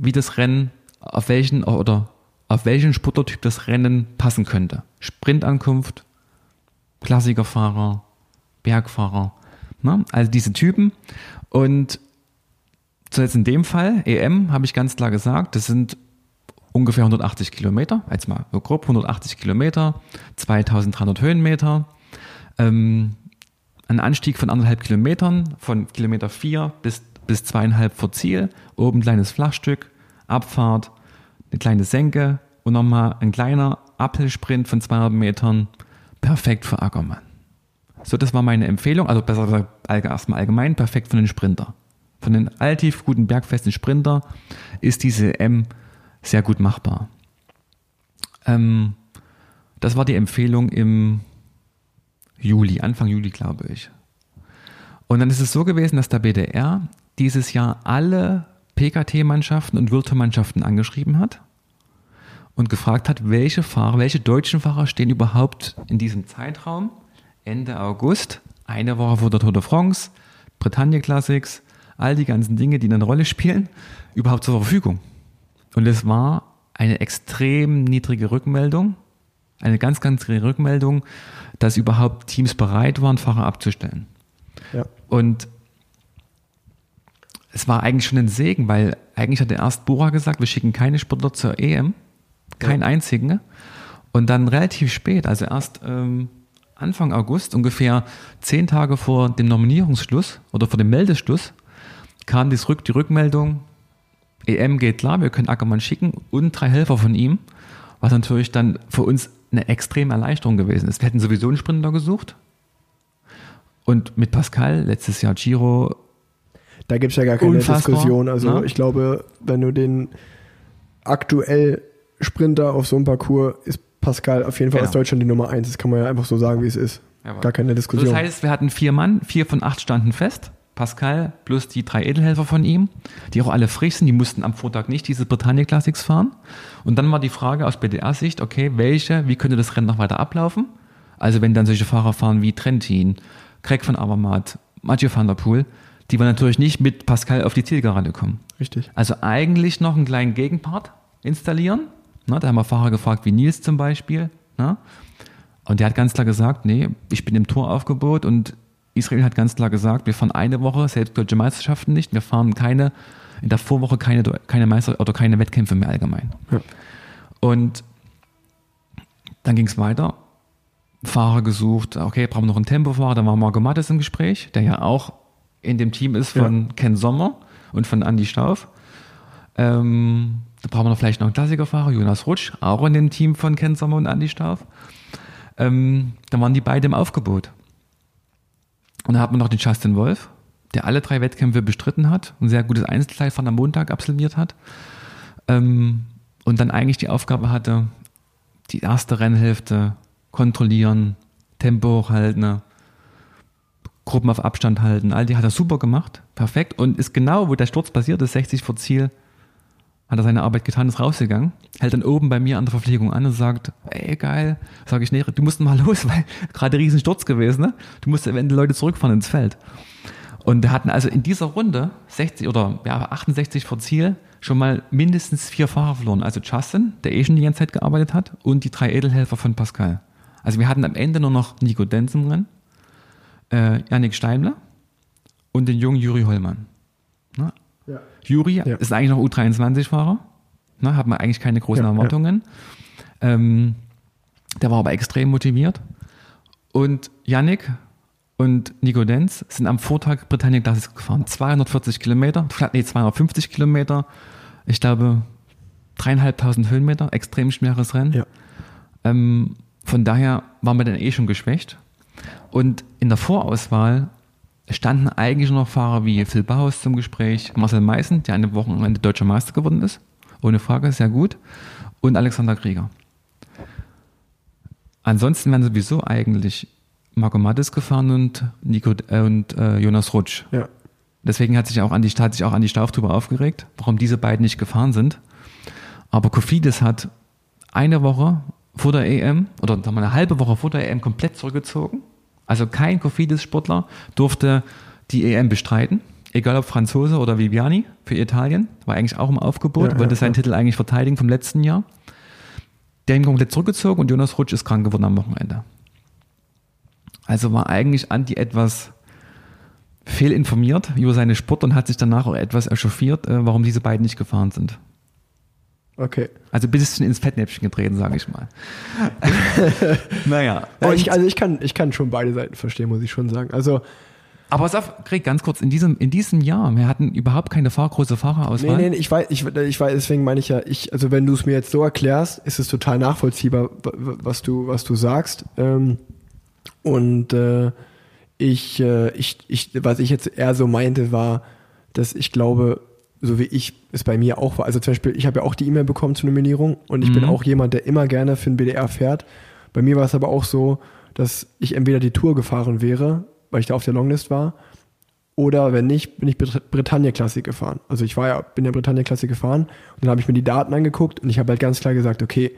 wie das Rennen, auf welchen oder auf welchen Sportlertyp das Rennen passen könnte. Sprintankunft, Klassikerfahrer, Bergfahrer, ne? also diese Typen. Und so jetzt in dem Fall, EM, habe ich ganz klar gesagt, das sind ungefähr 180 Kilometer, jetzt mal grob 180 Kilometer, 2300 Höhenmeter, ähm, ein Anstieg von anderthalb Kilometern, von Kilometer vier bis, bis zweieinhalb vor Ziel, oben ein kleines Flachstück, Abfahrt, eine kleine Senke und nochmal ein kleiner Uphill-Sprint von 200 Metern, perfekt für Ackermann. So, das war meine Empfehlung, also besser gesagt erstmal allgemein, perfekt für den Sprinter. Von den alltief guten bergfesten Sprinter ist diese M sehr gut machbar. Ähm, das war die Empfehlung im Juli, Anfang Juli, glaube ich. Und dann ist es so gewesen, dass der BDR dieses Jahr alle PKT-Mannschaften und Virtu-Mannschaften angeschrieben hat und gefragt hat, welche Fahrer, welche deutschen Fahrer stehen überhaupt in diesem Zeitraum, Ende August, eine Woche vor der Tour de France, Bretagne Classics, all die ganzen Dinge, die eine Rolle spielen, überhaupt zur Verfügung. Und es war eine extrem niedrige Rückmeldung, eine ganz, ganz geringe Rückmeldung, dass überhaupt Teams bereit waren, Fahrer abzustellen. ja. Und es war eigentlich schon ein Segen, weil eigentlich hatte erst Bora gesagt, wir schicken keine Sportler zur EM, keinen einzigen. Und dann relativ spät, also erst ähm, Anfang August, ungefähr zehn Tage vor dem Nominierungsschluss oder vor dem Meldeschluss, kam die, Rück die Rückmeldung, EM geht klar, wir können Ackermann schicken und drei Helfer von ihm, was natürlich dann für uns eine extreme Erleichterung gewesen ist. Wir hätten sowieso einen Sprinter gesucht. Und mit Pascal, letztes Jahr Giro, Da gibt's ja gar keine Unfassbar, Diskussion. Also ne? ich glaube, wenn du den aktuell Sprinter auf so einem Parcours ist Pascal auf jeden Fall Genau. aus Deutschland die Nummer eins. Das kann man ja einfach so sagen, wie es ist. Gar keine So, Diskussion. das heißt, wir hatten vier Mann, vier von acht standen fest. Pascal plus die drei Edelhelfer von ihm, die auch alle frisch sind, die mussten am Vortag nicht diese Britannia Classics fahren. Und dann war die Frage aus BDR-Sicht, okay, welche, wie könnte das Rennen noch weiter ablaufen? Also wenn dann solche Fahrer fahren wie Trentin, Craig von Avermaet, Mathieu van der Poel, die wir natürlich nicht mit Pascal auf die Zielgerade kommen. Richtig. Also eigentlich noch einen kleinen Gegenpart installieren. Ne, da haben wir Fahrer gefragt, wie Nils zum Beispiel. Ne? Und der hat ganz klar gesagt, nee, ich bin im Touraufgebot und Israel hat ganz klar gesagt, wir fahren eine Woche, selbst deutsche Meisterschaften nicht, wir fahren keine, in der Vorwoche keine, keine Meister oder keine Wettkämpfe mehr allgemein. Ja. Und dann ging es weiter. Fahrer gesucht, okay, brauchen wir noch einen Tempofahrer, da war Marco Mattes im Gespräch, der ja auch in dem Team ist von Ken Sommer und von Andy Stauf. Ähm, da brauchen wir noch vielleicht noch einen Klassikerfahrer, Jonas Rutsch, auch in dem Team von Ken Sommer und Andy Stauf. Ähm, dann waren die beide im Aufgebot. Und dann hat man noch den Justin Wolf, der alle drei Wettkämpfe bestritten hat, ein sehr gutes Einzelzeitfahren am Montag absolviert hat. Ähm, und dann eigentlich die Aufgabe hatte, die erste Rennhälfte kontrollieren, Tempo hochhalten, Gruppen auf Abstand halten. All die hat er super gemacht, perfekt. Und ist genau, wo der Sturz passiert ist, 60 vor Ziel, hat er seine Arbeit getan, ist rausgegangen, hält dann oben bei mir an der Verpflegung an und sagt, ey geil, sage ich, nee, du musst mal los, weil gerade riesen Sturz gewesen, ne? Du musst eventuell Leute zurückfahren ins Feld. Und wir hatten also in dieser Runde 60 oder ja, 68 vor Ziel schon mal mindestens vier Fahrer verloren. Also Justin, der eh schon die ganze Zeit gearbeitet hat, und die drei Edelhelfer von Pascal. Also wir hatten am Ende nur noch Nico Denz im Rennen, äh, Yannick Steimler und den jungen Juri Hollmann. Ne? Ja. Juri Ja. ist eigentlich noch U23-Fahrer, ne, hat man eigentlich keine großen Ja, ja. Erwartungen. Ähm, der war aber extrem motiviert. Und Yannick und Nico Denz sind am Vortag Britannia Classics gefahren. 240 Kilometer, nee, 250 Kilometer, ich glaube dreieinhalbtausend Höhenmeter, extrem schweres Rennen. Ja. Ähm, von daher waren wir dann eh schon geschwächt. Und in der Vorauswahl standen eigentlich noch Fahrer wie Phil Bauhaus zum Gespräch, Marcel Meißen, der eine Wochenende deutscher Meister geworden ist, ohne Frage, sehr gut, und Alexander Krieger. Ansonsten wären sowieso eigentlich Marco Mattes gefahren und, Nico, äh, und äh, Jonas Rutsch. Ja. Deswegen hat sich auch Andi, hat sich auch Andi Stauf darüber aufgeregt, warum diese beiden nicht gefahren sind. Aber Kofidis hat eine Woche vor der EM oder sagen wir eine halbe Woche vor der EM komplett zurückgezogen. Also kein Kofidis-Sportler durfte die EM bestreiten, egal ob Franzose oder Viviani für Italien, war eigentlich auch im Aufgebot, Ja, wollte ja, seinen ja. Titel eigentlich verteidigen vom letzten Jahr. Der ihn komplett zurückgezogen und Jonas Rutsch ist krank geworden am Wochenende. Also war eigentlich Andi etwas fehlinformiert über seine Sport und hat sich danach auch etwas echauffiert, äh, warum diese beiden nicht gefahren sind. Okay. Also ein bisschen ins Fettnäpfchen getreten, sage ich mal. naja. Ja, ich, also ich kann, ich kann schon beide Seiten verstehen, muss ich schon sagen. Also, aber pass auf, Krieg, ganz kurz, in diesem, in diesem Jahr, wir hatten überhaupt keine Fahr große Fahrerauswahl. nee, nee, ich weiß, ich, ich weiß, deswegen meine ich ja, ich, also wenn du es mir jetzt so erklärst, ist es total nachvollziehbar, wa- wa- was du, was du sagst. Ähm, und äh, ich, äh, ich, ich, was ich jetzt eher so meinte, war, dass ich glaube, so wie ich es bei mir auch war. Also zum Beispiel, ich habe ja auch die E-Mail bekommen zur Nominierung und ich bin Mhm. auch jemand, der immer gerne für den BDR fährt. Bei mir war es aber auch so, dass ich entweder die Tour gefahren wäre, weil ich da auf der Longlist war, oder wenn nicht, bin ich Brit- Britannia Classic gefahren. Also ich war ja, bin ja Britannia Classic gefahren und dann habe ich mir die Daten angeguckt und ich habe halt ganz klar gesagt, okay,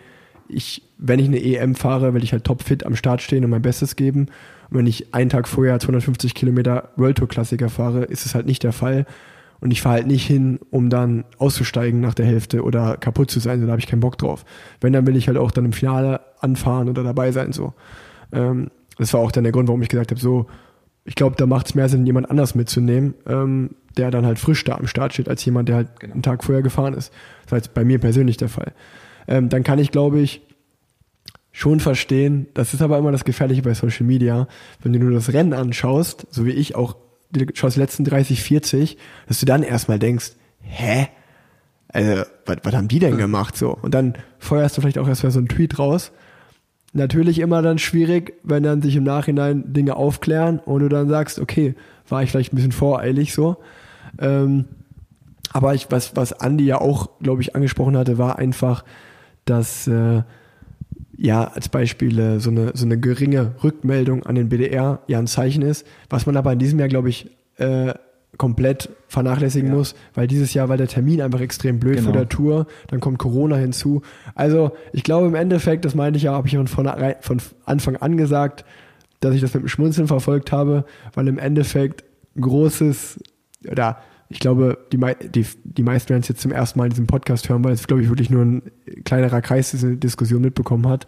ich, wenn ich eine EM fahre, will ich halt topfit am Start stehen und mein Bestes geben. Und wenn ich einen Tag vorher 250 Kilometer World Tour Klassiker fahre, ist es halt nicht der Fall. Und ich fahre halt nicht hin, um dann auszusteigen nach der Hälfte oder kaputt zu sein, so, da habe ich keinen Bock drauf. Wenn, dann will ich halt auch dann im Finale anfahren oder dabei sein, so. Ähm, das war auch dann der Grund, warum ich gesagt habe, so, ich glaube, da macht es mehr Sinn, jemand anders mitzunehmen, ähm, der dann halt frisch da am Start steht, als jemand, der halt Genau. einen Tag vorher gefahren ist. Das war jetzt bei mir persönlich der Fall. Ähm, dann kann ich, glaube ich, schon verstehen, das ist aber immer das Gefährliche bei Social Media, wenn du nur das Rennen anschaust, so wie ich auch, schaust die letzten 30, 40, dass du dann erstmal denkst, hä? Also, was, was haben die denn gemacht so? Und dann feuerst du vielleicht auch erstmal so einen Tweet raus, natürlich immer dann schwierig, wenn dann sich im Nachhinein Dinge aufklären und du dann sagst, okay, war ich vielleicht ein bisschen voreilig so. Ähm, aber ich, was, was Andi ja auch, glaube ich, angesprochen hatte, war einfach, dass äh, ja als Beispiel äh, so, eine, so eine geringe Rückmeldung an den BDR ja ein Zeichen ist, was man aber in diesem Jahr, glaube ich, äh, komplett vernachlässigen Ja. muss, weil dieses Jahr war der Termin einfach extrem blöd Genau. vor der Tour, dann kommt Corona hinzu. Also ich glaube im Endeffekt, das meinte ich ja, habe ich von, von Anfang an gesagt, dass ich das mit dem Schmunzeln verfolgt habe, weil im Endeffekt großes, oder ich glaube, die, die, die meisten werden es jetzt zum ersten Mal in diesem Podcast hören, weil es, glaube ich, wirklich nur ein kleinerer Kreis diese Diskussion mitbekommen hat.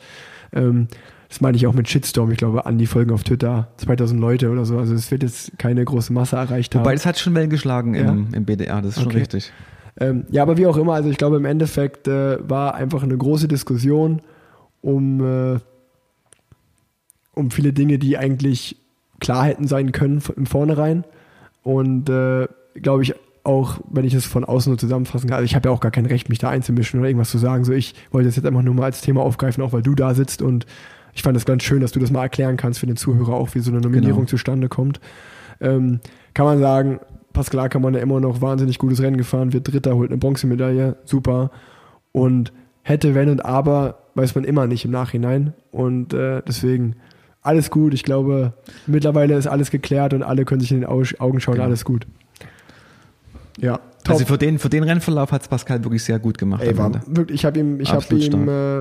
Ähm, das meine ich auch mit Shitstorm. Ich glaube, an die Folgen auf Twitter 2000 Leute oder so. Also es wird jetzt keine große Masse erreicht haben. Wobei, das hat schon Wellen geschlagen Ja. im, im BDR, das ist schon Okay. richtig. Ähm, ja, aber wie auch immer, also ich glaube im Endeffekt äh, war einfach eine große Diskussion um, äh, um viele Dinge, die eigentlich klar hätten sein können im Vornherein. Und äh, glaube ich auch, wenn ich es von außen so zusammenfassen kann, also ich habe ja auch gar kein Recht, mich da einzumischen oder irgendwas zu sagen. So, ich wollte das jetzt einfach nur mal als Thema aufgreifen, auch weil du da sitzt und ich fand es ganz schön, dass du das mal erklären kannst für den Zuhörer auch, wie so eine Nominierung Genau. zustande kommt. Ähm, kann man sagen, Pascal Ackermann ja immer noch wahnsinnig gutes Rennen gefahren, wird Dritter, holt eine Bronzemedaille, super. Und hätte, wenn und aber, weiß man immer nicht im Nachhinein. Und äh, deswegen alles gut. Ich glaube, mittlerweile ist alles geklärt und alle können sich in den Au- Augen schauen, Genau. alles gut. Ja, top. Also für den, für den Rennverlauf hat es Pascal wirklich sehr gut gemacht. Ey, war, wirklich, ich habe ihm, ich habe ihm, äh,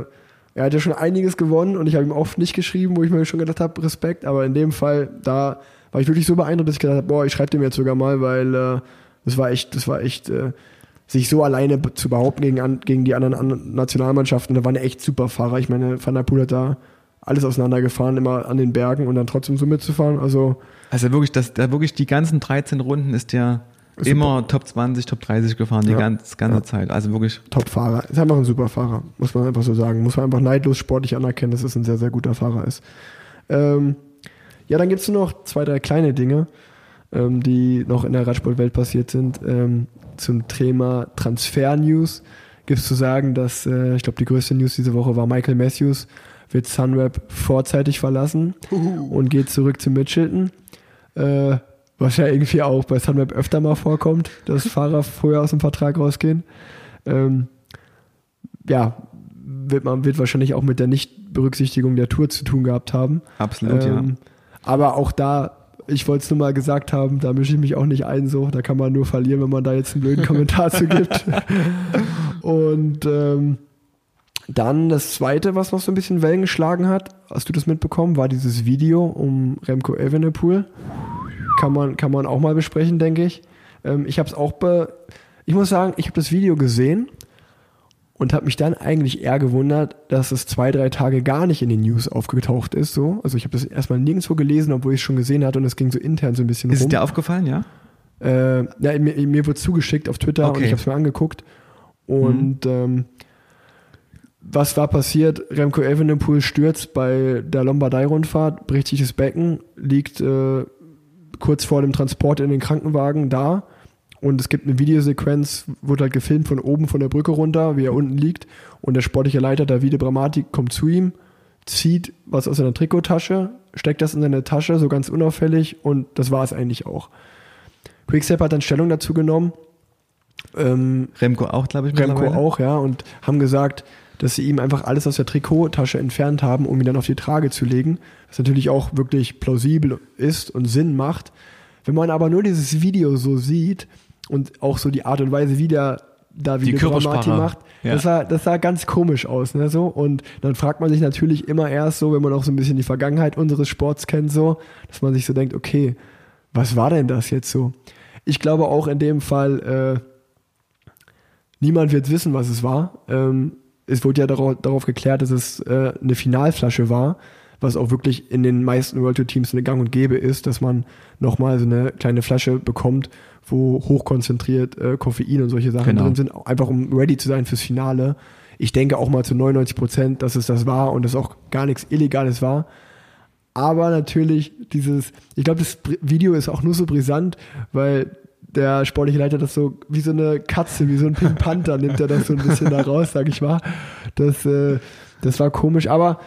er hat ja schon einiges gewonnen und ich habe ihm oft nicht geschrieben, wo ich mir schon gedacht habe, Respekt, aber in dem Fall, da war ich wirklich so beeindruckt, dass ich gedacht habe, boah, ich schreibe dem jetzt sogar mal, weil äh, das war echt, das war echt, äh, sich so alleine zu behaupten gegen, an, gegen die anderen an Nationalmannschaften, da waren echt super Fahrer. Ich meine, Van der Poel hat da alles auseinandergefahren, immer an den Bergen und dann trotzdem so mitzufahren. Also Also wirklich, das, der wirklich die ganzen 13 Runden ist der Super. immer Top 20, Top 30 gefahren, die Ja. ganz, ganze Ja. Zeit. Also wirklich, Top-Fahrer. Ist einfach ein super Fahrer, muss man einfach so sagen. Muss man einfach neidlos sportlich anerkennen, dass es ein sehr, sehr guter Fahrer ist. Ähm, ja, dann gibt es nur noch zwei, drei kleine Dinge, ähm, die noch in der Radsportwelt passiert sind. Ähm, zum Thema Transfer-News gibt es zu sagen, dass, äh, ich glaube, die größte News diese Woche war Michael Matthews wird Sunweb vorzeitig verlassen und geht zurück zu Mitchelton. Äh, was ja irgendwie auch bei Sunweb öfter mal vorkommt, dass Fahrer vorher aus dem Vertrag rausgehen. Ähm, ja, wird man wird wahrscheinlich auch mit der Nichtberücksichtigung der Tour zu tun gehabt haben. absolut, ja. Ähm, Aber auch da, ich wollte es nur mal gesagt haben, da mische ich mich auch nicht ein, so. Da kann man nur verlieren, wenn man da jetzt einen blöden Kommentar zu gibt. Und ähm, dann das zweite, was noch so ein bisschen Wellen geschlagen hat, hast du das mitbekommen, war dieses Video um Remco Evenepoel. Kann man, kann man auch mal besprechen, denke ich. Ähm, ich habe es auch be ich muss sagen, ich habe das Video gesehen und habe mich dann eigentlich eher gewundert, dass es zwei, drei Tage gar nicht in den News aufgetaucht ist. So. Also ich habe das erstmal nirgendwo gelesen, obwohl ich es schon gesehen hatte und es ging so intern so ein bisschen Ist rum. dir aufgefallen, ja? Äh, ja, mir, mir wurde zugeschickt auf Twitter und Okay. Mhm. ich habe es mir angeguckt. Und ähm, was war passiert? Remco Evenepoel stürzt bei der Lombardei-Rundfahrt, bricht sich das Becken, liegt äh, kurz vor dem Transport in den Krankenwagen da. Und es gibt eine Videosequenz, wurde halt gefilmt von oben von der Brücke runter, wie er unten liegt. Und der sportliche Leiter Davide Bramati kommt zu ihm, zieht was aus seiner Trikottasche, steckt das in seine Tasche, so ganz unauffällig. Und das war es eigentlich auch. Quickstep hat dann Stellung dazu genommen. Ähm, Remco auch, glaube ich, Remco auch, ja, und haben gesagt, dass sie ihm einfach alles aus der Trikottasche entfernt haben, um ihn dann auf die Trage zu legen, was natürlich auch wirklich plausibel ist und Sinn macht. Wenn man aber nur dieses Video so sieht und auch so die Art und Weise, wie der Davide Die Körpersprache, Bramati macht, ja. das, sah, das sah ganz komisch aus, ne, so. Und dann fragt man sich natürlich immer erst so, wenn man auch so ein bisschen die Vergangenheit unseres Sports kennt, so, dass man sich so denkt, okay, was war denn das jetzt so? Ich glaube auch in dem Fall, äh, niemand wird wissen, was es war. Ähm, es wurde ja darauf, darauf geklärt, dass es äh, eine Finalflasche war, was auch wirklich in den meisten World Tour Teams eine Gang und Gäbe ist, dass man nochmal so eine kleine Flasche bekommt, wo hochkonzentriert äh, Koffein und solche Sachen Genau. drin sind, einfach um ready zu sein fürs Finale. Ich denke auch mal zu 99 Prozent, dass es das war und es auch gar nichts Illegales war. Aber natürlich dieses, ich glaube, das Video ist auch nur so brisant, weil der sportliche Leiter das so wie so eine Katze, wie so ein Pink Panther nimmt er das so ein bisschen da raus, sag ich mal. Das, äh, das war komisch, aber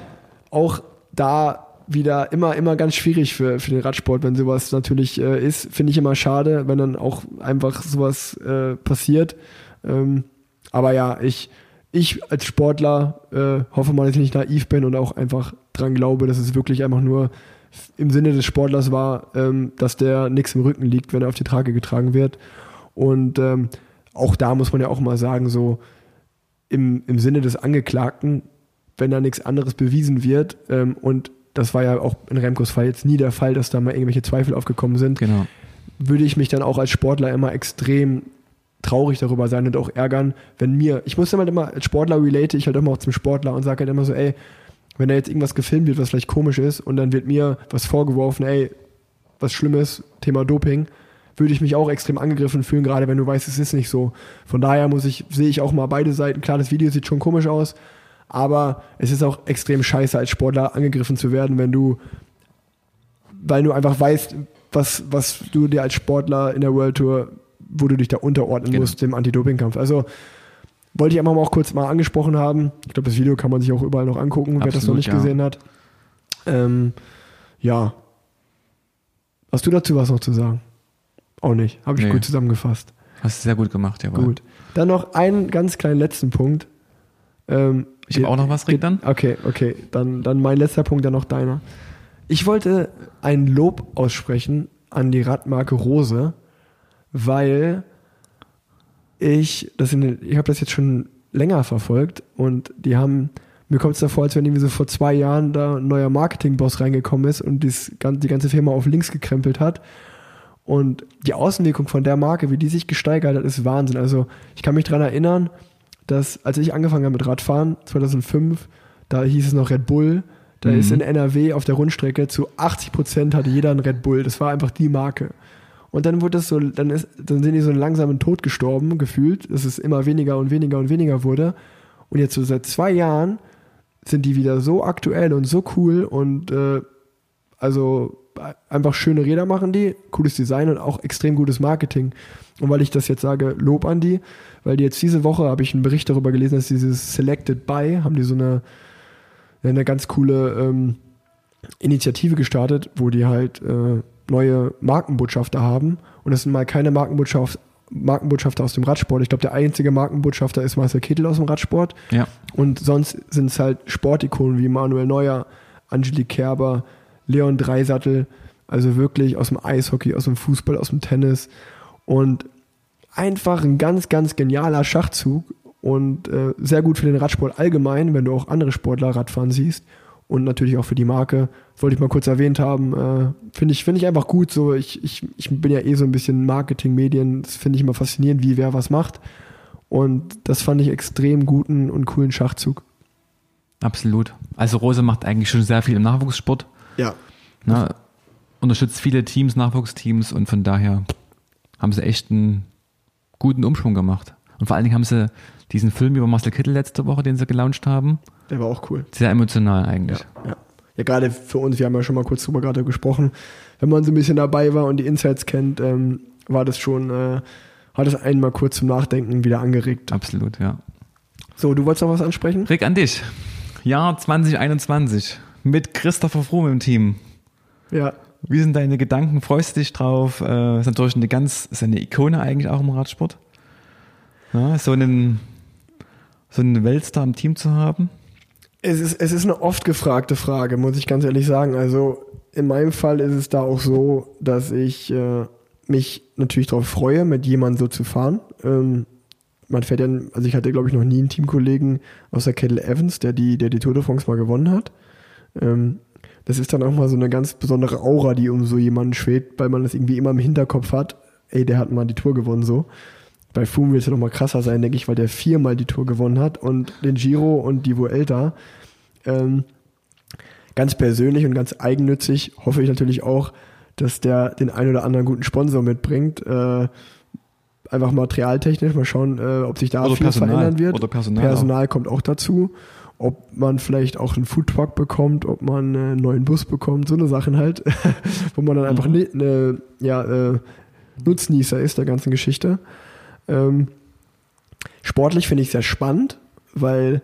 auch da wieder immer, immer ganz schwierig für, für den Radsport, wenn sowas natürlich äh, ist. Finde ich immer schade, wenn dann auch einfach sowas äh, passiert. Ähm, aber ja, ich, ich als Sportler äh, hoffe mal, dass ich nicht naiv bin und auch einfach dran glaube, dass es wirklich einfach nur im Sinne des Sportlers war, ähm, dass der nichts im Rücken liegt, wenn er auf die Trage getragen wird. Und ähm, auch da muss man ja auch mal sagen, so im, im Sinne des Angeklagten, wenn da nichts anderes bewiesen wird ähm, und das war ja auch in Remkos Fall jetzt nie der Fall, dass da mal irgendwelche Zweifel aufgekommen sind, Genau. würde ich mich dann auch als Sportler immer extrem traurig darüber sein und auch ärgern, wenn mir, ich muss immer immer als Sportler relate ich halt immer auch zum Sportler und sage halt immer so, ey, wenn da jetzt irgendwas gefilmt wird, was vielleicht komisch ist und dann wird mir was vorgeworfen, ey, was Schlimmes, Thema Doping, würde ich mich auch extrem angegriffen fühlen, gerade wenn du weißt, es ist nicht so. Von daher muss ich, sehe ich auch mal beide Seiten. Klar, das Video sieht schon komisch aus, aber es ist auch extrem scheiße, als Sportler angegriffen zu werden, wenn du, weil du einfach weißt, was, was du dir als Sportler in der World Tour, wo du dich da unterordnen Genau. musst, dem Anti-Doping-Kampf. Also wollte ich einfach mal auch kurz mal angesprochen haben. Ich glaube, das Video kann man sich auch überall noch angucken, wer das noch Absolut, nicht ja. gesehen hat. Ähm, ja. Hast du dazu was noch zu sagen? Auch nicht. Habe ich Nee. gut zusammengefasst. Hast du sehr gut gemacht, jawohl. Gut. Dann noch einen ganz kleinen letzten Punkt. Ähm, Ich habe auch noch was, Rick, dann. Okay, okay. Dann, dann mein letzter Punkt, dann noch deiner. Ich wollte ein Lob aussprechen an die Radmarke Rose, weil ich, das in, ich habe das jetzt schon länger verfolgt und die haben, mir kommt es da vor, als wenn irgendwie so vor zwei Jahren da ein neuer Marketingboss reingekommen ist und dies, die ganze Firma auf links gekrempelt hat. Und die Außenwirkung von der Marke, wie die sich gesteigert hat, ist Wahnsinn. Also ich kann mich dran erinnern, dass als ich angefangen habe mit Radfahren, 2005, da hieß es noch Red Bull. Da ist in NRW auf der Rundstrecke zu 80 Prozent hatte jeder einen Red Bull. Das war einfach die Marke. Und dann wurde es so, dann ist, dann sind die so einen langsamen Tod gestorben, gefühlt, dass es immer weniger und weniger und weniger wurde. Und jetzt so seit zwei Jahren sind die wieder so aktuell und so cool und äh, also einfach schöne Räder machen die, cooles Design und auch extrem gutes Marketing. Und weil ich das jetzt sage, Lob an die, weil die jetzt diese Woche habe ich einen Bericht darüber gelesen, dass dieses Selected By haben die so eine, eine ganz coole ähm, Initiative gestartet, wo die halt äh, neue Markenbotschafter haben. Und das sind mal keine Markenbotschaft, Markenbotschafter aus dem Radsport. Ich glaube, der einzige Markenbotschafter ist Marcel Kittel aus dem Radsport. Ja. Und sonst sind es halt Sportikonen wie Manuel Neuer, Angelique Kerber, Leon Dreisattel, also wirklich aus dem Eishockey, aus dem Fußball, aus dem Tennis. Und einfach ein ganz, ganz genialer Schachzug und äh, sehr gut für den Radsport allgemein, wenn du auch andere Sportler Radfahren siehst. Und natürlich auch für die Marke. Das wollte ich mal kurz erwähnt haben. Äh, finde ich, finde ich einfach gut. So, ich, ich, ich bin ja eh so ein bisschen Marketing, Medien. Das finde ich immer faszinierend, wie wer was macht. Und das fand ich extrem guten und coolen Schachzug. Absolut. Also Rose macht eigentlich schon sehr viel im Nachwuchssport. Ja. Ne? Unterstützt viele Teams, Nachwuchsteams und von daher haben sie echt einen guten Umschwung gemacht. Und vor allen Dingen haben sie diesen Film über Marcel Kittel letzte Woche, den sie gelauncht haben, Der war auch cool. sehr emotional eigentlich. Ja. Ja, gerade für uns, wir haben ja schon mal kurz drüber gerade gesprochen, wenn man so ein bisschen dabei war und die Insights kennt, ähm, war das schon, äh, hat es einen mal kurz zum Nachdenken wieder angeregt. Absolut, ja. So, du wolltest noch was ansprechen? Rick, an dich. Jahr 2021 mit Christopher Froome im Team. Ja. Wie sind deine Gedanken? Freust du dich drauf? Äh, ist natürlich eine ganz, ist eine Ikone eigentlich auch im Radsport. Ja, so einen, so einen Weltstar im Team zu haben. Es ist, es ist eine oft gefragte Frage, muss ich ganz ehrlich sagen. Also in meinem Fall ist es da auch so, dass ich äh, mich natürlich darauf freue, mit jemandem so zu fahren. Ähm, man fährt ja, also ich hatte glaube ich noch nie einen Teamkollegen außer Kettle Evans, der die, der die Tour de France mal gewonnen hat. Ähm, das ist dann auch mal so eine ganz besondere Aura, die um so jemanden schwebt, weil man das irgendwie immer im Hinterkopf hat. Ey, der hat mal die Tour gewonnen so. Bei Froome wird es ja noch mal krasser sein, denke ich, weil der viermal die Tour gewonnen hat und den Giro und die Vuelta. Ähm, ganz persönlich und ganz eigennützig hoffe ich natürlich auch, dass der den ein oder anderen guten Sponsor mitbringt. Äh, einfach materialtechnisch mal schauen, äh, ob sich da Oder viel Personal. verändern wird. Oder Personal Personal kommt auch dazu. Ob man vielleicht auch einen Foodtruck bekommt, ob man äh, einen neuen Bus bekommt, so eine Sachen halt, wo man dann einfach ne, ne, ja, äh, Nutznießer ist der ganzen Geschichte. Ähm, sportlich finde ich sehr spannend, weil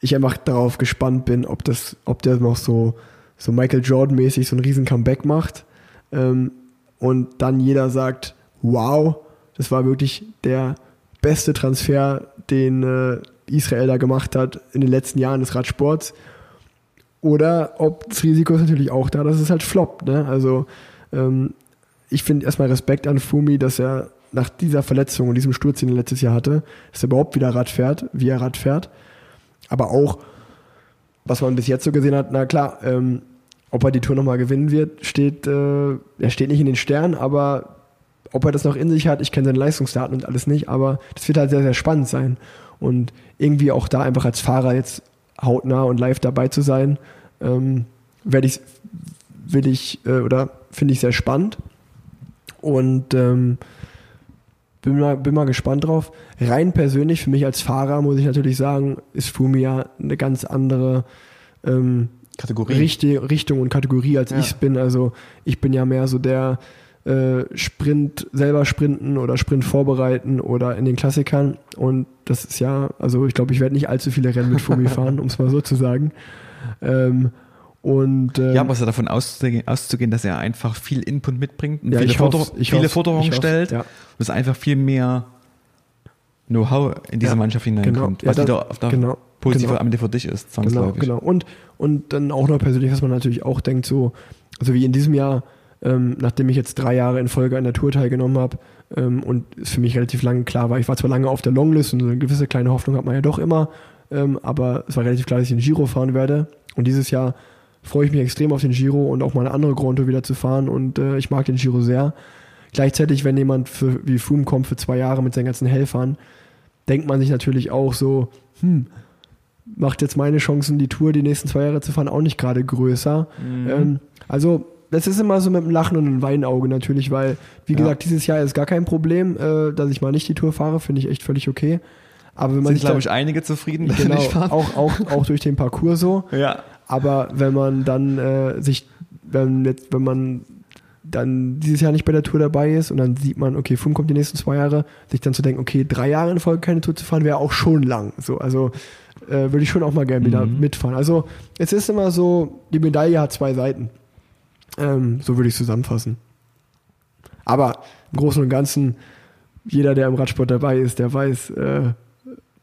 ich einfach darauf gespannt bin, ob das, ob der noch so, so Michael Jordan-mäßig so ein riesen Comeback macht. Ähm, und dann jeder sagt, wow, das war wirklich der beste Transfer, den äh, Israel da gemacht hat in den letzten Jahren des Radsports. Oder ob das Risiko ist natürlich auch da, dass es halt floppt. Ne? Also ähm, ich finde erstmal Respekt an Fumi, dass er nach dieser Verletzung und diesem Sturz, den er letztes Jahr hatte, dass er überhaupt wieder Rad fährt, wie er Rad fährt. Aber auch, was man bis jetzt so gesehen hat, na klar, ähm, ob er die Tour nochmal gewinnen wird, steht, äh, er steht nicht in den Sternen, aber ob er das noch in sich hat, ich kenne seine Leistungsdaten und alles nicht, aber das wird halt sehr, sehr spannend sein. Und irgendwie auch da einfach als Fahrer jetzt hautnah und live dabei zu sein, ähm, werde ich, will ich, äh, oder finde ich sehr spannend. Und ähm, bin, mal, bin mal gespannt drauf. Rein persönlich, für mich als Fahrer, muss ich natürlich sagen, ist Fumi ja eine ganz andere ähm, Kategorie. Richtung, Richtung und Kategorie, als Ja. ich bin. Also ich bin ja mehr so der äh, Sprint, selber sprinten oder Sprint vorbereiten oder in den Klassikern. Und das ist ja, also ich glaube, ich werde nicht allzu viele Rennen mit Fumi fahren, um es mal so zu sagen. Ähm, und ähm, Ja, aber es ist ja davon auszugehen, auszugehen, dass er einfach viel Input mitbringt und Ja, viele, Forder viele Forderungen stellt ja. und es einfach viel mehr Know-how in diese Ja, Mannschaft hineinkommt, genau. was Ja, wieder auf der genau, positive genau. am Ende für dich ist, Genau, zwangsläufig. genau. Und, und dann auch noch persönlich, was man natürlich auch denkt, so, also wie in diesem Jahr, ähm, nachdem ich jetzt drei Jahre in Folge an der Tour teilgenommen habe ähm, und es für mich relativ lange klar war, ich war zwar lange auf der Longlist und so eine gewisse kleine Hoffnung hat man ja doch immer, ähm, aber es war relativ klar, dass ich den Giro fahren werde. Und dieses Jahr freue ich mich extrem auf den Giro und auch mal eine andere Grand Tour wieder zu fahren und äh, ich mag den Giro sehr. Gleichzeitig, wenn jemand für, wie Froome kommt für zwei Jahre mit seinen ganzen Helfern, denkt man sich natürlich auch so, hm, macht jetzt meine Chancen, die Tour die nächsten zwei Jahre zu fahren, auch nicht gerade größer. Ähm, also, das ist immer so mit einem Lachen und einem Weinauge natürlich, weil, wie Ja. gesagt, dieses Jahr ist gar kein Problem, äh, dass ich mal nicht die Tour fahre, finde ich echt völlig okay. Aber wenn man Sind, sich glaube ich, einige zufrieden, dass genau, nicht fahren. auch, auch, auch durch den Parcours so. Ja. Aber wenn man dann äh, sich, wenn, jetzt, wenn man dann dieses Jahr nicht bei der Tour dabei ist und dann sieht man, okay, Fum kommt die nächsten zwei Jahre, sich dann zu denken, okay, drei Jahre in Folge keine Tour zu fahren, wäre auch schon lang. So, also äh, würde ich schon auch mal gerne wieder Mhm. mitfahren. Also es ist immer so, die Medaille hat zwei Seiten. Ähm, so würde ich es zusammenfassen. Aber im Großen und Ganzen, jeder, der im Radsport dabei ist, der weiß, äh,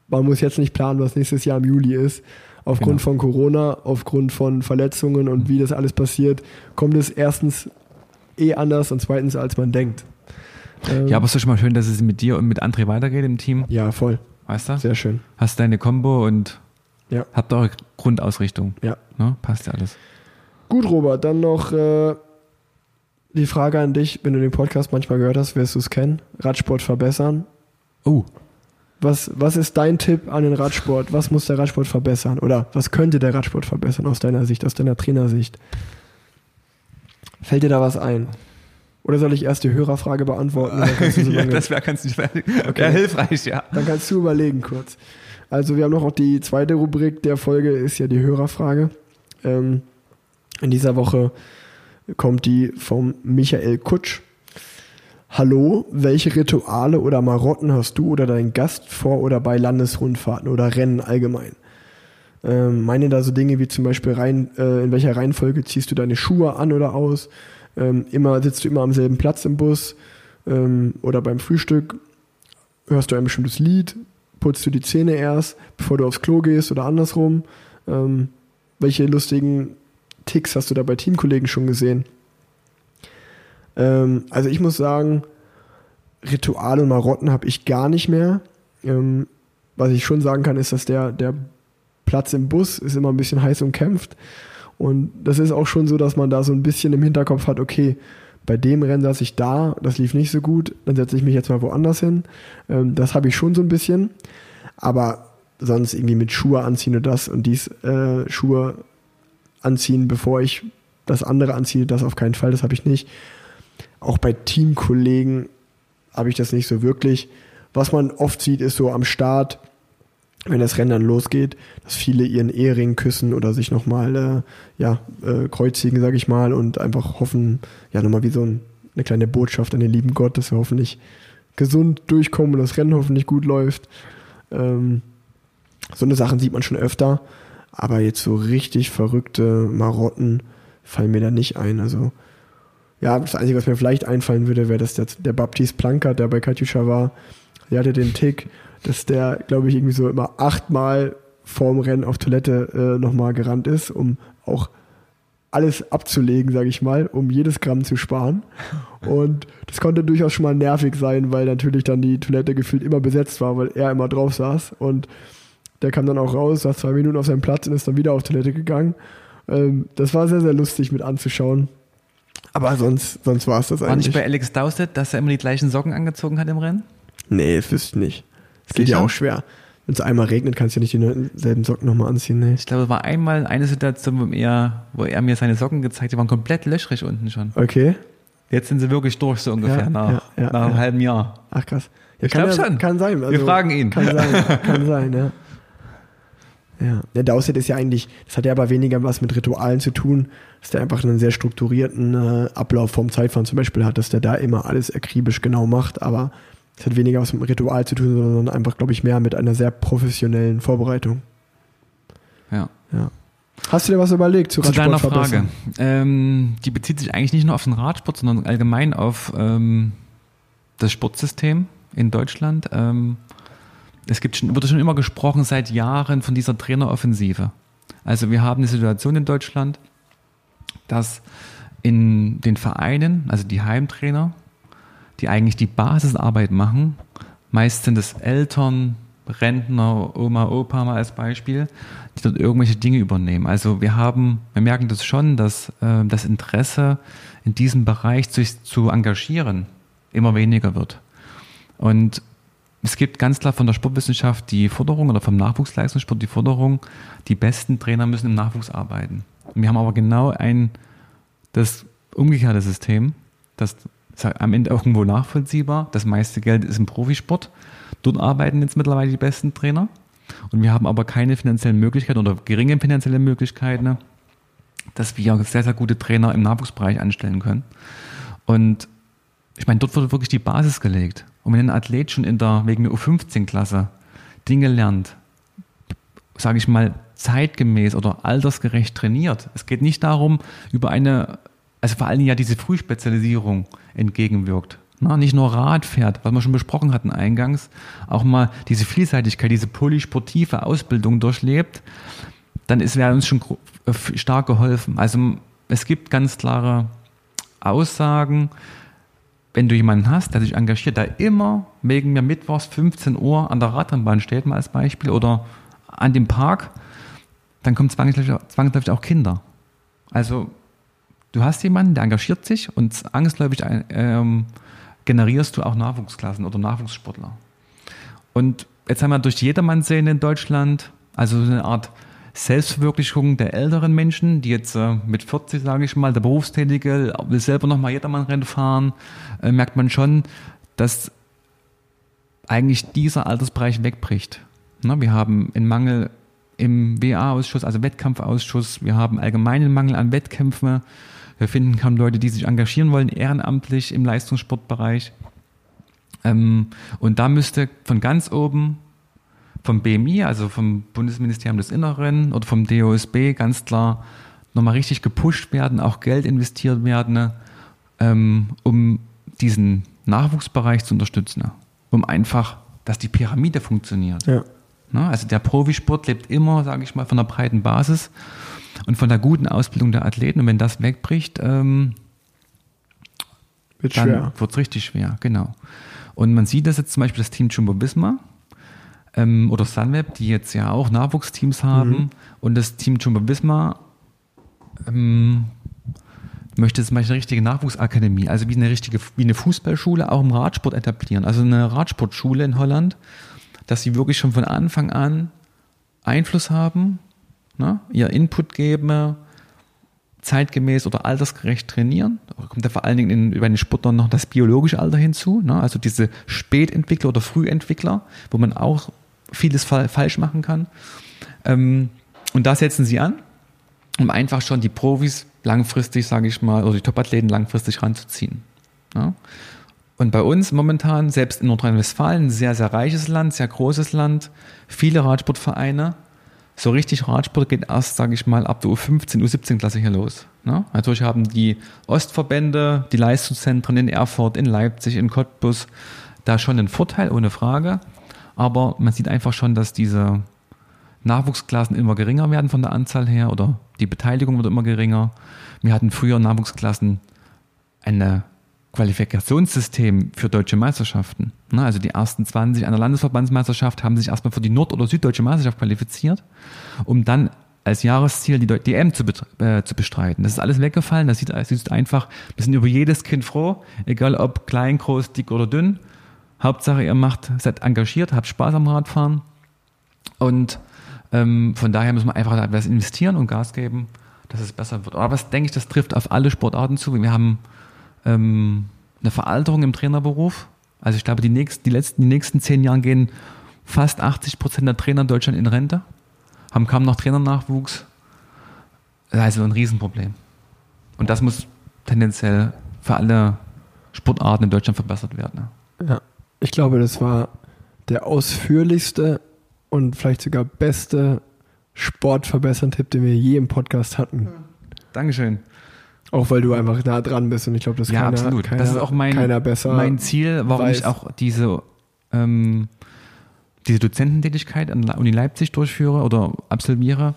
man muss jetzt nicht planen, was nächstes Jahr im Juli ist. Aufgrund Genau. von Corona, aufgrund von Verletzungen und wie das alles passiert, kommt es erstens eh anders und zweitens, als man denkt. Ähm, Ja, aber es ist schon mal schön, dass es mit dir und mit André weitergeht im Team. ja, voll. Weißt du? Sehr schön. Hast deine Combo und Ja. habt eure Grundausrichtung. Ja. Ne? Passt ja alles. Gut, Robert, dann noch äh, die Frage an dich, wenn du den Podcast manchmal gehört hast, wirst du es kennen. Radsport verbessern. Oh, Was, was ist dein Tipp an den Radsport? Was muss der Radsport verbessern? Oder was könnte der Radsport verbessern aus deiner Sicht, aus deiner Trainersicht? Fällt dir da was ein? Oder soll ich erst die Hörerfrage beantworten? Kannst du, ja, das wäre ganz nicht fertig. Okay. Hilfreich, ja. dann kannst du überlegen kurz. Also wir haben noch auch die zweite Rubrik der Folge, ist ja die Hörerfrage. Ähm, in dieser Woche kommt die vom Michael Kutsch. Hallo, welche Rituale oder Marotten hast du oder dein Gast vor oder bei Landesrundfahrten oder Rennen allgemein? Ähm, meine da so Dinge wie zum Beispiel rein, äh, in welcher Reihenfolge ziehst du deine Schuhe an oder aus? Ähm, immer sitzt du immer am selben Platz im Bus ähm, oder beim Frühstück? Hörst du ein bestimmtes Lied? Putzt du die Zähne erst, bevor du aufs Klo gehst oder andersrum? Ähm, welche lustigen Ticks hast du da bei Teamkollegen schon gesehen? Ähm, also ich muss sagen, Rituale und Marotten habe ich gar nicht mehr. Ähm, was ich schon sagen kann, ist, dass der, der Platz im Bus ist immer ein bisschen heiß umkämpft. Und das ist auch schon so, dass man da so ein bisschen im Hinterkopf hat, okay, bei dem Rennen saß ich da, das lief nicht so gut, dann setze ich mich jetzt mal woanders hin. Ähm, das habe ich schon so ein bisschen. Aber sonst irgendwie mit Schuhe anziehen und das und dies äh, Schuhe anziehen, bevor ich das andere anziehe, das auf keinen Fall, das habe ich nicht. Auch bei Teamkollegen habe ich das nicht so wirklich. Was man oft sieht, ist so am Start, wenn das Rennen dann losgeht, dass viele ihren Ehering küssen oder sich nochmal äh, ja, äh, kreuzigen, sage ich mal, und einfach hoffen, ja, nochmal wie so ein, eine kleine Botschaft an den lieben Gott, dass wir hoffentlich gesund durchkommen und das Rennen hoffentlich gut läuft. Ähm, So eine Sachen sieht man schon öfter, aber jetzt so richtig verrückte Marotten fallen mir da nicht ein. Also ja, das Einzige, was mir vielleicht einfallen würde, wäre, dass der, der Baptiste Plankert, der bei Katjuscha war, der hatte den Tick, dass der, glaube ich, irgendwie so immer achtmal vorm Rennen auf Toilette äh, nochmal gerannt ist, um auch alles abzulegen, sage ich mal, um jedes Gramm zu sparen. Und das konnte durchaus schon mal nervig sein, weil natürlich dann die Toilette gefühlt immer besetzt war, weil er immer drauf saß. Und der kam dann auch raus, saß zwei Minuten auf seinem Platz und ist dann wieder auf Toilette gegangen. Ähm, das war sehr, sehr lustig mit anzuschauen. Aber sonst, sonst war es das War eigentlich. nicht bei Alex Dowsett, dass er immer die gleichen Socken angezogen hat im Rennen? Nee, das wüsste ich nicht. Das geht ja auch schwer. Wenn es einmal regnet, kannst du ja nicht die selben Socken nochmal anziehen. Nee. Ich glaube, es war einmal eine Situation, wo er, wo er mir seine Socken gezeigt hat, die waren komplett löchrig unten schon. Okay. Jetzt sind sie wirklich durch, so ungefähr, Ja, nach, ja, ja, nach einem ja. halben Jahr. Ach krass. Ja, Ich glaub ja, schon. Kann sein. Also, Wir fragen ihn. Kann sein, kann sein, ja. Ja, der Dowsett ist ja eigentlich, das hat ja aber weniger was mit Ritualen zu tun, dass der einfach einen sehr strukturierten äh, Ablauf vom Zeitfahren zum Beispiel hat, dass der da immer alles akribisch genau macht, aber es hat weniger was mit Ritual zu tun, sondern einfach, glaube ich, mehr mit einer sehr professionellen Vorbereitung. Ja. Ja. Hast du dir was überlegt zu Zu deiner Radsport Frage. Ähm, die bezieht sich eigentlich nicht nur auf den Radsport, sondern allgemein auf ähm, das Sportsystem in Deutschland. Ähm, es gibt schon, wurde schon immer gesprochen seit Jahren von dieser Traineroffensive. Also wir haben eine Situation in Deutschland, dass in den Vereinen, also die Heimtrainer, die eigentlich die Basisarbeit machen, meist sind es Eltern, Rentner, Oma, Opa mal als Beispiel, die dort irgendwelche Dinge übernehmen. Also wir haben, wir merken das schon, dass äh, das Interesse in diesem Bereich sich zu engagieren immer weniger wird. Und es gibt ganz klar von der Sportwissenschaft die Forderung oder vom Nachwuchsleistungssport die Forderung, die besten Trainer müssen im Nachwuchs arbeiten. Und wir haben aber genau ein, das umgekehrte System, das ist am Ende irgendwo nachvollziehbar. Das meiste Geld ist im Profisport. Dort arbeiten jetzt mittlerweile die besten Trainer. Und wir haben aber keine finanziellen Möglichkeiten oder geringe finanzielle Möglichkeiten, dass wir sehr, sehr gute Trainer im Nachwuchsbereich anstellen können. Und ich meine, dort wird wirklich die Basis gelegt. Und wenn ein Athlet schon in der, wegen der U15-Klasse Dinge lernt, sage ich mal, zeitgemäß oder altersgerecht trainiert. Es geht nicht darum, über eine, also vor allen Dingen ja diese Frühspezialisierung entgegenwirkt. Na, nicht nur Rad fährt, was wir schon besprochen hatten eingangs, auch mal diese Vielseitigkeit, diese polysportive Ausbildung durchlebt, dann ist wäre uns schon äh, stark geholfen. Also es gibt ganz klare Aussagen, wenn du jemanden hast, der sich engagiert, der immer wegen mir mittwochs 15 Uhr an der Radrennbahn steht, mal als Beispiel, oder an dem Park, dann kommen zwangsläufig, zwangsläufig auch Kinder. Also du hast jemanden, der engagiert sich und zwangsläufig ähm, generierst du auch Nachwuchsklassen oder Nachwuchssportler. Und jetzt haben wir durch die Jedermann-Szene in Deutschland, also so eine Art Selbstverwirklichung der älteren Menschen, die jetzt äh, mit 40, sage ich mal, der Berufstätige will selber nochmal Jedermann-Rennen fahren, äh, merkt man schon, dass eigentlich dieser Altersbereich wegbricht. Ne, wir haben einen Mangel im WA-Ausschuss, also Wettkampfausschuss, wir haben allgemeinen Mangel an Wettkämpfen, wir finden kaum Leute, die sich engagieren wollen, ehrenamtlich im Leistungssportbereich. Ähm, und da müsste von ganz oben vom BMI, also vom Bundesministerium des Inneren oder vom DOSB ganz klar nochmal richtig gepusht werden, auch Geld investiert werden, ähm, um diesen Nachwuchsbereich zu unterstützen. Um einfach, dass die Pyramide funktioniert. Ja. Ne? Also der Profisport lebt immer, sage ich mal, von der breiten Basis und von der guten Ausbildung der Athleten. Und wenn das wegbricht, ähm, Wird dann schwer. wird es richtig schwer, genau. Und man sieht das jetzt zum Beispiel das Team Jumbo Visma ähm, oder Sunweb, die jetzt ja auch Nachwuchsteams haben. Und das Team Jumbo Visma ähm, möchte zum Beispiel eine richtige Nachwuchsakademie, also wie eine richtige, wie eine Fußballschule auch im Radsport etablieren. Also eine Radsportschule in Holland, dass sie wirklich schon von Anfang an Einfluss haben, ne, ihr Input geben, zeitgemäß oder altersgerecht trainieren. Da kommt ja vor allen Dingen in, bei den Sportlern noch das biologische Alter hinzu, ne? also diese Spätentwickler oder Frühentwickler, wo man auch vieles fa falsch machen kann. Ähm, und da setzen sie an, um einfach schon die Profis langfristig, sage ich mal, oder die Topathleten langfristig ranzuziehen. Ja? Und bei uns momentan, selbst in Nordrhein-Westfalen, ein sehr, sehr reiches Land, sehr großes Land, viele Radsportvereine. So richtig Radsport geht erst, sage ich mal, ab der U15, U17-Klasse hier los. Ne? Natürlich haben die Ostverbände, die Leistungszentren in Erfurt, in Leipzig, in Cottbus da schon einen Vorteil, ohne Frage. Aber man sieht einfach schon, dass diese Nachwuchsklassen immer geringer werden von der Anzahl her oder die Beteiligung wird immer geringer. Wir hatten früher Nachwuchsklassen ein Qualifikationssystem für deutsche Meisterschaften. Also die ersten 20 einer Landesverbandsmeisterschaft haben sich erstmal für die Nord- oder Süddeutsche Meisterschaft qualifiziert, um dann als Jahresziel die DM zu, äh, zu bestreiten. Das ist alles weggefallen. Das sieht, das sieht einfach, wir sind über jedes Kind froh, egal ob klein, groß, dick oder dünn. Hauptsache, ihr macht, seid engagiert, habt Spaß am Radfahren. Und ähm, von daher müssen wir einfach etwas investieren und Gas geben, dass es besser wird. Aber was denke ich, das trifft auf alle Sportarten zu. Wir haben ähm, eine Veralterung im Trainerberuf. Also ich glaube, die nächsten, die letzten, die nächsten zehn Jahre gehen fast 80 Prozent der Trainer in Deutschland in Rente, haben kaum noch Trainernachwuchs. Also ein Riesenproblem. Und das muss tendenziell für alle Sportarten in Deutschland verbessert werden. Ja. Ich glaube, das war der ausführlichste und vielleicht sogar beste Sportverbessern-Tipp, den wir je im Podcast hatten. Dankeschön. Auch weil du einfach nah dran bist und ich glaube, das ja, keiner, absolut. Keiner, das ist auch mein, keiner besser mein Ziel, warum weiß. ich auch diese, ähm, diese Dozententätigkeit an der Uni Leipzig durchführe oder absolviere,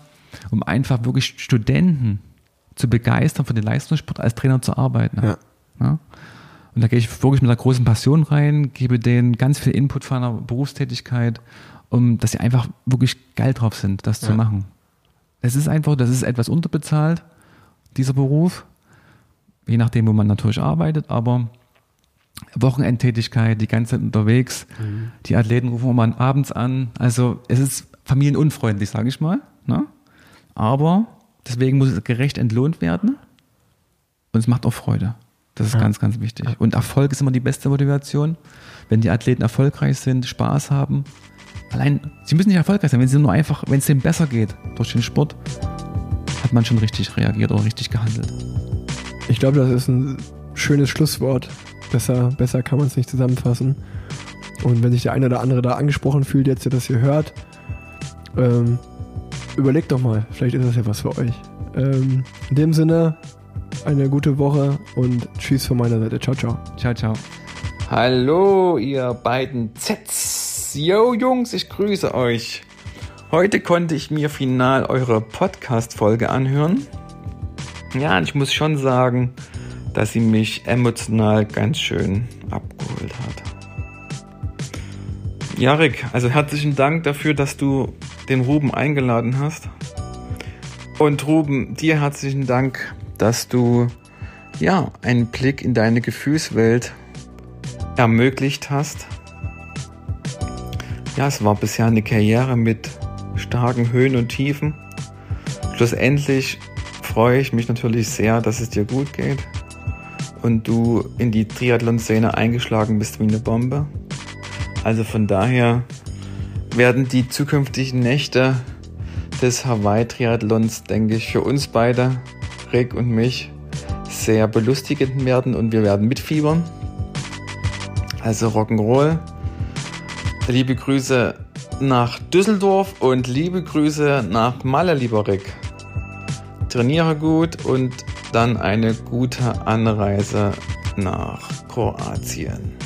um einfach wirklich Studenten zu begeistern für den Leistungssport als Trainer zu arbeiten. Ja. Ja? Und da gehe ich wirklich mit einer großen Passion rein, gebe denen ganz viel Input von einer Berufstätigkeit, um dass sie einfach wirklich geil drauf sind, das zu Ja. machen. Es ist einfach, das ist etwas unterbezahlt, dieser Beruf, je nachdem, wo man natürlich arbeitet, aber Wochenendtätigkeit, die ganze Zeit unterwegs, die Athleten rufen immer abends an, also es ist familienunfreundlich, sage ich mal, ne? aber deswegen muss es gerecht entlohnt werden und es macht auch Freude. Das ist Ja. ganz, ganz wichtig. Und Erfolg ist immer die beste Motivation. Wenn die Athleten erfolgreich sind, Spaß haben. Allein, sie müssen nicht erfolgreich sein, wenn sie nur einfach, wenn es denen besser geht durch den Sport, hat man schon richtig reagiert oder richtig gehandelt. Ich glaube, das ist ein schönes Schlusswort. Besser, besser kann man es nicht zusammenfassen. Und wenn sich der eine oder andere da angesprochen fühlt, jetzt der das hier hört, ähm, überlegt doch mal, vielleicht ist das ja was für euch. Ähm, in dem Sinne, eine gute Woche und tschüss von meiner Seite. Ciao, ciao. Ciao, ciao. Hallo, ihr beiden Zs. Yo, Jungs, ich grüße euch. Heute konnte ich mir final eure Podcast-Folge anhören. Ja, und ich muss schon sagen, dass sie mich emotional ganz schön abgeholt hat. Jarek, also herzlichen Dank dafür, dass du den Ruben eingeladen hast. Und Ruben, dir herzlichen Dank, dass du ja einen Blick in deine Gefühlswelt ermöglicht hast. Ja, es war bisher eine Karriere mit starken Höhen und Tiefen. Schlussendlich freue ich mich natürlich sehr, dass es dir gut geht und du in die Triathlon-Szene eingeschlagen bist wie eine Bombe. Also von daher werden die zukünftigen Nächte des Hawaii-Triathlons, denke ich, für uns beide, Rick und mich, sehr belustigend werden und wir werden mitfiebern. Also Rock'n'Roll. Liebe Grüße nach Düsseldorf und liebe Grüße nach Malle, lieber Rick. Trainiere gut und dann eine gute Anreise nach Kroatien.